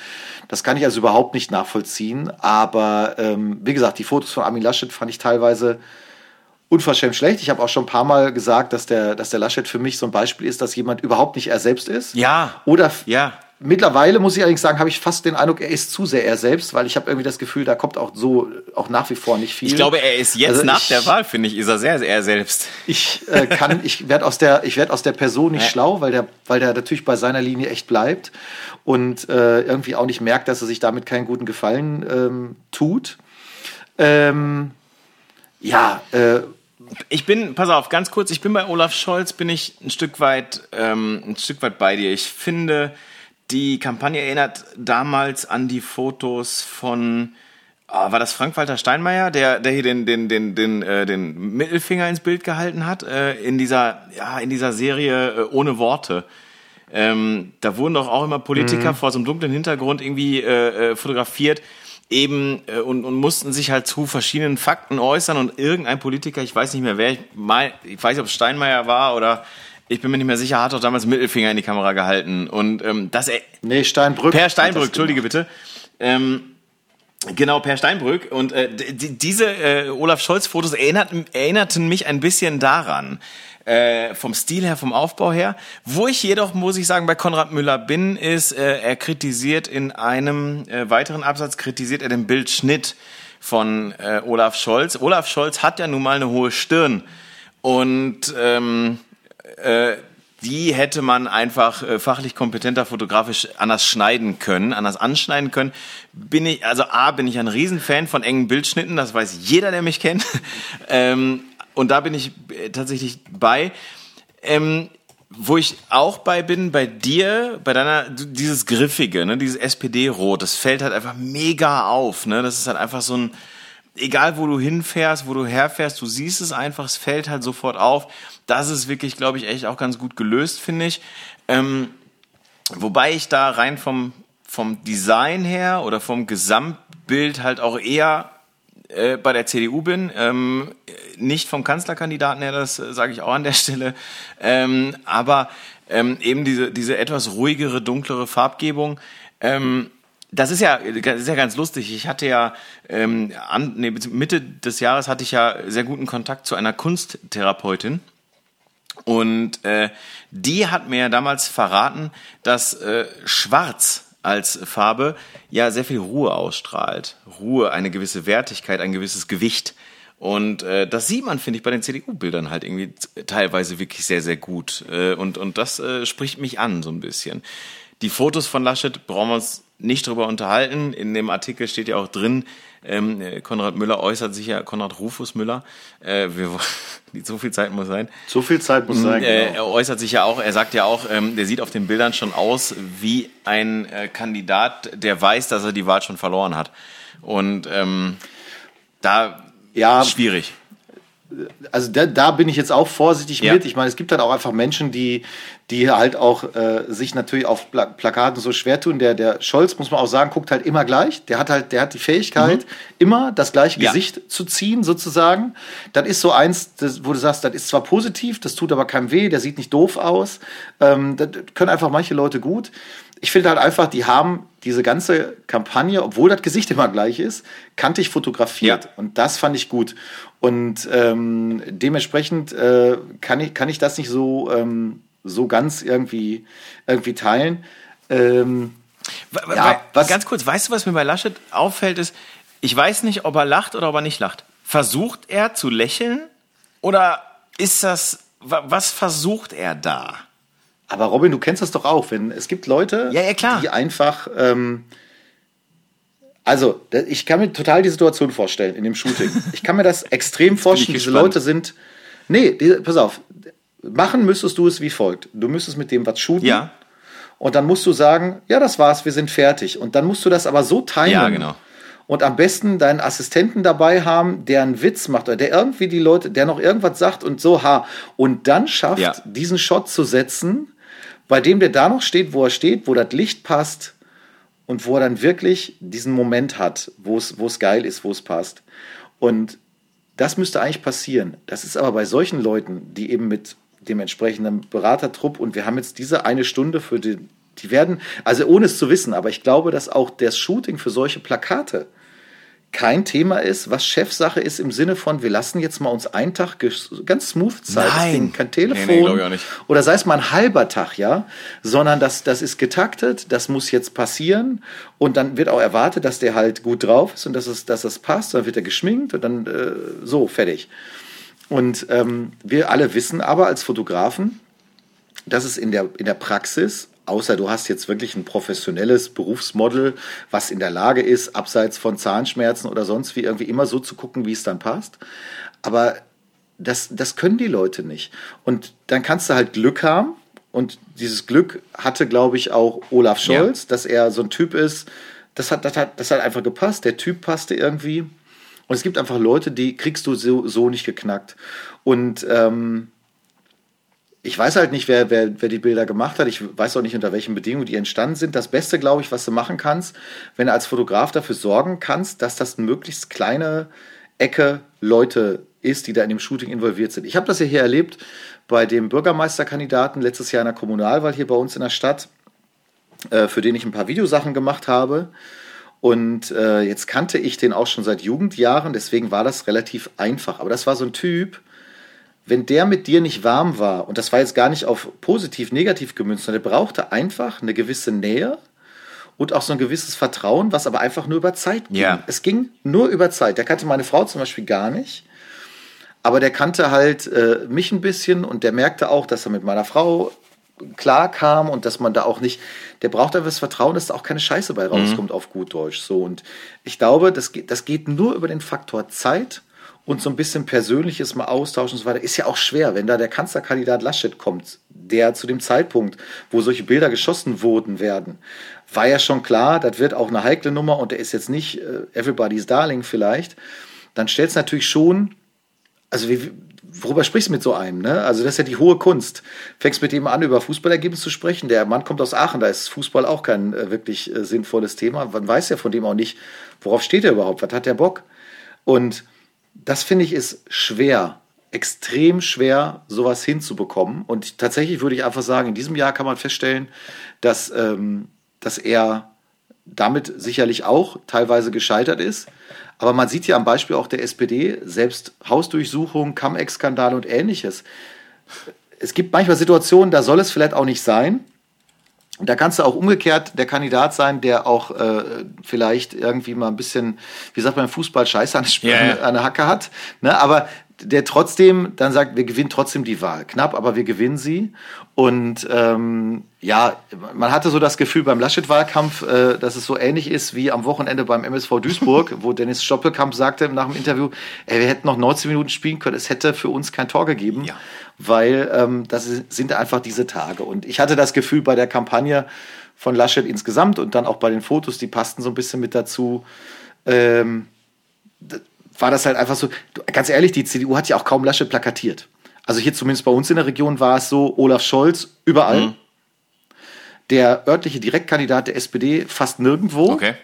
Das kann ich also überhaupt nicht nachvollziehen. Aber ähm, wie gesagt, die Fotos von Armin Laschet fand ich teilweise unverschämt schlecht. Ich habe auch schon ein paar Mal gesagt, dass der, dass der Laschet für mich so ein Beispiel ist, dass jemand überhaupt nicht er selbst ist. Ja. Oder Ja. Mittlerweile muss ich allerdings sagen, habe ich fast den Eindruck, er ist zu sehr er selbst, weil ich habe irgendwie das Gefühl, da kommt auch so auch nach wie vor nicht viel. Ich glaube, er ist jetzt Also nach ich- der Wahl, finde ich, ist er sehr, sehr er selbst. Ich äh, kann, ich werde aus der, ich werde aus der Person nicht Ja. schlau, weil der, weil der natürlich bei seiner Linie echt bleibt und äh, irgendwie auch nicht merkt, dass er sich damit keinen guten Gefallen ähm, tut. Ähm, ja, äh, Ich bin, pass auf, ganz kurz, ich bin bei Olaf Scholz, bin ich ein Stück weit, ähm, ein Stück weit bei dir. Ich finde, die Kampagne erinnert damals an die Fotos von, ah, war das Frank-Walter Steinmeier, der, der hier den, den, den, den, äh, den Mittelfinger ins Bild gehalten hat, äh, in dieser, ja, in dieser Serie äh, ohne Worte. Ähm, da wurden doch auch immer Politiker vor so einem dunklen Hintergrund irgendwie äh, äh, fotografiert eben äh, und, und mussten sich halt zu verschiedenen Fakten äußern und irgendein Politiker, ich weiß nicht mehr wer, ich, mein, ich weiß nicht, ob es Steinmeier war oder ich bin mir nicht mehr sicher, hat doch damals Mittelfinger in die Kamera gehalten und ähm, das er- nee, Steinbrück. Per Steinbrück, entschuldige bitte. Ähm, genau, Per Steinbrück. Und äh, die, diese äh, Olaf Scholz-Fotos erinnerten, erinnerten mich ein bisschen daran. Äh, vom Stil her, vom Aufbau her. Wo ich jedoch, muss ich sagen, bei Konrad Müller bin, ist, äh, er kritisiert in einem äh, weiteren Absatz, kritisiert er den Bildschnitt von äh, Olaf Scholz. Olaf Scholz hat ja nun mal eine hohe Stirn. Und ähm, äh, die hätte man einfach äh, fachlich kompetenter fotografisch anders schneiden können, anders anschneiden können. Bin ich, also A, bin ich ein Riesenfan von engen Bildschnitten, das weiß jeder, der mich kennt. ähm, und da bin ich äh, tatsächlich bei. Ähm, wo ich auch bei bin, bei dir, bei deiner, dieses Griffige, ne, dieses SPD-Rot, das fällt halt einfach mega auf, ne, das ist halt einfach so ein, egal wo du hinfährst, wo du herfährst, du siehst es einfach, es fällt halt sofort auf. Das ist wirklich, glaube ich, echt auch ganz gut gelöst, finde ich. Ähm, wobei ich da rein vom, vom Design her oder vom Gesamtbild halt auch eher äh, bei der CDU bin, ähm, nicht vom Kanzlerkandidaten her, das äh, sage ich auch an der Stelle, ähm, aber ähm, eben diese, diese etwas ruhigere, dunklere Farbgebung. Das ist ja, das ist ja ganz lustig. Ich hatte ja ähm, an, nee, Mitte des Jahres hatte ich ja sehr guten Kontakt zu einer Kunsttherapeutin. Und äh, die hat mir damals verraten, dass äh, Schwarz als Farbe ja sehr viel Ruhe ausstrahlt. Ruhe, eine gewisse Wertigkeit, ein gewisses Gewicht. Und äh, das sieht man, finde ich, bei den CDU-Bildern halt irgendwie teilweise wirklich sehr, sehr gut. Äh, und, und das äh, spricht mich an so ein bisschen. Die Fotos von Laschet brauchen wir uns nicht drüber unterhalten. In dem Artikel steht ja auch drin, ähm, äh, Konrad Müller äußert sich ja, Konrad Rufus Müller, äh, wir, so viel Zeit muss sein, So viel Zeit muss sein. äh, genau. er äußert sich ja auch, er sagt ja auch, ähm, der sieht auf den Bildern schon aus wie ein äh, Kandidat, der weiß, dass er die Wahl schon verloren hat. Und ähm, da Ja. schwierig. Also da, da bin ich jetzt auch vorsichtig Ja. mit. Ich meine, es gibt halt auch einfach Menschen, die, die halt auch äh, sich natürlich auf Pla Plakaten so schwer tun. Der, der Scholz, muss man auch sagen, guckt halt immer gleich. Der hat halt, der hat die Fähigkeit, immer das gleiche Ja. Gesicht zu ziehen, sozusagen. Das ist so eins, das, wo du sagst, das ist zwar positiv, das tut aber keinem weh, der sieht nicht doof aus. Ähm, das können einfach manche Leute gut. Ich finde halt einfach, die haben diese ganze Kampagne, obwohl das Gesicht immer gleich ist, kantig fotografiert. Ja. Und das fand ich gut. Und ähm, dementsprechend äh, kann, ich, kann ich das nicht so, ähm, so ganz irgendwie, irgendwie teilen. Ähm, Wa- Ja, was- ganz kurz, weißt du, was mir bei Laschet auffällt, ist, ich weiß nicht, ob er lacht oder ob er nicht lacht. Versucht er zu lächeln oder ist das, wa- was versucht er da? Aber Robin, du kennst das doch auch, wenn es gibt Leute, Ja, ja, klar. die einfach, ähm, also ich kann mir total die Situation vorstellen in dem Shooting. Ich kann mir das extrem vorstellen. Diese. Leute sind, nee, die, pass auf, machen müsstest du es wie folgt. Du müsstest mit dem was shooten. Ja. Und dann musst du sagen, ja, das war's, wir sind fertig. Und dann musst du das aber so timen. Ja, genau. Und am besten deinen Assistenten dabei haben, der einen Witz macht oder der irgendwie die Leute, der noch irgendwas sagt und so, ha. Und dann schafft, Ja. diesen Shot zu setzen, bei dem der da noch steht, wo er steht, wo das Licht passt und wo er dann wirklich diesen Moment hat, wo es, geil ist, wo es passt. Und das müsste eigentlich passieren. Das ist aber bei solchen Leuten, die eben mit dem entsprechenden Beratertrupp und wir haben jetzt diese eine Stunde für die, die werden, also ohne es zu wissen, aber ich glaube, dass auch das Shooting für solche Plakate kein Thema ist, was Chefsache ist im Sinne von, wir lassen jetzt mal uns einen Tag ganz smooth Zeit, Nein. kein Telefon Nee, nee, oder sei es mal ein halber Tag, ja, sondern das, das ist getaktet, das muss jetzt passieren. Und dann wird auch erwartet, dass der halt gut drauf ist und dass es, dass es passt, dann wird er geschminkt und dann äh, so, fertig. Und ähm, wir alle wissen aber als Fotografen, dass es in der, in der Praxis, außer du hast jetzt wirklich ein professionelles Berufsmodel, was in der Lage ist, abseits von Zahnschmerzen oder sonst wie irgendwie immer so zu gucken, wie es dann passt. Aber das, das können die Leute nicht. Und dann kannst du halt Glück haben. Und dieses Glück hatte, glaube ich, auch Olaf Scholz, dass er so ein Typ ist. Das hat, das, hat, das hat einfach gepasst. Der Typ passte irgendwie. Und es gibt einfach Leute, die kriegst du so, so nicht geknackt. Und ähm, ich weiß halt nicht, wer, wer, wer die Bilder gemacht hat. Ich weiß auch nicht, unter welchen Bedingungen die entstanden sind. Das Beste, glaube ich, was du machen kannst, wenn du als Fotograf dafür sorgen kannst, dass das möglichst kleine Ecke Leute ist, die da in dem Shooting involviert sind. Ich habe das ja hier erlebt bei dem Bürgermeisterkandidaten letztes Jahr in der Kommunalwahl hier bei uns in der Stadt, äh, für den ich ein paar Videosachen gemacht habe. Und äh, jetzt kannte ich den auch schon seit Jugendjahren, deswegen war das relativ einfach. Aber das war so ein Typ, wenn der mit dir nicht warm war, und das war jetzt gar nicht auf positiv, negativ gemünzt, sondern der brauchte einfach eine gewisse Nähe und auch so ein gewisses Vertrauen, was aber einfach nur über Zeit ging. Ja. Es ging nur über Zeit. Der kannte meine Frau zum Beispiel gar nicht. Aber der kannte halt äh, mich ein bisschen und der merkte auch, dass er mit meiner Frau klar kam und dass man da auch nicht, der braucht einfach das Vertrauen, dass da auch keine Scheiße bei rauskommt auf gut Deutsch. So und ich glaube, das geht, das geht nur über den Faktor Zeit und so ein bisschen Persönliches mal austauschen und so weiter. Ist ja auch schwer, wenn da der Kanzlerkandidat Laschet kommt, der zu dem Zeitpunkt, wo solche Bilder geschossen wurden werden, war ja schon klar, das wird auch eine heikle Nummer und der ist jetzt nicht äh, everybody's darling vielleicht. Dann stellt es natürlich schon also wie, worüber sprichst du mit so einem? Ne? Also das ist ja die hohe Kunst. Fängst mit ihm an, über Fußballergebnisse zu sprechen. Der Mann kommt aus Aachen, da ist Fußball auch kein äh, wirklich äh, sinnvolles Thema. Man weiß ja von dem auch nicht, worauf steht er überhaupt, was hat der Bock? Und das finde ich ist schwer, extrem schwer, sowas hinzubekommen. Und tatsächlich würde ich einfach sagen, in diesem Jahr kann man feststellen, dass, ähm, dass er damit sicherlich auch teilweise gescheitert ist. Aber man sieht ja am Beispiel auch der SPD, selbst Hausdurchsuchung, Cum-Ex-Skandale und ähnliches. Es gibt manchmal Situationen, da soll es vielleicht auch nicht sein. Und da kannst du auch umgekehrt der Kandidat sein, der auch äh, vielleicht irgendwie mal ein bisschen, wie sagt man Fußball, Scheiße an, ja. an der Hacke hat. Ne? Aber der trotzdem dann sagt, wir gewinnen trotzdem die Wahl. Knapp, aber wir gewinnen sie. Und ähm, ja, man hatte so das Gefühl beim Laschet-Wahlkampf, äh, dass es so ähnlich ist wie am Wochenende beim MSV Duisburg, wo Dennis Stoppelkamp sagte nach dem Interview, ey, wir hätten noch 19 Minuten spielen können, es hätte für uns kein Tor gegeben, Ja. Weil ähm, das sind einfach diese Tage. Und ich hatte das Gefühl bei der Kampagne von Laschet insgesamt und dann auch bei den Fotos, die passten so ein bisschen mit dazu, ähm, war das halt einfach so, ganz ehrlich, die CDU hat ja auch kaum Laschet plakatiert. Also hier zumindest bei uns in der Region war es so, Olaf Scholz überall. Mhm. Der örtliche Direktkandidat der SPD fast nirgendwo, Okay.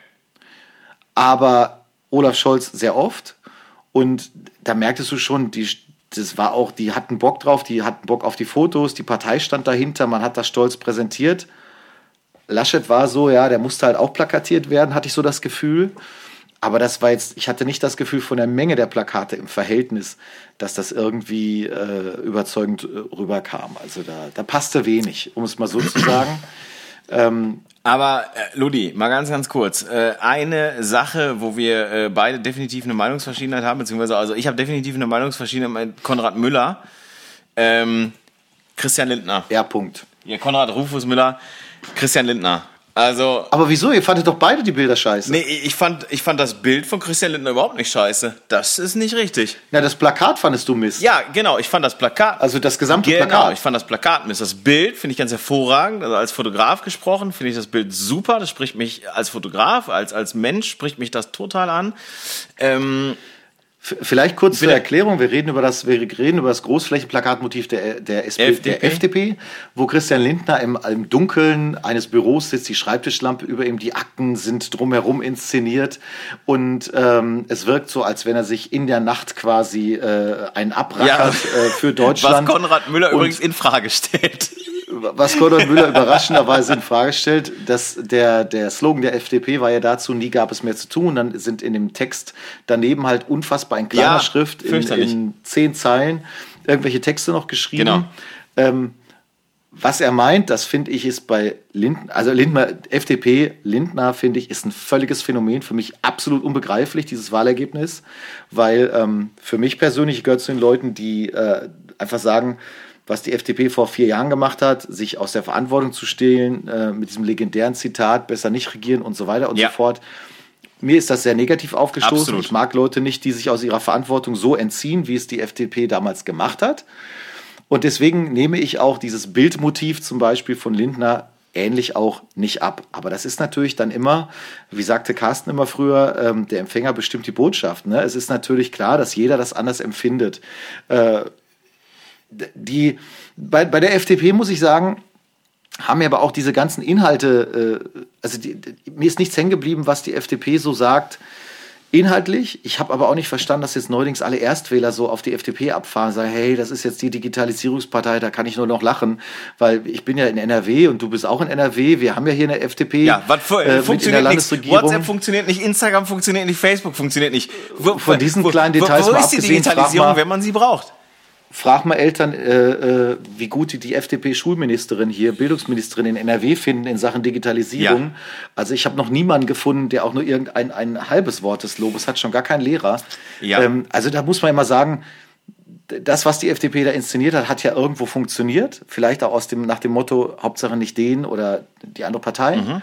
aber Olaf Scholz sehr oft. Und da merktest du schon, die, das war auch, die hatten Bock drauf, die hatten Bock auf die Fotos, die Partei stand dahinter, man hat das stolz präsentiert. Laschet war so, ja, der musste halt auch plakatiert werden, hatte ich so das Gefühl. Aber das war jetzt, ich hatte nicht das Gefühl von der Menge der Plakate im Verhältnis, dass das irgendwie äh, überzeugend äh, rüberkam. Also da, da passte wenig, um es mal so zu sagen. Ähm, Aber äh, Ludi, mal ganz, ganz kurz. Äh, eine Sache, wo wir äh, beide definitiv eine Meinungsverschiedenheit haben, beziehungsweise also ich habe definitiv eine Meinungsverschiedenheit mit Konrad Müller, ähm, Christian Lindner. ja, Punkt. Ja, Konrad Rufus Müller, Christian Lindner. Also, Aber wieso? Ihr fandet doch beide die Bilder scheiße. nee, ich fand, ich fand das Bild von Christian Lindner überhaupt nicht scheiße. Das ist nicht richtig. Na, das Plakat fandest du Mist. Ja, genau, ich fand das Plakat. Also das gesamte Genau, Plakat. ich fand das Plakat Mist. Das Bild finde ich ganz hervorragend. Also als Fotograf gesprochen finde ich das Bild super. Das spricht mich als Fotograf, als, als Mensch spricht mich das total an. Ähm, Vielleicht kurz zur Erklärung. Wir reden über das, wir reden über das Großflächenplakatmotiv der, der, SP, FDP. der FDP, wo Christian Lindner im, im Dunkeln eines Büros sitzt, die Schreibtischlampe über ihm, die Akten sind drumherum inszeniert und ähm, es wirkt so, als wenn er sich in der Nacht quasi äh, einen abrackert ja. äh, für Deutschland. Was Konrad Müller und, übrigens in Frage stellt was Gordon Müller überraschenderweise in Frage stellt, dass der, der Slogan der FDP war ja dazu, nie gab es mehr zu tun. Dann sind in dem Text daneben halt unfassbar in kleiner ja, Schrift in, in, zehn Zeilen irgendwelche Texte noch geschrieben. Genau. Ähm, was er meint, das finde ich, ist bei Lindner, also Lindner, FDP, Lindner, finde ich, ist ein völliges Phänomen. Für mich absolut unbegreiflich, dieses Wahlergebnis, weil ähm, für mich persönlich gehört zu den Leuten, die äh, einfach sagen, was die FDP vor vier Jahren gemacht hat, sich aus der Verantwortung zu stehlen, äh, mit diesem legendären Zitat, besser nicht regieren und so weiter und ja. so fort. Mir ist das sehr negativ aufgestoßen. Absolut. Ich mag Leute nicht, die sich aus ihrer Verantwortung so entziehen, wie es die FDP damals gemacht hat. Und deswegen nehme ich auch dieses Bildmotiv zum Beispiel von Lindner ähnlich auch nicht ab. Aber das ist natürlich dann immer, wie sagte Carsten immer früher, ähm, der Empfänger bestimmt die Botschaft. Ne? Es ist natürlich klar, dass jeder das anders empfindet. Äh, die, bei, bei der FDP muss ich sagen, haben mir aber auch diese ganzen Inhalte, äh, also die, die, mir ist nichts hängen geblieben, was die FDP so sagt, inhaltlich. Ich habe aber auch nicht verstanden, dass jetzt neuerdings alle Erstwähler so auf die FDP abfahren, sagen, hey, das ist jetzt die Digitalisierungspartei, da kann ich nur noch lachen, weil ich bin ja in NRW und du bist auch in NRW, wir haben ja hier eine FDP ja, was äh, funktioniert nicht. WhatsApp funktioniert nicht, Instagram funktioniert nicht, Facebook funktioniert nicht. Wo, Von diesen wo, kleinen Details wo, wo ist die Digitalisierung, wenn man sie braucht? Frag mal Eltern, äh, äh, wie gut die, die FDP-Schulministerin hier, Bildungsministerin in NRW finden in Sachen Digitalisierung. Ja. Also ich habe noch niemanden gefunden, der auch nur irgendein ein halbes Wort des Lobes hat, schon gar kein Lehrer. Ja. Ähm, also da muss man immer sagen, das, was die FDP da inszeniert hat, hat ja irgendwo funktioniert. Vielleicht auch aus dem, nach dem Motto, Hauptsache nicht den oder die andere Partei. Mhm.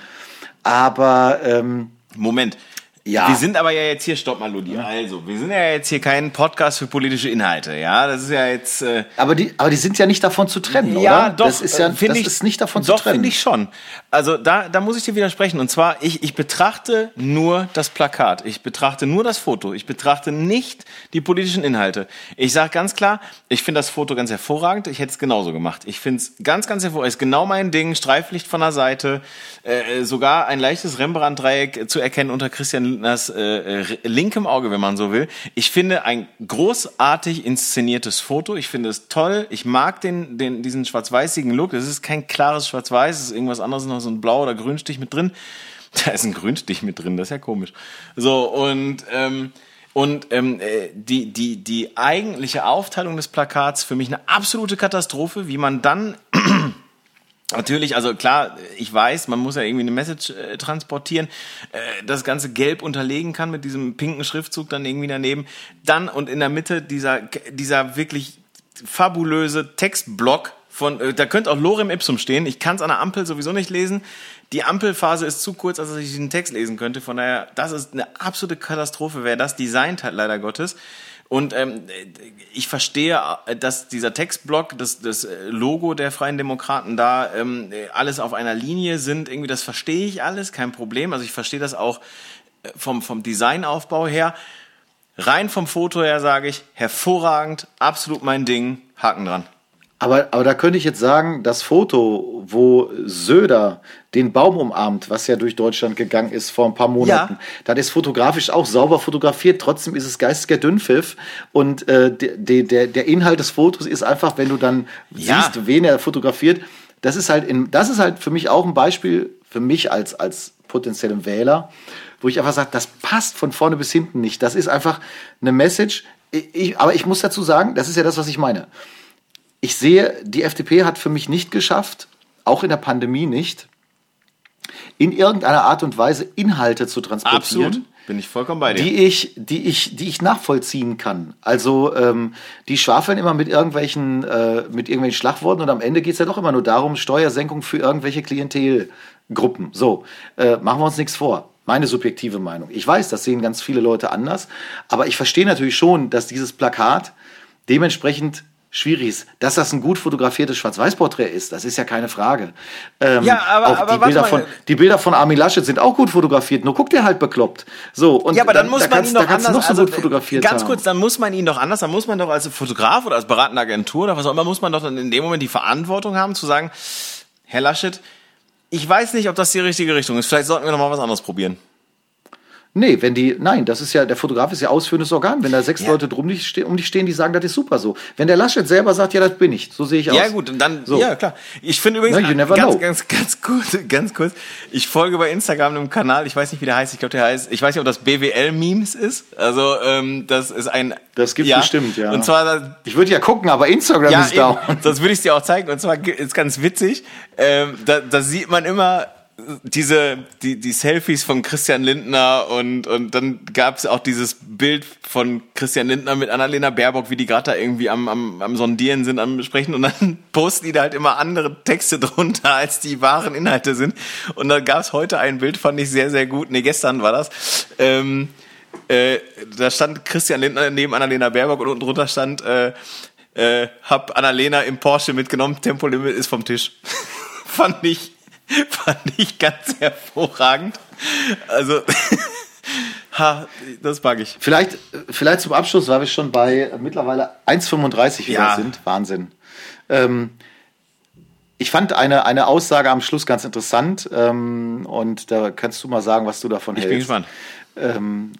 Aber ähm, Moment, ja. Wir sind aber ja jetzt hier, stopp mal, Ludi. Also, wir sind ja jetzt hier kein Podcast für politische Inhalte, ja. Das ist ja jetzt. Äh aber die, aber die sind ja nicht davon zu trennen, ja, oder? doch. Das ist ja, das ich, ist nicht davon doch, zu trennen. Doch, finde ich schon. Also da, da muss ich dir widersprechen. Und zwar, ich, ich betrachte nur das Plakat. Ich betrachte nur das Foto. Ich betrachte nicht die politischen Inhalte. Ich sage ganz klar, ich finde das Foto ganz hervorragend. Ich hätte es genauso gemacht. Ich finde es ganz, ganz hervorragend. Ist genau mein Ding. Streiflicht von der Seite. Äh, sogar ein leichtes Rembrandt-Dreieck zu erkennen unter Christian Lindners äh, linkem Auge, wenn man so will. Ich finde ein großartig inszeniertes Foto. Ich finde es toll. Ich mag den, den, diesen schwarz-weißigen Look. Es ist kein klares Schwarz-Weiß. Es ist irgendwas anderes, noch so ein Blau- oder Grünstich mit drin. Da ist ein Grünstich mit drin. Das ist ja komisch. So, und... Ähm, und ähm, äh, die, die, die eigentliche Aufteilung des Plakats für mich eine absolute Katastrophe, wie man dann Natürlich, also klar, ich weiß, man muss ja irgendwie eine Message äh, transportieren, äh, das Ganze gelb unterlegen kann mit diesem pinken Schriftzug dann irgendwie daneben. Dann und in der Mitte dieser, dieser wirklich fabulöse Textblock von, äh, da könnte auch Lorem Ipsum stehen. Ich kann es an der Ampel sowieso nicht lesen. Die Ampelphase ist zu kurz, als dass ich diesen Text lesen könnte. Von daher, das ist eine absolute Katastrophe, wer das designt hat, leider Gottes. Und ähm, ich verstehe, äh, dass dieser Textblock, das, das äh, Logo der Freien Demokraten da ähm, alles auf einer Linie sind. Irgendwie, das verstehe ich alles, kein Problem. Also ich verstehe das auch äh, vom, vom Designaufbau her. Rein vom Foto her sage ich, hervorragend, absolut mein Ding, Haken dran. Aber, aber da könnte ich jetzt sagen, das Foto, wo Söder den Baum umarmt, was ja durch Deutschland gegangen ist vor ein paar Monaten, ja. das ist fotografisch auch sauber fotografiert, trotzdem ist es geistiger Dünnpfiff und äh, der, der, der Inhalt des Fotos ist einfach, wenn du dann ja. siehst, wen er fotografiert, das ist halt in, das ist halt für mich auch ein Beispiel für mich als, als potenziellen Wähler, wo ich einfach sage, das passt von vorne bis hinten nicht. Das ist einfach eine Message. Ich, aber ich muss dazu sagen, das ist ja das, was ich meine ich sehe, die FDP hat für mich nicht geschafft, auch in der Pandemie nicht, in irgendeiner Art und Weise Inhalte zu transportieren. Absolut. Bin ich vollkommen bei dir. Die ich, die ich, die ich nachvollziehen kann. Also ähm, die schwafeln immer mit irgendwelchen, äh, mit irgendwelchen Schlagworten und am Ende geht es ja doch immer nur darum, Steuersenkung für irgendwelche Klientelgruppen. So, äh, machen wir uns nichts vor. Meine subjektive Meinung. Ich weiß, das sehen ganz viele Leute anders, aber ich verstehe natürlich schon, dass dieses Plakat dementsprechend schwierig ist. Dass das ein gut fotografiertes Schwarz-Weiß-Porträt ist, das ist ja keine Frage. Ähm, Ja, aber- auch aber die, Bilder mal. von, die Bilder von Armin Laschet sind auch gut fotografiert, nur guckt der halt bekloppt. So, und Ja, aber dann, muss da man kannst, ihn doch anders, noch so also, gut fotografiert ganz haben. kurz, dann muss man ihn doch anders, dann muss man doch als Fotograf oder als beratende Agentur oder was auch immer, muss man doch dann in dem Moment die Verantwortung haben, zu sagen, Herr Laschet, ich weiß nicht, ob das die richtige Richtung ist. Vielleicht sollten wir noch mal was anderes probieren. Nee, wenn die, nein, das ist ja, der Fotograf ist ja ausführendes Organ. Wenn da sechs Ja. Leute drum dich, ste- um dich stehen, die sagen, das ist super so. Wenn der Laschet selber sagt, ja, das bin ich, so sehe ich aus. Ja, gut, und dann, So. ja, klar. Ich finde übrigens, No, ganz, know. ganz, ganz kurz, ganz kurz, ich folge bei Instagram einem Kanal, ich weiß nicht, wie der heißt, ich glaube, der heißt, ich weiß nicht, ob das BWL-Memes ist. Also, ähm, das ist ein. Das gibt's bestimmt, ja. Und zwar, Ich würde ja gucken, aber Instagram ja, ist down. eben, sonst würde ich es dir auch zeigen. Und zwar ist ganz witzig, ähm, da, da sieht man immer diese die die Selfies von Christian Lindner und und dann gab es auch dieses Bild von Christian Lindner mit Annalena Baerbock, wie die gerade da irgendwie am, am am sondieren sind, am besprechen und dann posten die da halt immer andere Texte drunter, als die wahren Inhalte sind. Und dann gab es heute ein Bild, fand ich sehr sehr gut. Nee, gestern war das. Ähm, äh, da stand Christian Lindner neben Annalena Baerbock und unten drunter stand äh, äh, hab Annalena im Porsche mitgenommen, Tempolimit ist vom Tisch. fand ich fand ich ganz hervorragend. Also ha, das mag ich. Vielleicht, vielleicht zum Abschluss, weil wir schon bei mittlerweile 1,35 wieder Ja. sind. Wahnsinn. Ähm, ich fand eine, eine Aussage am Schluss ganz interessant ähm, und da kannst du mal sagen, was du davon Ich hältst. bin gespannt.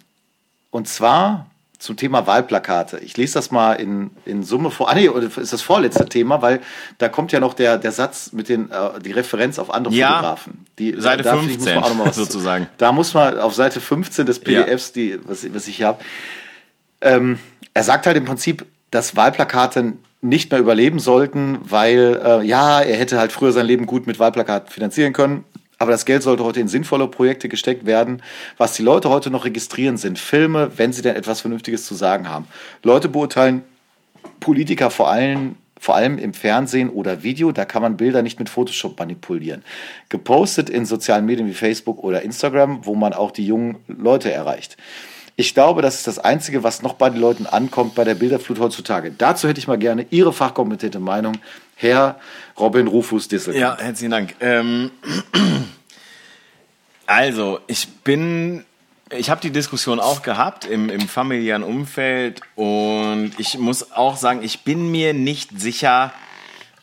Und zwar zum Thema Wahlplakate. Ich lese das mal in, in Summe vor. Ah, nee, oder ist das vorletzte Thema, weil da kommt ja noch der, der Satz mit den, äh, die Referenz auf andere Ja, Fotografen. Die, Seite da finde ich, 15 muss man auch noch mal was, sozusagen. Da muss man auf Seite 15 des PDFs, die, was, was ich hier habe, ähm, er sagt halt im Prinzip, dass Wahlplakate nicht mehr überleben sollten, weil äh, ja, er hätte halt früher sein Leben gut mit Wahlplakaten finanzieren können. Aber das Geld sollte heute in sinnvolle Projekte gesteckt werden. Was die Leute heute noch registrieren, sind Filme, wenn sie denn etwas Vernünftiges zu sagen haben. Leute beurteilen Politiker vor allem, vor allem im Fernsehen oder Video, da kann man Bilder nicht mit Photoshop manipulieren. Gepostet in sozialen Medien wie Facebook oder Instagram, wo man auch die jungen Leute erreicht. Ich glaube, das ist das Einzige, was noch bei den Leuten ankommt bei der Bilderflut heutzutage. Dazu hätte ich mal gerne Ihre fachkompetente Meinung, Herr Robin Rufus Dissel. Ja, herzlichen Dank. Ähm, also, ich bin, ich habe die Diskussion auch gehabt im, im familiären Umfeld und ich muss auch sagen, ich bin mir nicht sicher,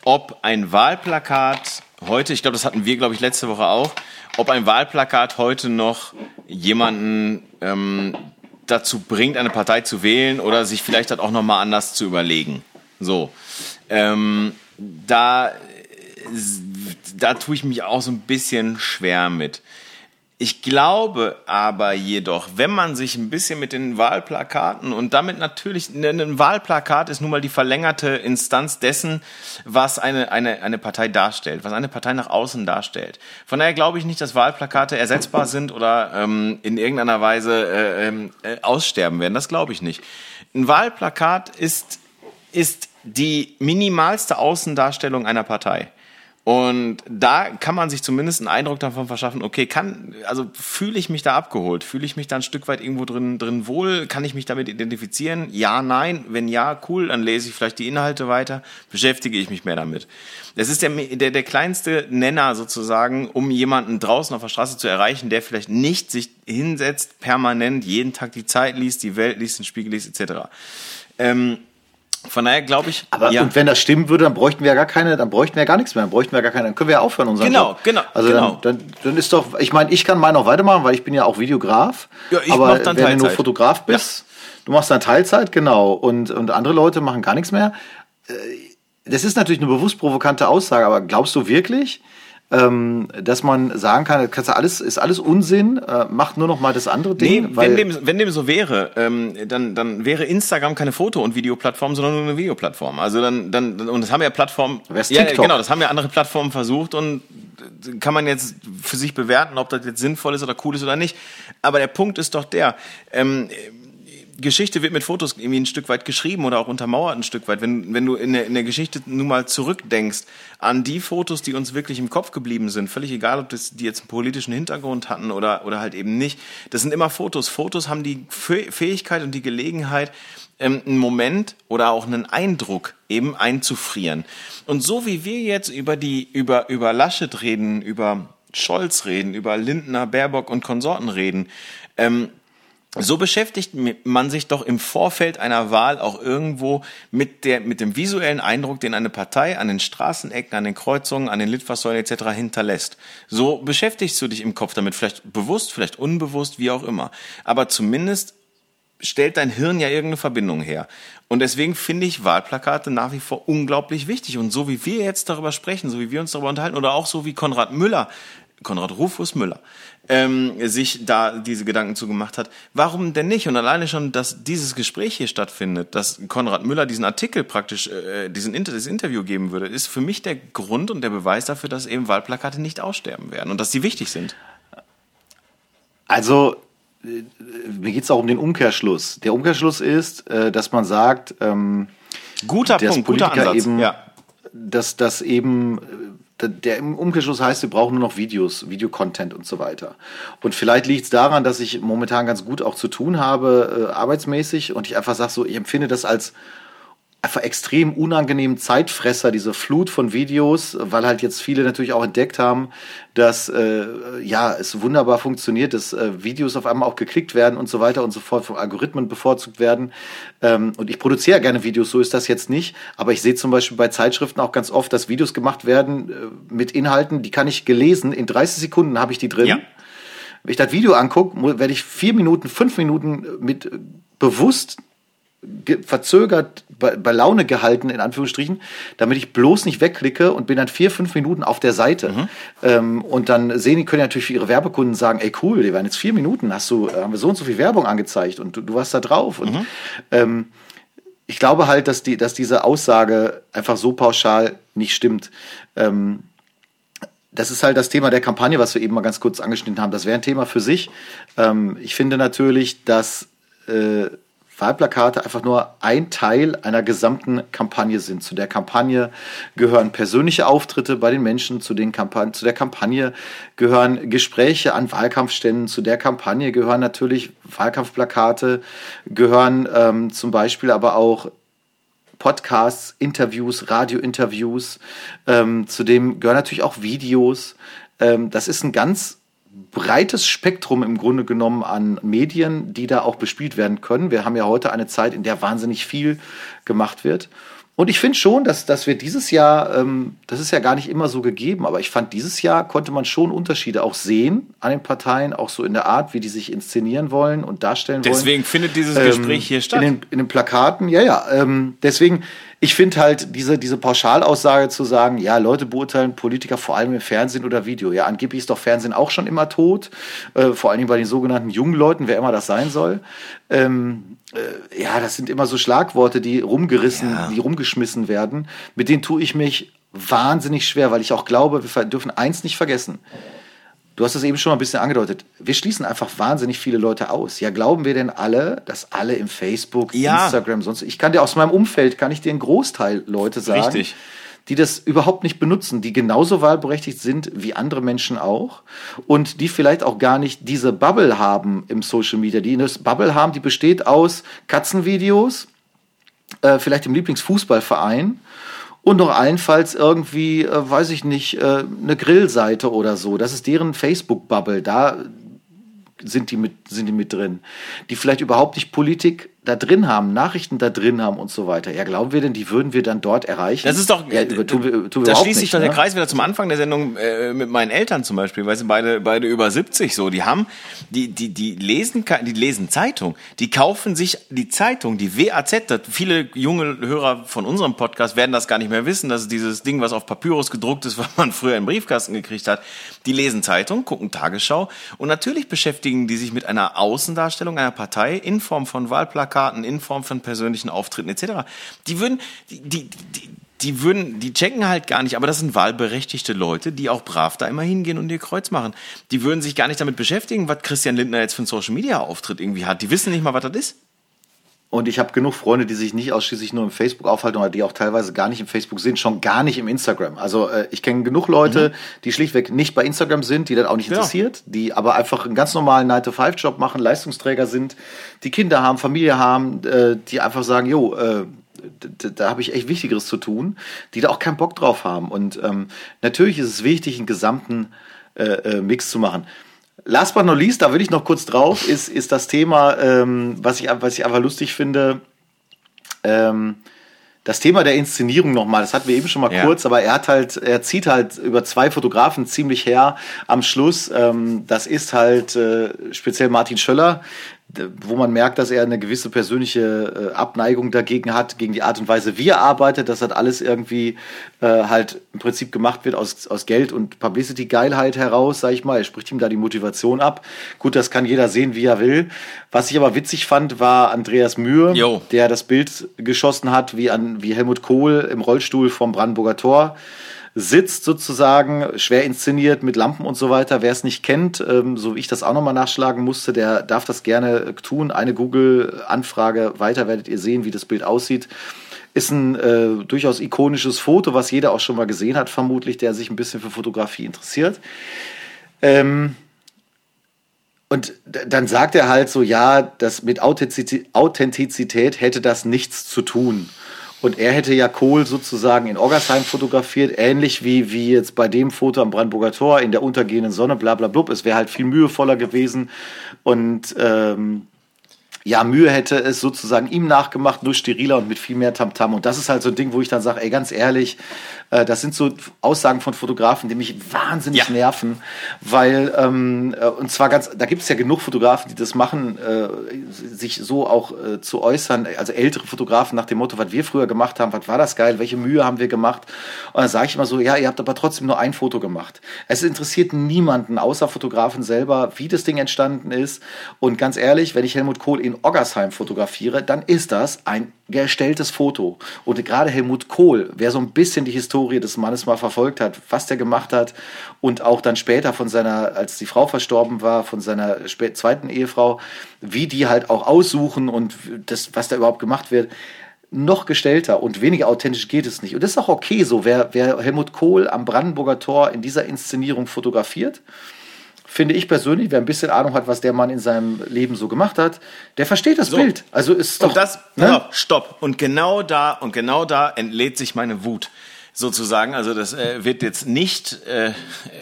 ob ein Wahlplakat heute, ich glaube, das hatten wir, glaube ich, letzte Woche auch, ob ein Wahlplakat heute noch jemanden ähm, dazu bringt, eine Partei zu wählen oder sich vielleicht halt auch nochmal anders zu überlegen. So. Ähm, da, da tue ich mich auch so ein bisschen schwer mit. Ich glaube aber jedoch, wenn man sich ein bisschen mit den Wahlplakaten und damit natürlich, ein Wahlplakat ist nun mal die verlängerte Instanz dessen, was eine, eine, eine Partei darstellt, was eine Partei nach außen darstellt. Von daher glaube ich nicht, dass Wahlplakate ersetzbar sind oder ähm, in irgendeiner Weise äh, ähm, äh, aussterben werden. Das glaube ich nicht. Ein Wahlplakat ist, ist die minimalste Außendarstellung einer Partei. Und da kann man sich zumindest einen Eindruck davon verschaffen, okay, kann, also fühle ich mich da abgeholt? Fühle ich mich da ein Stück weit irgendwo drin, drin wohl? Kann ich mich damit identifizieren? Ja, nein. Wenn ja, cool, dann lese ich vielleicht die Inhalte weiter, beschäftige ich mich mehr damit. Das ist der, der, der kleinste Nenner sozusagen, um jemanden draußen auf der Straße zu erreichen, der vielleicht nicht sich hinsetzt, permanent jeden Tag die Zeit liest, die Welt liest, den Spiegel liest, etc. Ähm, von daher glaube ich, Aber ja. und wenn das stimmen würde, dann bräuchten wir ja gar keine, dann bräuchten wir ja gar nichts mehr, dann bräuchten wir gar keine, dann können wir ja aufhören unseren Genau, Job. genau, Also genau. Dann, dann, dann ist doch, ich meine, ich kann meinen auch weitermachen, weil ich bin ja auch Videograf. Ja, ich aber dann wenn du nur Teilzeit. Fotograf bist, du machst dann Teilzeit, genau, und, und andere Leute machen gar nichts mehr. Äh, Das ist natürlich eine bewusst provokante Aussage, aber glaubst du wirklich, ähm, dass man sagen kann, das kannst du alles, ist alles Unsinn, äh, macht nur noch mal das andere Nee, Ding? weil, wenn dem, wenn dem so wäre, ähm, dann, dann wäre Instagram keine Foto- und Videoplattform, sondern nur eine Videoplattform. Also dann, dann, und das haben ja Plattformen, Wär's ja, TikTok. genau, das haben ja andere Plattformen versucht und äh, kann man jetzt für sich bewerten, ob das jetzt sinnvoll ist oder cool ist oder nicht. Aber der Punkt ist doch der, ähm, Geschichte wird mit Fotos irgendwie ein Stück weit geschrieben oder auch untermauert ein Stück weit. Wenn, wenn du in der, in der Geschichte nun mal zurückdenkst an die Fotos, die uns wirklich im Kopf geblieben sind, völlig egal, ob das, die jetzt einen politischen Hintergrund hatten oder, oder halt eben nicht. Das sind immer Fotos. Fotos haben die Fäh- Fähigkeit und die Gelegenheit, ähm, einen Moment oder auch einen Eindruck eben einzufrieren. Und so wie wir jetzt über die, über, über Laschet reden, über Scholz reden, über Lindner, Baerbock und Konsorten reden, ähm, so beschäftigt man sich doch im Vorfeld einer Wahl auch irgendwo mit der, mit dem visuellen Eindruck, den eine Partei an den Straßenecken, an den Kreuzungen, an den Litfaßsäulen etc. hinterlässt. So beschäftigst du dich im Kopf damit, vielleicht bewusst, vielleicht unbewusst, wie auch immer. Aber zumindest stellt dein Hirn ja irgendeine Verbindung her. Und deswegen finde ich Wahlplakate nach wie vor unglaublich wichtig. Und so wie wir jetzt darüber sprechen, so wie wir uns darüber unterhalten, oder auch so wie Konrad Müller, Konrad Rufus Müller, ähm, sich da diese Gedanken zugemacht hat. Warum denn nicht? Und alleine schon, dass dieses Gespräch hier stattfindet, dass Konrad Müller diesen Artikel praktisch, äh, diesen Inter das Interview geben würde, ist für mich der Grund und der Beweis dafür, dass eben Wahlplakate nicht aussterben werden und dass sie wichtig sind. Also äh, mir geht es auch um den Umkehrschluss. Der Umkehrschluss ist, äh, dass man sagt, ähm, guter Punkt, Politiker guter Ansatz. Eben, ja. dass das eben der im Umkehrschluss heißt, wir brauchen nur noch Videos, Videocontent und so weiter. Und vielleicht liegt es daran, dass ich momentan ganz gut auch zu tun habe, äh, arbeitsmäßig, und ich einfach sage so, ich empfinde das als einfach extrem unangenehmen Zeitfresser, diese Flut von Videos, weil halt jetzt viele natürlich auch entdeckt haben, dass äh, ja es wunderbar funktioniert, dass äh, Videos auf einmal auch geklickt werden und so weiter und so fort von Algorithmen bevorzugt werden. Ähm, und ich produziere gerne Videos, so ist das jetzt nicht. Aber ich sehe zum Beispiel bei Zeitschriften auch ganz oft, dass Videos gemacht werden äh, mit Inhalten, die kann ich gelesen. In 30 Sekunden habe ich die drin. Ja. Wenn ich das Video angucke, werde ich vier Minuten, fünf Minuten mit äh, bewusst verzögert bei, bei, Laune gehalten, in Anführungsstrichen, damit ich bloß nicht wegklicke und bin dann vier, fünf Minuten auf der Seite. Mhm. Ähm, und dann sehen die, können ja natürlich für ihre Werbekunden sagen, ey cool, die waren jetzt vier Minuten, hast du, haben wir so und so viel Werbung angezeigt und du, du warst da drauf. Und mhm. ähm, ich glaube halt, dass, die, dass diese Aussage einfach so pauschal nicht stimmt. Ähm, das ist halt das Thema der Kampagne, was wir eben mal ganz kurz angeschnitten haben. Das wäre ein Thema für sich. Ähm, ich finde natürlich, dass äh, Wahlplakate einfach nur ein Teil einer gesamten Kampagne sind. Zu der Kampagne gehören persönliche Auftritte bei den Menschen, zu, den Kampagnen, zu der Kampagne gehören Gespräche an Wahlkampfständen, zu der Kampagne gehören natürlich Wahlkampfplakate, gehören ähm, zum Beispiel aber auch Podcasts, Interviews, Radiointerviews, ähm, zudem gehören natürlich auch Videos. Ähm, das ist ein ganz breites Spektrum im Grunde genommen an Medien, die da auch bespielt werden können. Wir haben ja heute eine Zeit, in der wahnsinnig viel gemacht wird. Und ich finde schon, dass, dass wir dieses Jahr, ähm, das ist ja gar nicht immer so gegeben, aber ich fand, dieses Jahr konnte man schon Unterschiede auch sehen an den Parteien, auch so in der Art, wie die sich inszenieren wollen und darstellen deswegen wollen. Deswegen findet dieses ähm, Gespräch hier statt. In den, in den Plakaten, ja, ja. Ähm, deswegen, ich finde halt diese, diese Pauschalaussage zu sagen, ja, Leute beurteilen Politiker vor allem im Fernsehen oder Video. Ja, angeblich ist doch Fernsehen auch schon immer tot, äh, vor allen Dingen bei den sogenannten jungen Leuten, wer immer das sein soll. Ähm, äh, ja, das sind immer so Schlagworte, die rumgerissen, ja. die rumgeschmissen werden. Mit denen tue ich mich wahnsinnig schwer, weil ich auch glaube, wir dürfen eins nicht vergessen. Du hast es eben schon mal ein bisschen angedeutet. Wir schließen einfach wahnsinnig viele Leute aus. Ja, glauben wir denn alle, dass alle im Facebook, ja. Instagram, sonst. Ich kann dir aus meinem Umfeld, kann ich dir einen Großteil Leute sagen, Richtig. die das überhaupt nicht benutzen, die genauso wahlberechtigt sind wie andere Menschen auch und die vielleicht auch gar nicht diese Bubble haben im Social Media. Die eine Bubble haben, die besteht aus Katzenvideos, äh, vielleicht im Lieblingsfußballverein und noch allenfalls irgendwie, äh, weiß ich nicht, äh, eine Grillseite oder so. Das ist deren Facebook-Bubble. Da sind die mit, sind die mit drin. Die vielleicht überhaupt nicht Politik da drin haben, Nachrichten da drin haben und so weiter. Ja, glauben wir denn, die würden wir dann dort erreichen? Das ist doch, ja, über, wir, tun wir da schließt sich doch der ne? Kreis wieder zum Anfang der Sendung äh, mit meinen Eltern zum Beispiel, weil sie beide, beide über 70 so, die haben, die, die, die lesen, die lesen Zeitung, die kaufen sich die Zeitung, die WAZ, das, viele junge Hörer von unserem Podcast werden das gar nicht mehr wissen, das ist dieses Ding, was auf Papyrus gedruckt ist, was man früher im Briefkasten gekriegt hat. Die lesen Zeitung, gucken Tagesschau und natürlich beschäftigen die sich mit einer Außendarstellung einer Partei in Form von Wahlplakaten Visitenkarten in Form von persönlichen Auftritten etc. Die würden, die, die, die, die würden, die checken halt gar nicht, aber das sind wahlberechtigte Leute, die auch brav da immer hingehen und ihr Kreuz machen. Die würden sich gar nicht damit beschäftigen, was Christian Lindner jetzt für einen Social Media Auftritt irgendwie hat. Die wissen nicht mal, was das ist. Und ich habe genug Freunde, die sich nicht ausschließlich nur im Facebook aufhalten oder die auch teilweise gar nicht im Facebook sind, schon gar nicht im Instagram. Also äh, ich kenne genug Leute, mhm. die schlichtweg nicht bei Instagram sind, die das auch nicht ja. interessiert, die aber einfach einen ganz normalen 9-to-5-Job machen, Leistungsträger sind, die Kinder haben, Familie haben, äh, die einfach sagen, jo, äh, da, da habe ich echt Wichtigeres zu tun, die da auch keinen Bock drauf haben. Und ähm, natürlich ist es wichtig, einen gesamten äh, äh, Mix zu machen. Last but not least, da will ich noch kurz drauf, ist, ist das Thema, ähm, was, ich, was ich einfach lustig finde. Ähm, das Thema der Inszenierung nochmal, das hatten wir eben schon mal ja. kurz, aber er hat halt, er zieht halt über zwei Fotografen ziemlich her am Schluss. Ähm, das ist halt äh, speziell Martin Schöller, wo man merkt, dass er eine gewisse persönliche äh, Abneigung dagegen hat, gegen die Art und Weise, wie er arbeitet, dass das alles irgendwie äh, halt im Prinzip gemacht wird aus, aus Geld und Publicity-Geilheit heraus, sag ich mal. Er spricht ihm da die Motivation ab. Gut, das kann jeder sehen, wie er will. Was ich aber witzig fand, war Andreas Mühe, Yo. der das Bild geschossen hat, wie, an, wie Helmut Kohl im Rollstuhl vom Brandenburger Tor sitzt sozusagen, schwer inszeniert mit Lampen und so weiter. Wer es nicht kennt, ähm, so wie ich das auch nochmal nachschlagen musste, der darf das gerne tun. Eine Google-Anfrage weiter werdet ihr sehen, wie das Bild aussieht. Ist ein äh, durchaus ikonisches Foto, was jeder auch schon mal gesehen hat, vermutlich, der sich ein bisschen für Fotografie interessiert. Ähm, und dann sagt er halt so, ja, das mit Authentizität hätte das nichts zu tun. Und er hätte ja Kohl sozusagen in Oggersheim fotografiert, ähnlich wie, wie jetzt bei dem Foto am Brandenburger Tor in der untergehenden Sonne, bla bla blub. Es wäre halt viel mühevoller gewesen. Und ähm, ja, Mühe hätte es sozusagen ihm nachgemacht, nur steriler und mit viel mehr Tamtam. -Tam. Und das ist halt so ein Ding, wo ich dann sage, ey, ganz ehrlich, äh, das sind so Aussagen von Fotografen, die mich wahnsinnig ja. nerven, weil, ähm, äh, und zwar ganz, da gibt es ja genug Fotografen, die das machen, äh, sich so auch äh, zu äußern, also ältere Fotografen nach dem Motto, was wir früher gemacht haben, was war das geil, welche Mühe haben wir gemacht? Und dann sage ich immer so, ja, ihr habt aber trotzdem nur ein Foto gemacht. Es interessiert niemanden, außer Fotografen selber, wie das Ding entstanden ist. Und ganz ehrlich, wenn ich Helmut Kohl in Oggersheim fotografiere, dann ist das ein gestelltes Foto. Und gerade Helmut Kohl, wer so ein bisschen die Historie des Mannes mal verfolgt hat, was der gemacht hat und auch dann später von seiner, als die Frau verstorben war, von seiner zweiten Ehefrau, wie die halt auch aussuchen und das, was da überhaupt gemacht wird, noch gestellter und weniger authentisch geht es nicht. Und das ist auch okay so. Wer, wer Helmut Kohl am Brandenburger Tor in dieser Inszenierung fotografiert, finde ich persönlich, wer ein bisschen Ahnung hat, was der Mann in seinem Leben so gemacht hat, der versteht das so. Bild. Also ist doch. Und das, ne? Auf, stopp. Und genau da, und genau da entlädt sich meine Wut sozusagen. Also das äh, wird jetzt nicht, äh,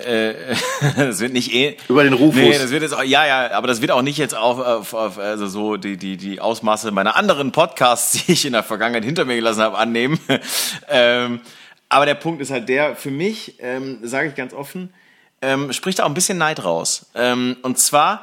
äh, das wird nicht eh über den Rufus. Nee, das wird jetzt auch, ja, ja, aber das wird auch nicht jetzt auf, auf, auf also so die die die Ausmaße meiner anderen Podcasts, die ich in der Vergangenheit hinter mir gelassen habe, annehmen. ähm, aber der Punkt ist halt der, für mich, ähm, sage ich ganz offen, ähm, spricht auch ein bisschen Neid raus. Ähm, und zwar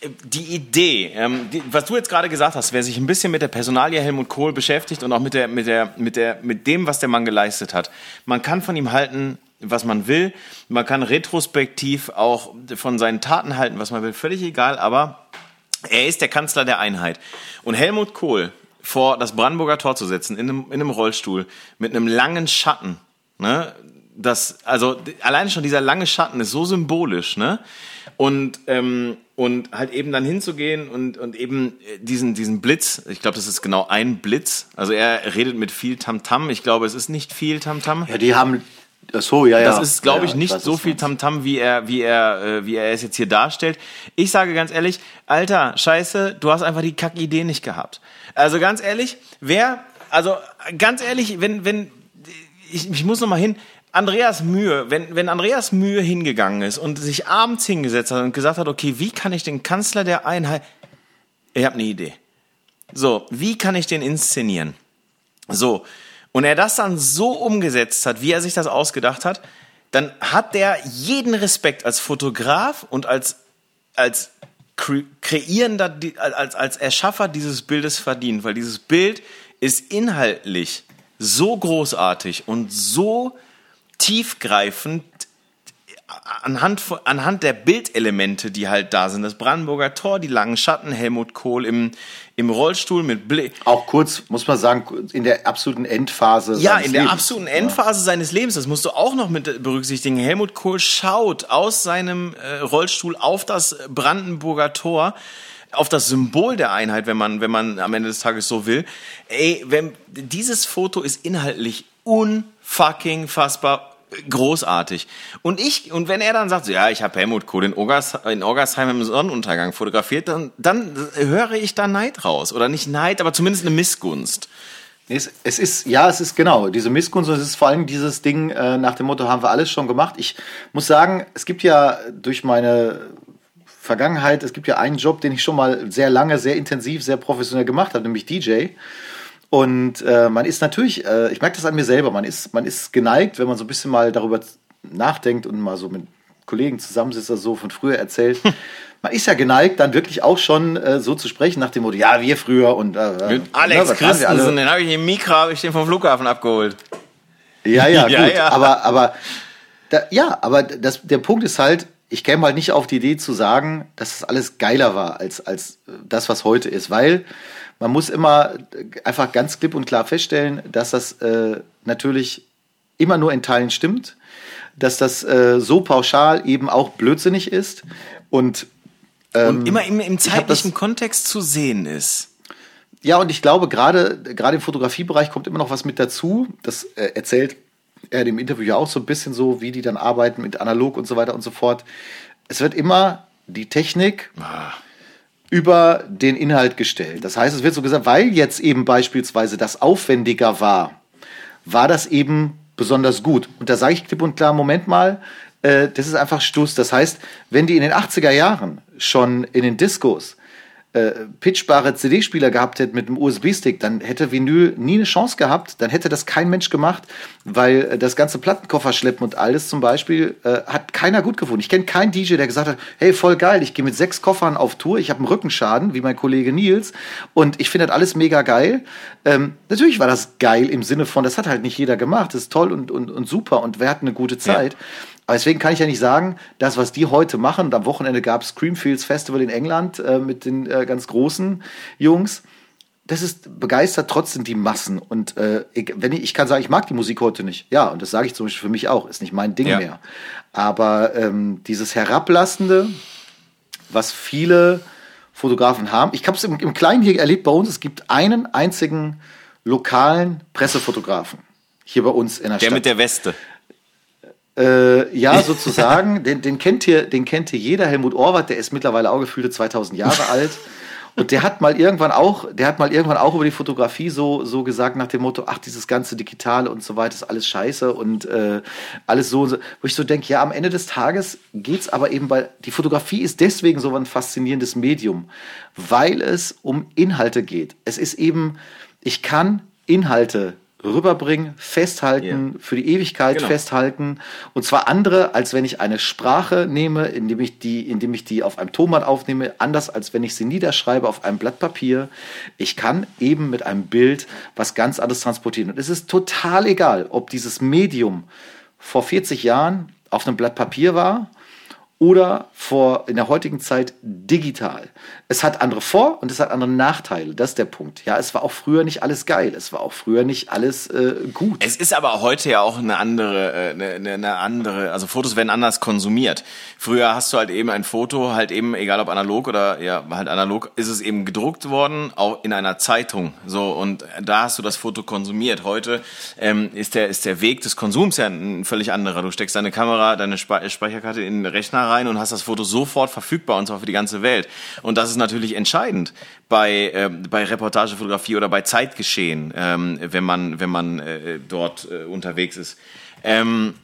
äh, die Idee, ähm, die, was du jetzt gerade gesagt hast, wer sich ein bisschen mit der Personalie Helmut Kohl beschäftigt und auch mit der, mit der, mit der, mit dem, was der Mann geleistet hat, man kann von ihm halten, was man will. Man kann retrospektiv auch von seinen Taten halten, was man will. Völlig egal, aber er ist der Kanzler der Einheit. Und Helmut Kohl vor das Brandenburger Tor zu setzen, in einem, in einem Rollstuhl, mit einem langen Schatten, ne? Das, also allein schon dieser lange Schatten ist so symbolisch, ne? Und, ähm, und halt eben dann hinzugehen und, und eben diesen, diesen Blitz, ich glaube, das ist genau ein Blitz. Also er redet mit viel Tamtam. -Tam. Ich glaube, es ist nicht viel Tamtam. -Tam. Ja, die haben Ach so, ja, ja. Das ist, glaube ich, nicht so viel Tamtam, -Tam, wie er, wie er, äh, wie er es jetzt hier darstellt. Ich sage ganz ehrlich, Alter, Scheiße, du hast einfach die Kackidee nicht gehabt. Also ganz ehrlich, wer, also ganz ehrlich, wenn, wenn, ich, ich muss noch mal hin, Andreas Mühe, wenn, wenn Andreas Mühe hingegangen ist und sich abends hingesetzt hat und gesagt hat, okay, wie kann ich den Kanzler der Einheit, ich habe eine Idee. So, wie kann ich den inszenieren? So, und er das dann so umgesetzt hat, wie er sich das ausgedacht hat, dann hat der jeden Respekt als Fotograf und als, als kreierender, als, als Erschaffer dieses Bildes verdient, weil dieses Bild ist inhaltlich so großartig und so tiefgreifend anhand, anhand der Bildelemente, die halt da sind. Das Brandenburger Tor, die langen Schatten, Helmut Kohl im, im Rollstuhl mit Blick. Auch kurz, muss man sagen, in der absoluten Endphase. Ja, in der Lebens. absoluten Endphase ja. seines Lebens. Das musst du auch noch mit berücksichtigen. Helmut Kohl schaut aus seinem äh, Rollstuhl auf das Brandenburger Tor auf das Symbol der Einheit, wenn man, wenn man am Ende des Tages so will. Ey, wenn, dieses Foto ist inhaltlich unfucking fassbar großartig. Und ich, und wenn er dann sagt, so, ja, ich habe Helmut Kohl in, Ogers, in Oggersheim im Sonnenuntergang fotografiert, dann, dann höre ich da Neid raus. Oder nicht Neid, aber zumindest eine Missgunst. Es, es ist, ja, es ist genau, diese Missgunst und es ist vor allem dieses Ding äh, nach dem Motto, haben wir alles schon gemacht. Ich muss sagen, es gibt ja durch meine Vergangenheit, es gibt ja einen Job, den ich schon mal sehr lange, sehr intensiv, sehr professionell gemacht habe, nämlich DJ. Und äh, man ist natürlich, äh, ich merke das an mir selber, man ist, man ist geneigt, wenn man so ein bisschen mal darüber nachdenkt und mal so mit Kollegen zusammensitzt, also so von früher erzählt. man ist ja geneigt, dann wirklich auch schon äh, so zu sprechen nach dem Motto, ja, wir früher und äh, mit Alex ne, Christensen, den habe ich im Mikro, habe ich den vom Flughafen abgeholt. Ja, ja, ja gut, ja. aber aber da, ja, aber das, der Punkt ist halt, ich käme halt nicht auf die Idee zu sagen, dass es das alles geiler war als als das, was heute ist, weil man muss immer einfach ganz klipp und klar feststellen, dass das äh, natürlich immer nur in Teilen stimmt, dass das äh, so pauschal eben auch blödsinnig ist und, ähm, und immer im, im zeitlichen Kontext zu sehen ist. Ja, und ich glaube, gerade gerade im Fotografiebereich kommt immer noch was mit dazu. Das äh, erzählt er dem Interview ja auch so ein bisschen so, wie die dann arbeiten mit analog und so weiter und so fort. Es wird immer die Technik ah über den Inhalt gestellt. Das heißt, es wird so gesagt, weil jetzt eben beispielsweise das aufwendiger war, war das eben besonders gut. Und da sage ich klipp und klar, Moment mal, äh, das ist einfach Stuss. Das heißt, wenn die in den 80er Jahren schon in den Diskos äh, pitchbare CD-Spieler gehabt hätte mit einem USB-Stick, dann hätte Vinyl nie eine Chance gehabt. Dann hätte das kein Mensch gemacht, weil äh, das ganze Plattenkoffer schleppen und alles zum Beispiel äh, hat keiner gut gefunden. Ich kenne keinen DJ, der gesagt hat, hey, voll geil, ich gehe mit sechs Koffern auf Tour, ich habe einen Rückenschaden, wie mein Kollege Nils, und ich finde das alles mega geil. Ähm, natürlich war das geil im Sinne von, das hat halt nicht jeder gemacht, das ist toll und, und, und super und wir hatten eine gute Zeit. Ja. Aber deswegen kann ich ja nicht sagen, das, was die heute machen, am Wochenende gab es Screamfields Festival in England äh, mit den äh, ganz großen Jungs. Das ist begeistert trotzdem die Massen. Und äh, ich, wenn ich, ich kann sagen, ich mag die Musik heute nicht. Ja, und das sage ich zum Beispiel für mich auch, ist nicht mein Ding ja. mehr. Aber ähm, dieses Herablassende, was viele Fotografen haben, ich habe es im, im Kleinen hier erlebt bei uns, es gibt einen einzigen lokalen Pressefotografen hier bei uns in der, der Stadt. Der mit der Weste. Äh, ja, sozusagen. den, den, kennt hier, den kennt hier jeder. Helmut Orwart, der ist mittlerweile auch gefühlte 2000 Jahre alt. Und der hat mal irgendwann auch, der hat mal irgendwann auch über die Fotografie so, so gesagt nach dem Motto, ach, dieses ganze Digitale und so weiter ist alles scheiße und äh, alles so, so. Wo ich so denke, ja, am Ende des Tages geht's aber eben bei, die Fotografie ist deswegen so ein faszinierendes Medium, weil es um Inhalte geht. Es ist eben, ich kann Inhalte rüberbringen, festhalten, yeah. für die Ewigkeit genau. festhalten. Und zwar andere, als wenn ich eine Sprache nehme, indem ich die, indem ich die auf einem Tonband aufnehme, anders als wenn ich sie niederschreibe auf einem Blatt Papier. Ich kann eben mit einem Bild was ganz anderes transportieren. Und es ist total egal, ob dieses Medium vor 40 Jahren auf einem Blatt Papier war oder vor, in der heutigen Zeit digital. Es hat andere Vor- und es hat andere Nachteile. Das ist der Punkt. Ja, es war auch früher nicht alles geil. Es war auch früher nicht alles äh, gut. Es ist aber heute ja auch eine andere, äh, eine, eine andere, also Fotos werden anders konsumiert. Früher hast du halt eben ein Foto, halt eben, egal ob analog oder ja, halt analog, ist es eben gedruckt worden, auch in einer Zeitung. So, und da hast du das Foto konsumiert. Heute ähm, ist der, ist der Weg des Konsums ja ein völlig anderer. Du steckst deine Kamera, deine Speicherkarte in den Rechner rein und hast das Foto sofort verfügbar und zwar für die ganze Welt. Und das ist natürlich entscheidend bei, äh, bei Reportagefotografie oder bei Zeitgeschehen, ähm, wenn man, wenn man äh, dort äh, unterwegs ist. Ähm,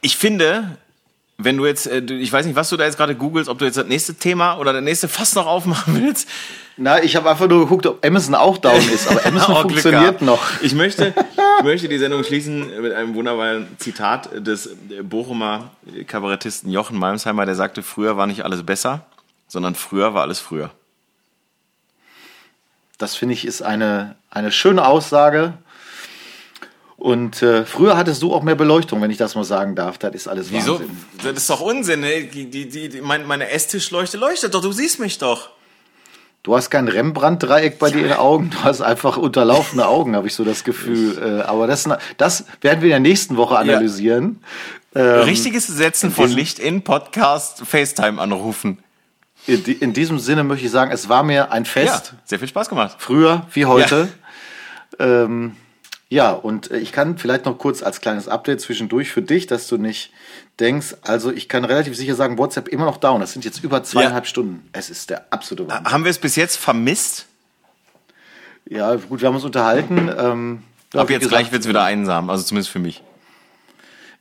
ich finde, wenn du jetzt, äh, ich weiß nicht, was du da jetzt gerade googelst, ob du jetzt das nächste Thema oder das nächste Fass noch aufmachen willst. Na, ich habe einfach nur geguckt, ob Amazon auch down ist, aber Amazon oh, funktioniert noch. Ich möchte, ich möchte die Sendung schließen mit einem wunderbaren Zitat des Bochumer Kabarettisten Jochen Malmsheimer, der sagte, früher war nicht alles besser, sondern früher war alles früher. Das finde ich ist eine, eine schöne Aussage und äh, früher hattest du auch mehr Beleuchtung, wenn ich das mal sagen darf. Das ist alles Wieso? Wahnsinn. Das ist doch Unsinn. Ne? Die, die, die, mein, meine Esstischleuchte leuchtet doch. Du siehst mich doch. Du hast kein Rembrandt-Dreieck bei ja. dir in den Augen. Du hast einfach unterlaufene Augen, habe ich so das Gefühl. Äh, aber das, das werden wir in der nächsten Woche analysieren. Ja. Ähm, Richtiges Setzen von Licht in Podcast FaceTime anrufen. In, in diesem Sinne möchte ich sagen, es war mir ein Ja, Fest. sehr viel Spaß gemacht. Früher wie heute. Ja, ähm, ja und äh, ich kann vielleicht noch kurz als kleines Update zwischendurch für dich, dass du nicht denkst, also ich kann relativ sicher sagen, WhatsApp immer noch down. Das sind jetzt über zweieinhalb Stunden. Es ist der absolute Wahnsinn. Haben wir es bis jetzt vermisst? Ja, gut, wir haben uns unterhalten. Ähm, ja, Ab jetzt gesagt, gleich wird es wieder einsam, also zumindest für mich.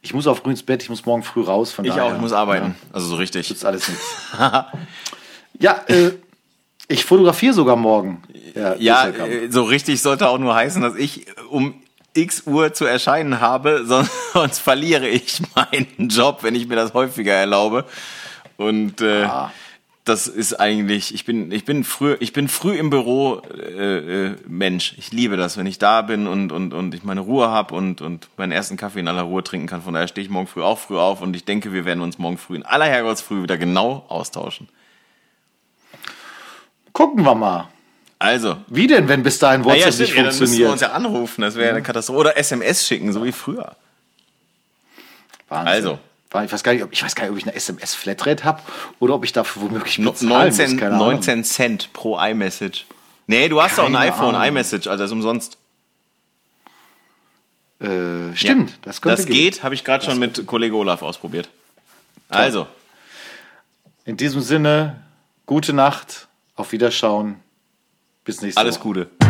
Ich muss auf ins Bett, ich muss morgen früh raus. Von Ich daher, auch, ich muss arbeiten. Also so richtig. Ist alles nichts. ja, äh, ich fotografiere sogar morgen. Ja, Ja, äh, so richtig sollte auch nur heißen, dass ich um x Uhr zu erscheinen habe, sonst, sonst verliere ich meinen Job, wenn ich mir das häufiger erlaube. Und äh, Ah. das ist eigentlich, ich bin, ich bin früh, ich bin früh im Büro äh, äh, Mensch. Ich liebe das, wenn ich da bin und und und ich meine Ruhe habe und und meinen ersten Kaffee in aller Ruhe trinken kann. Von daher stehe ich morgen früh auch früh auf und ich denke, wir werden uns morgen früh in aller Herrgottsfrüh wieder genau austauschen. Gucken wir mal. Also, Wie denn, wenn bis dahin WhatsApp stimmt, nicht ja, dann müssen wir funktioniert? uns ja anrufen, das wäre eine Katastrophe. Oder SMS schicken, so wie früher. Wahnsinn. Also. Ich weiß, gar nicht, ob, ich weiß gar nicht, ob ich eine SMS-Flatrate habe oder ob ich dafür womöglich bezahlen muss. 19, Keine Ahnung. 19 Cent pro iMessage. Nee, du hast doch ein Keine iPhone, Ahnung. iMessage, also das ist umsonst. Äh, stimmt, Ja. das könnte Das gehen. geht, habe ich gerade schon mit Kollege Olaf ausprobiert. Also, In diesem Sinne, gute Nacht, auf Wiederschauen, bis nächste alles Woche. Gute.